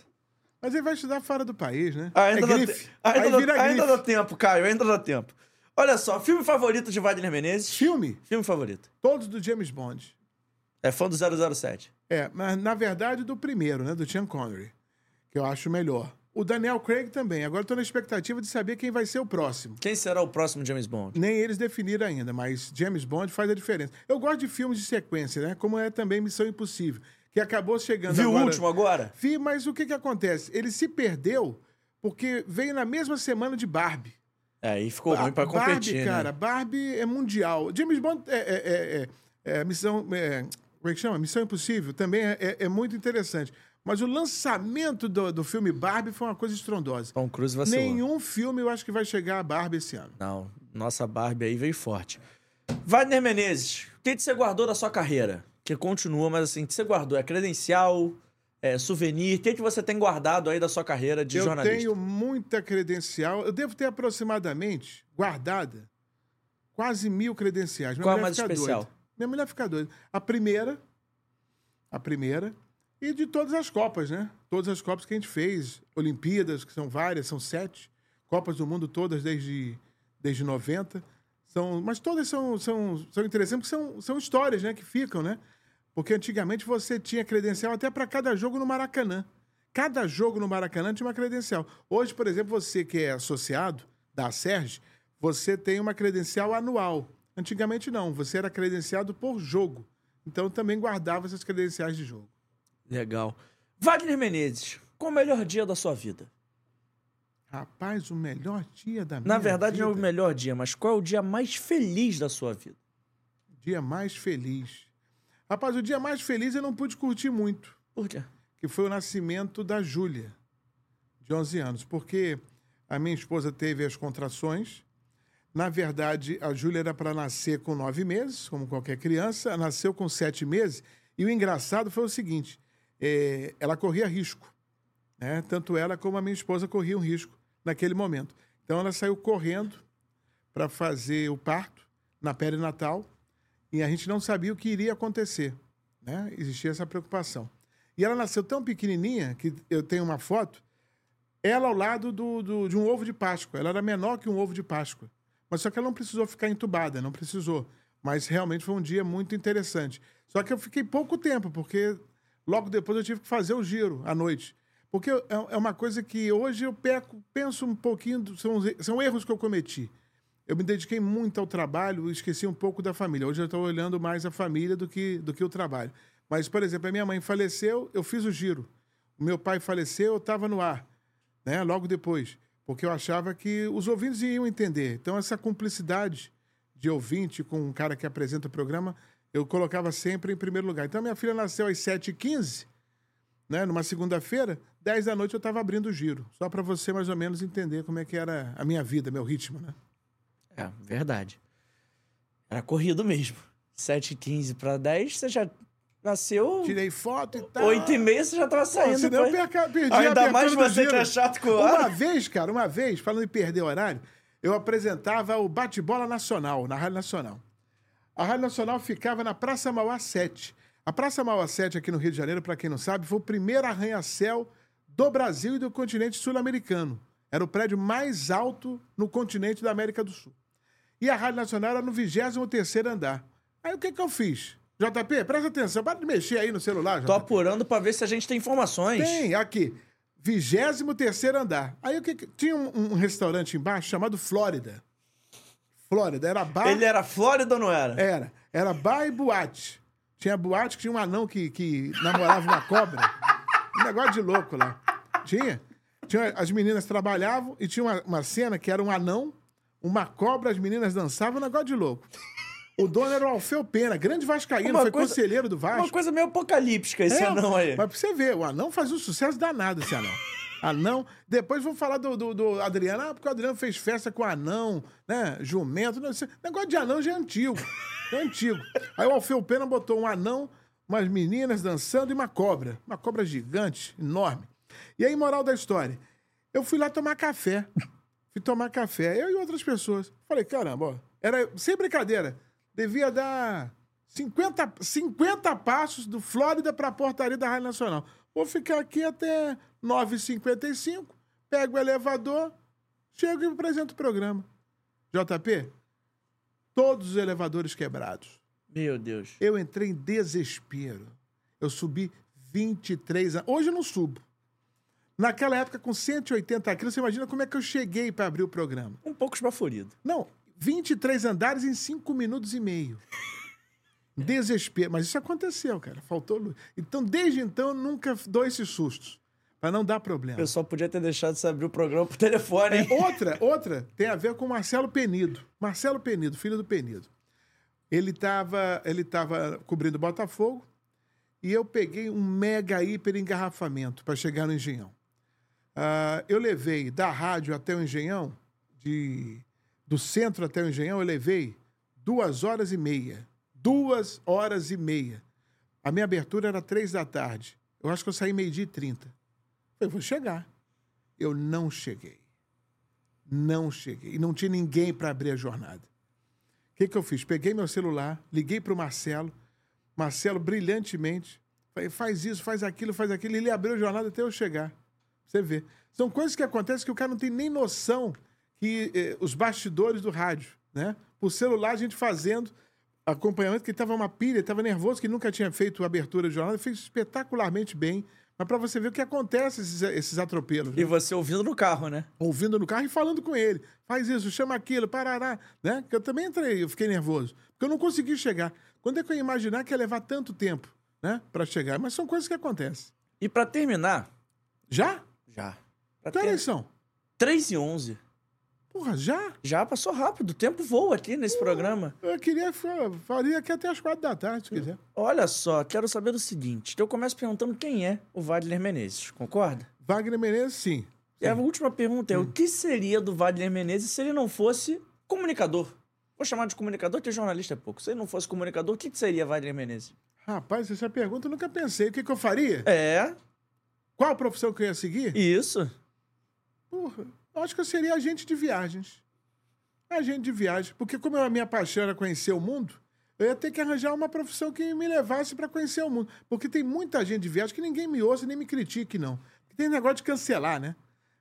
Mas ele vai estudar fora do país, né? Ah, ainda, é dá, grife. te- ainda, Aí dá- vira ainda grife. dá tempo, Caio, ainda dá tempo. Olha só, filme favorito de Wagner Menezes? Filme, Filme favorito. todos do James Bond. É fã do 007. É, mas na verdade do primeiro, né? Do Sean Connery. Que eu acho melhor. O Daniel Craig também. Agora eu tô na expectativa de saber quem vai ser o próximo. Quem será o próximo James Bond? Nem eles definiram ainda, mas James Bond faz a diferença. Eu gosto de filmes de sequência, né? Como é também Missão Impossível, que acabou chegando Viu o agora... último agora? Vi, mas o que que acontece? Ele se perdeu porque veio na mesma semana de Barbie. É, aí ficou ruim pra Barbie, competir, né? cara, Barbie é mundial. James Bond é, é- é- é- é missão. como é que chama? Missão Impossível também é, muito interessante. Mas o lançamento do, do filme Barbie foi uma coisa estrondosa. Tom Cruise vacilou. Nenhum filme eu acho que vai chegar a Barbie esse ano. Não, nossa Barbie aí veio forte. Wagner Menezes, o que você guardou da sua carreira? Que continua, mas assim, o que você guardou? É credencial? É souvenir? O que, que você tem guardado aí da sua carreira de eu jornalista? tenho muita credencial. Eu devo ter aproximadamente guardada quase mil credenciais. Minha Qual a mais especial? doida. Minha mulher fica doida. A primeira, a primeira, e de todas as Copas, né? Todas as Copas que a gente fez. Olimpíadas, que são várias, são sete. Copas do Mundo todas desde, desde 90. São, mas todas são, são, são interessantes porque são, são histórias, né? Que ficam, né? Porque antigamente você tinha credencial até para cada jogo no Maracanã. Cada jogo no Maracanã tinha uma credencial. Hoje, por exemplo, você que é associado da Serge, você tem uma credencial anual. Antigamente não, você era credenciado por jogo. Então também guardava essas credenciais de jogo. Legal. Wagner Menezes, qual o melhor dia da sua vida? Rapaz, o melhor dia da minha Na verdade, vida. não é o melhor dia, mas qual é o dia mais feliz da sua vida? Dia mais feliz. Rapaz, o dia mais feliz eu não pude curtir muito. Por quê? que foi o nascimento da Júlia, de 11 anos, porque a minha esposa teve as contrações. Na verdade, a Júlia era para nascer com nove meses, como qualquer criança, nasceu com sete meses. E o engraçado foi o seguinte: eh, ela corria risco. Né? Tanto ela como a minha esposa corriam risco naquele momento. Então ela saiu correndo para fazer o parto na perinatal e a gente não sabia o que iria acontecer. Né? Existia essa preocupação. E ela nasceu tão pequenininha que eu tenho uma foto, ela ao lado do, do- de um ovo de Páscoa. Ela era menor que um ovo de Páscoa. Mas só que ela não precisou ficar entubada, não precisou. Mas realmente foi um dia muito interessante. Só que eu fiquei pouco tempo, porque logo depois eu tive que fazer o giro à noite. Porque é é uma coisa que hoje eu peco, penso um pouquinho, do- são, são erros que eu cometi. Eu me dediquei muito ao trabalho e esqueci um pouco da família. Hoje eu estou olhando mais a família do que, do que o trabalho. Mas, por exemplo, a minha mãe faleceu, eu fiz o giro. O meu pai faleceu, eu estava no ar, né? logo depois. Porque eu achava que os ouvintes iam entender. Então, essa cumplicidade de ouvinte com um cara que apresenta o programa, eu colocava sempre em primeiro lugar. Então, minha filha nasceu às 7h15, né? numa segunda-feira, 10 da noite eu estava abrindo o giro. Só para você mais ou menos entender como é que era a minha vida, meu ritmo, né? É, verdade. Era corrido mesmo. 7h15 para 10, você já nasceu. Tirei foto e tal. 8 e meia você já tava saindo. senão eu foi? perca, perdi Ainda mais você que é chato com o Uma horário. vez, cara, uma vez, falando em perder horário, eu apresentava o Bate-Bola Nacional, na Rádio Nacional. A Rádio Nacional ficava na Praça Mauá 7. A Praça Mauá 7, aqui no Rio de Janeiro, para quem não sabe, foi o primeiro arranha-céu do Brasil e do continente sul-americano. Era o prédio mais alto no continente da América do Sul. E a Rádio Nacional era no 23º andar. Aí o que, que eu fiz? JP, presta atenção, para de mexer aí no celular, JP. Tô apurando pra ver se a gente tem informações. Tem, aqui. 23 andar. Aí o que, que- tinha um, um restaurante embaixo chamado Flórida. Flórida, era bar. Ele era Flórida ou não era? Era. Era bar e boate. Tinha boate que tinha um anão que, que namorava uma cobra. Um negócio de louco lá. Tinha. tinha. As meninas trabalhavam e tinha uma, uma cena que era um anão, uma cobra, as meninas dançavam, um negócio de louco. O dono era o Alfeu Pena, grande vascaíno, Uma foi coisa- conselheiro do Vasco. Uma coisa meio apocalíptica esse É, anão aí. Mas pra você ver, o anão faz um sucesso danado, esse anão. Anão. Depois vamos falar do, do, do Adriano. Ah, porque o Adriano fez festa com anão, né? Jumento. Não sei. Negócio de anão já é antigo. É antigo. Aí o Alfeu Pena botou um anão, umas meninas dançando e uma cobra. Uma cobra gigante, enorme. E aí, moral da história. Eu fui lá tomar café. Fui tomar café. Eu e outras pessoas. Falei, caramba, ó. Era, sem brincadeira, devia dar 50, 50 passos do Flórida para a portaria da Rádio Nacional. Vou ficar aqui até 9h55, pego o elevador, chego e apresento o programa. JP, todos os elevadores quebrados. Meu Deus. Eu entrei em desespero. Eu subi 23 anos. Hoje eu não subo. Naquela época, com 180 quilos, você imagina como é que eu cheguei para abrir o programa. Um pouco esbaforido. Não, 23 andares em 5 minutos e meio. Desespero. Mas isso aconteceu, cara. Faltou luz. Então, desde então, eu nunca dou esses sustos. Para não dar O problema. pessoal podia ter deixado você abrir o programa por telefone, hein? Outra, outra tem a ver com Marcelo Penido. Marcelo Penido, filho do Penido. Ele estava ele tava cobrindo Botafogo e eu peguei um mega hiper engarrafamento para chegar no Engenhão. Ah, eu levei da rádio até o Engenhão, de, do centro até o Engenhão, eu levei duas horas e meia. Duas horas e meia. A minha abertura era três da tarde. Eu acho que eu saí meio-dia e trinta. Falei, vou chegar. Eu não cheguei. Não cheguei. E não tinha ninguém para abrir a jornada. O que, que eu fiz? Peguei meu celular, liguei para o Marcelo. Marcelo, brilhantemente, falei, faz isso, faz aquilo, faz aquilo. E ele abriu a jornada até eu chegar. Você vê. São coisas que acontecem que o cara não tem nem noção que eh, os bastidores do rádio, né? Por celular, a gente fazendo acompanhamento, que estava uma pilha, estava nervoso, que nunca tinha feito abertura de jornada, fez espetacularmente bem. Mas para você ver o que acontece, esses, esses atropelos. E né? você ouvindo no carro, né? Ouvindo no carro e falando com ele. Faz isso, chama aquilo, parará. Né? Que eu também entrei, eu fiquei nervoso. Porque eu não consegui chegar. Quando é que eu ia imaginar que ia levar tanto tempo né, para chegar? Mas são coisas que acontecem. E pra terminar, Já? já. Pra Que ter... horas são? 3 e 11. Porra, já? Já passou rápido, o tempo voa aqui nesse programa. Eu queria, faria aqui até as quatro da tarde, se quiser. Olha só, quero saber o seguinte. Eu começo perguntando quem é o Wagner Menezes, concorda? Wagner Menezes, sim. E a última pergunta é: Hum. o que seria do Wagner Menezes se ele não fosse comunicador? Vou chamar de comunicador, porque jornalista é pouco. Se ele não fosse comunicador, o que que seria Wagner Menezes? Rapaz, essa pergunta eu nunca pensei. O que, que eu faria? É, Qual profissão que eu ia seguir? isso. Porra, eu acho que eu seria agente de viagens. Agente de viagem. Porque como a minha paixão era conhecer o mundo, eu ia ter que arranjar uma profissão que me levasse para conhecer o mundo. Porque tem muita gente de viagem que ninguém me ouça nem me critique, não. Tem negócio de cancelar, né?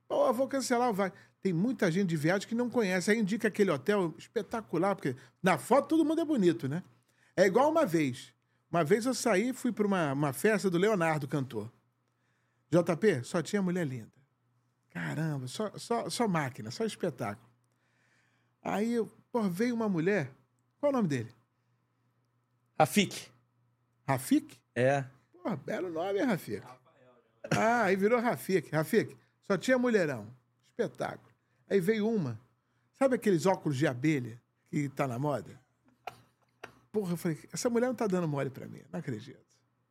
Pô, eu vou cancelar, vai. Tem muita gente de viagem que não conhece. Aí indica aquele hotel espetacular, porque na foto todo mundo é bonito, né? É igual uma vez. Uma vez eu saí e fui para uma, uma festa do Leonardo, cantor. JP, só tinha mulher linda. Caramba, só, só, só máquina, só espetáculo. Aí pô, veio uma mulher. Qual o nome dele? Rafik. Rafik? É. Pô, belo nome, hein, Rafik? Ah, aí virou Rafik. Rafik, só tinha mulherão. Espetáculo. Aí veio uma. Sabe aqueles óculos de abelha que tá na moda? Porra, eu falei, essa mulher não tá dando mole pra mim. Não acredito.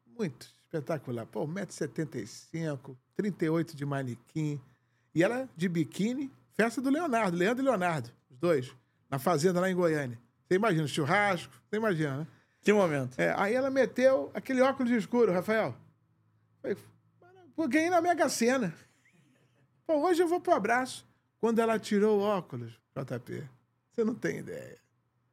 Muito espetacular. Pô, 1,75m, 38 de manequim. E ela de biquíni, festa do Leonardo, Leandro e Leonardo, os dois, na fazenda lá em Goiânia. Você imagina, churrasco, você imagina, né? Que momento. É, aí ela meteu aquele óculos de escuro, Rafael. Falei, Pô, ganhei na Mega Sena. Pô, hoje eu vou pro abraço. Quando ela tirou o óculos, JP, você não tem ideia.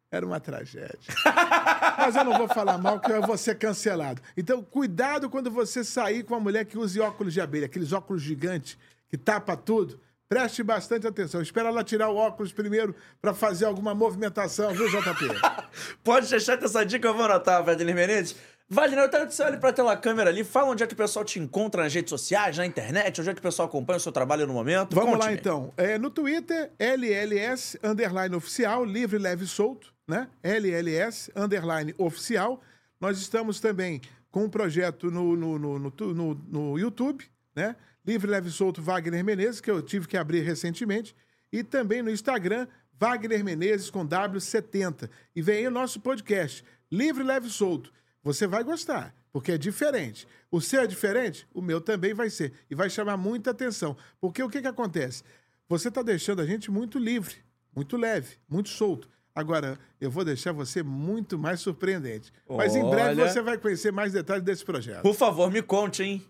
Era uma tragédia. Mas eu não vou falar mal, que eu vou ser cancelado. Então, cuidado quando você sair com uma mulher que use óculos de abelha, aqueles óculos gigantes que tapa tudo. Preste bastante atenção. Espera ela tirar o óculos primeiro para fazer alguma movimentação, viu, JP? Pode deixar que essa dica eu vou anotar, Wagner Menezes. Wagner, eu quero que você olhe pra tela câmera ali. Fala onde é que o pessoal te encontra nas redes sociais, na internet, onde é que o pessoal acompanha o seu trabalho no momento. Vamos lá, Conte-me. então. É, no Twitter, LLS, underline oficial, livre, leve e solto, né? LLS, underline oficial. Nós estamos também com um projeto no, no, no, no- no YouTube, né? Livre, leve solto Wagner Menezes, que eu tive que abrir recentemente. E também no Instagram, Wagner Menezes com W70. E vem aí o nosso podcast, Livre, leve solto. Você vai gostar, porque é diferente. O seu é diferente, o meu também vai ser. E vai chamar muita atenção. Porque o que, que acontece? Você está deixando a gente muito livre, muito leve, muito solto. Agora, eu vou deixar você muito mais surpreendente. Mas em breve você vai conhecer mais detalhes desse projeto. Por favor, me conte, hein?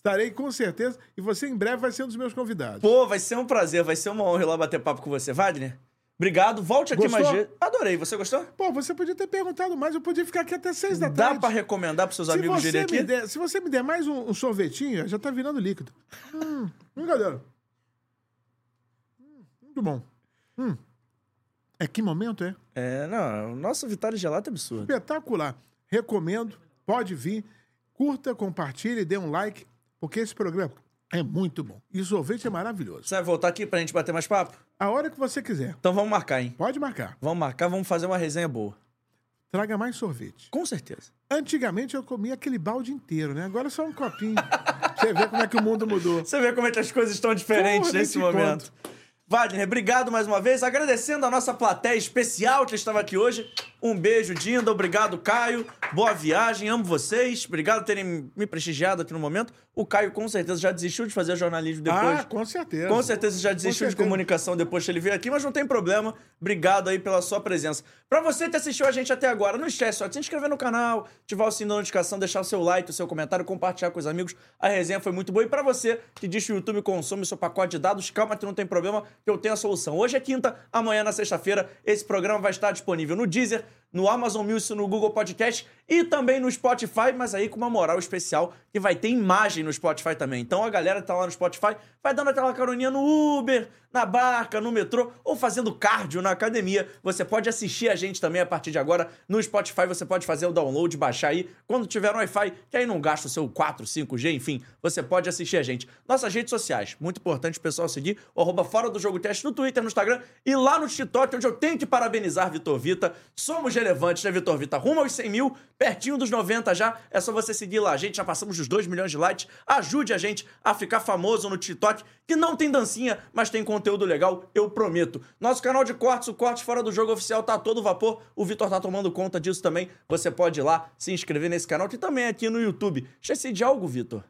Estarei com certeza e você em breve vai ser um dos meus convidados. Pô, vai ser um prazer, vai ser uma honra ir lá bater papo com você. Wagner, obrigado. Volte aqui mais vezes. Adorei. Você gostou? Pô, você podia ter perguntado mais, eu podia ficar aqui até seis da Dá tarde. pra recomendar pros seus se amigos você, irem me aqui? der, se você me der mais um, um sorvetinho, já tá virando líquido. Hum, brincadeira. Hum, muito bom. Hum. É que momento, é? É, não, o nosso Vitale Gelato é absurdo. Espetacular. Recomendo, pode vir, curta, compartilhe, dê um like, porque esse programa é muito bom. E o sorvete é maravilhoso. Você vai voltar aqui pra gente bater mais papo? A hora que você quiser. Então vamos marcar, hein? Pode marcar. Vamos marcar, vamos fazer uma resenha boa. Traga mais sorvete. Com certeza. Antigamente eu comia aquele balde inteiro, né? Agora é só um copinho. Você vê como é que o mundo mudou. Você vê como é que as coisas estão diferentes Porra, nesse momento. Wagner, obrigado mais uma vez. Agradecendo a nossa plateia especial que estava aqui hoje. Um beijo, Dinda. Obrigado, Caio. Boa viagem. Amo vocês. Obrigado por terem me prestigiado aqui no momento. O Caio, com certeza, já desistiu de fazer jornalismo depois. Ah, com certeza. Com certeza já desistiu de certeza. comunicação depois que ele veio aqui, mas não tem problema. Obrigado aí pela sua presença. Pra você que assistiu a gente até agora, não esquece só de se inscrever no canal, ativar o sininho da notificação, deixar o seu like, o seu comentário, compartilhar com os amigos. A resenha foi muito boa. E pra você que diz que o YouTube consome o seu pacote de dados, calma que não tem problema, que eu tenho a solução. Hoje é quinta, amanhã na sexta-feira, esse programa vai estar disponível no Deezer, no Amazon Music, no Google Podcast e também no Spotify, mas aí com uma moral especial que vai ter imagem no Spotify também. Então a galera que tá lá no Spotify vai dando aquela caroninha no Uber, na barca, no metrô ou fazendo cardio na academia. Você pode assistir a gente também a partir de agora no Spotify. Você pode fazer o download, baixar aí quando tiver no Wi-Fi, que aí não gasta o seu 4, 5G, enfim, você pode assistir a gente. Nossas redes sociais, muito importante o pessoal seguir o Fora do Jogo Teste no Twitter, no Instagram e lá no TikTok, onde eu tenho que parabenizar Vitor Vita. Somos relevantes, né, Vitor Vita? Rumo aos 100 mil, pertinho dos 90 já. É só você seguir lá. A gente já passamos dos 2 milhões de likes. Ajude a gente a ficar famoso no TikTok, que não tem dancinha, mas tem conteúdo legal, eu prometo. Nosso canal de cortes, o Cortes Fora do Jogo Oficial, tá todo vapor. O Vitor tá tomando conta disso também. Você pode ir lá se inscrever nesse canal, que também é aqui no YouTube. Esqueci de algo, Vitor?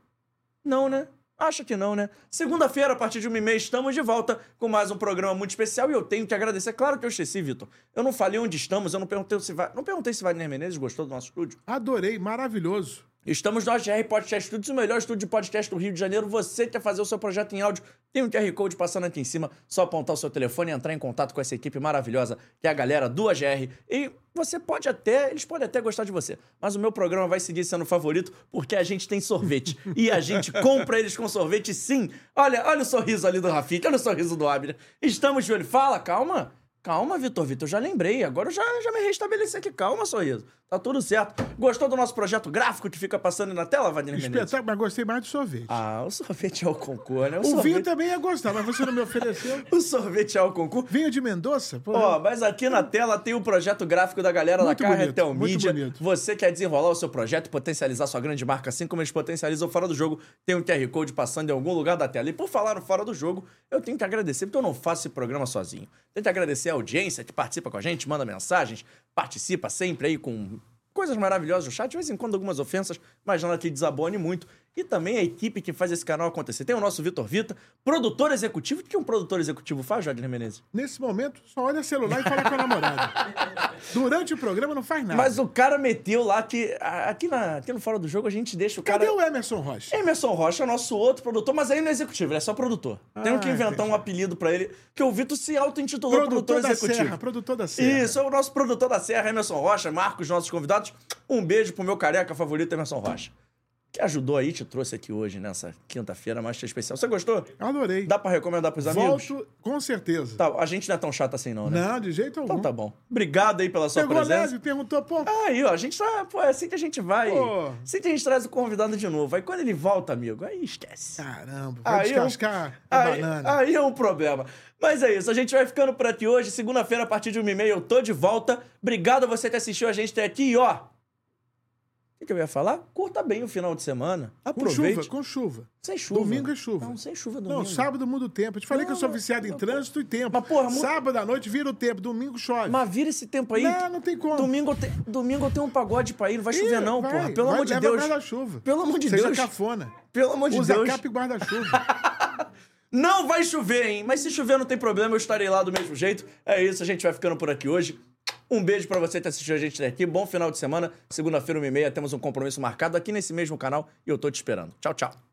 Não, né? Acha que não, né? Segunda-feira, a partir de uma e meia, estamos de volta com mais um programa muito especial e eu tenho que agradecer. Claro que eu esqueci, Vitor. Eu não falei onde estamos, eu não perguntei se vai. Não perguntei se Wagner Menezes gostou do nosso estúdio. Adorei, maravilhoso. Estamos no AGR Podcast Studios, o melhor estúdio de podcast do Rio de Janeiro. Você quer fazer o seu projeto em áudio? Tem um QR Code passando aqui em cima. Só apontar o seu telefone e entrar em contato com essa equipe maravilhosa, que é a galera do AGR. E você pode até, eles podem até gostar de você. Mas o meu programa vai seguir sendo favorito porque a gente tem sorvete. e a gente compra eles com sorvete, sim. Olha, olha o sorriso ali do Rafik, olha o sorriso do Abner. Estamos de olho. Fala, calma. Calma, Vitor Vitor, já lembrei. Agora eu já, já me restabeleci aqui. Calma, sorriso. Tá tudo certo. Gostou do nosso projeto gráfico que fica passando na tela, Menezes? Espetáculo, mas gostei mais do sorvete. Ah, o sorvete é o concurso, né? O, o sorvete... vinho também ia gostar, mas você não me ofereceu. o sorvete é o concurso. Vinho de Mendoza? Pô, Ó, mas aqui na tela tem o projeto gráfico da galera Muito da Carretel Mídia. bonito. Você quer desenrolar o seu projeto, potencializar sua grande marca, assim como eles potencializam fora do jogo, tem um QR Code passando em algum lugar da tela. E por falar no fora do jogo, eu tenho que agradecer, porque eu não faço esse programa sozinho. Tenho que agradecer a audiência que participa com a gente, manda mensagens, participa sempre aí com coisas maravilhosas no chat, de vez em quando algumas ofensas, mas nada que desabone muito. E também a equipe que faz esse canal acontecer. Tem o nosso Vitor Vita, produtor executivo. O que um produtor executivo faz, Wagner Menezes? Nesse momento, só olha celular e fala com a namorada. Durante o programa não faz nada. Mas o cara meteu lá que. Aqui, na, aqui no Fora do Jogo a gente deixa o cara. Cadê o Emerson Rocha? Emerson Rocha é nosso outro produtor, mas aí não é executivo, ele é só produtor. Temos Ah, que inventar entendi. um apelido pra ele, que o Vitor se auto-intitulou produtor, Produtor da executivo. Serra, produtor da Serra. Isso, é o nosso produtor da Serra, Emerson Rocha, Marcos, nossos convidados. Um beijo pro meu careca favorito, Emerson Rocha. Que ajudou aí, te trouxe aqui hoje, nessa quinta-feira mais especial. Você gostou? Adorei. Dá pra recomendar pros amigos? Volto, com certeza. Tá, a gente não é tão chato assim, não, né? Não, de jeito algum. Então tá bom. Obrigado aí pela sua Pegou presença. leve, perguntou, pô, Aí, ó, a gente tá. Pô, é assim que a gente vai. Pô. Assim que a gente traz o convidado de novo. Aí quando ele volta, amigo, aí esquece. caramba, vai Aí é um- descascar a aí, banana. aí é um problema. Mas é isso, a gente vai ficando por aqui hoje. Segunda-feira, a partir de uma e meia, eu tô de volta. Obrigado a você que assistiu a gente até aqui. E ó, o que, eu ia falar? Curta bem o final de semana. com Aproveite. chuva, com chuva. Sem chuva. Domingo é chuva. Não, sem chuva domingo. Não, sábado muda o tempo. Eu te falei Não, que eu sou viciado em mas, trânsito e tempo. Mas, porra, Sábado à noite vira o tempo, domingo chove. Mas vira esse tempo aí. Não, não tem como. Domingo, eu te- domingo eu tenho um pagode pra ir. Não vai Ih, chover, não, vai, porra. Pelo vai, amor de Deus. guarda-chuva. Pelo amor de Seja Deus. cafona. Pelo amor de Usa Deus. capa e guarda-chuva. Não vai chover, hein? Mas se chover não tem problema, eu estarei lá do mesmo jeito. É isso, a gente vai ficando por aqui hoje. Um beijo pra você que assistiu a gente até aqui. Bom final de semana. Segunda-feira, uma e meia, temos um compromisso marcado aqui nesse mesmo canal e eu tô te esperando. Tchau, tchau.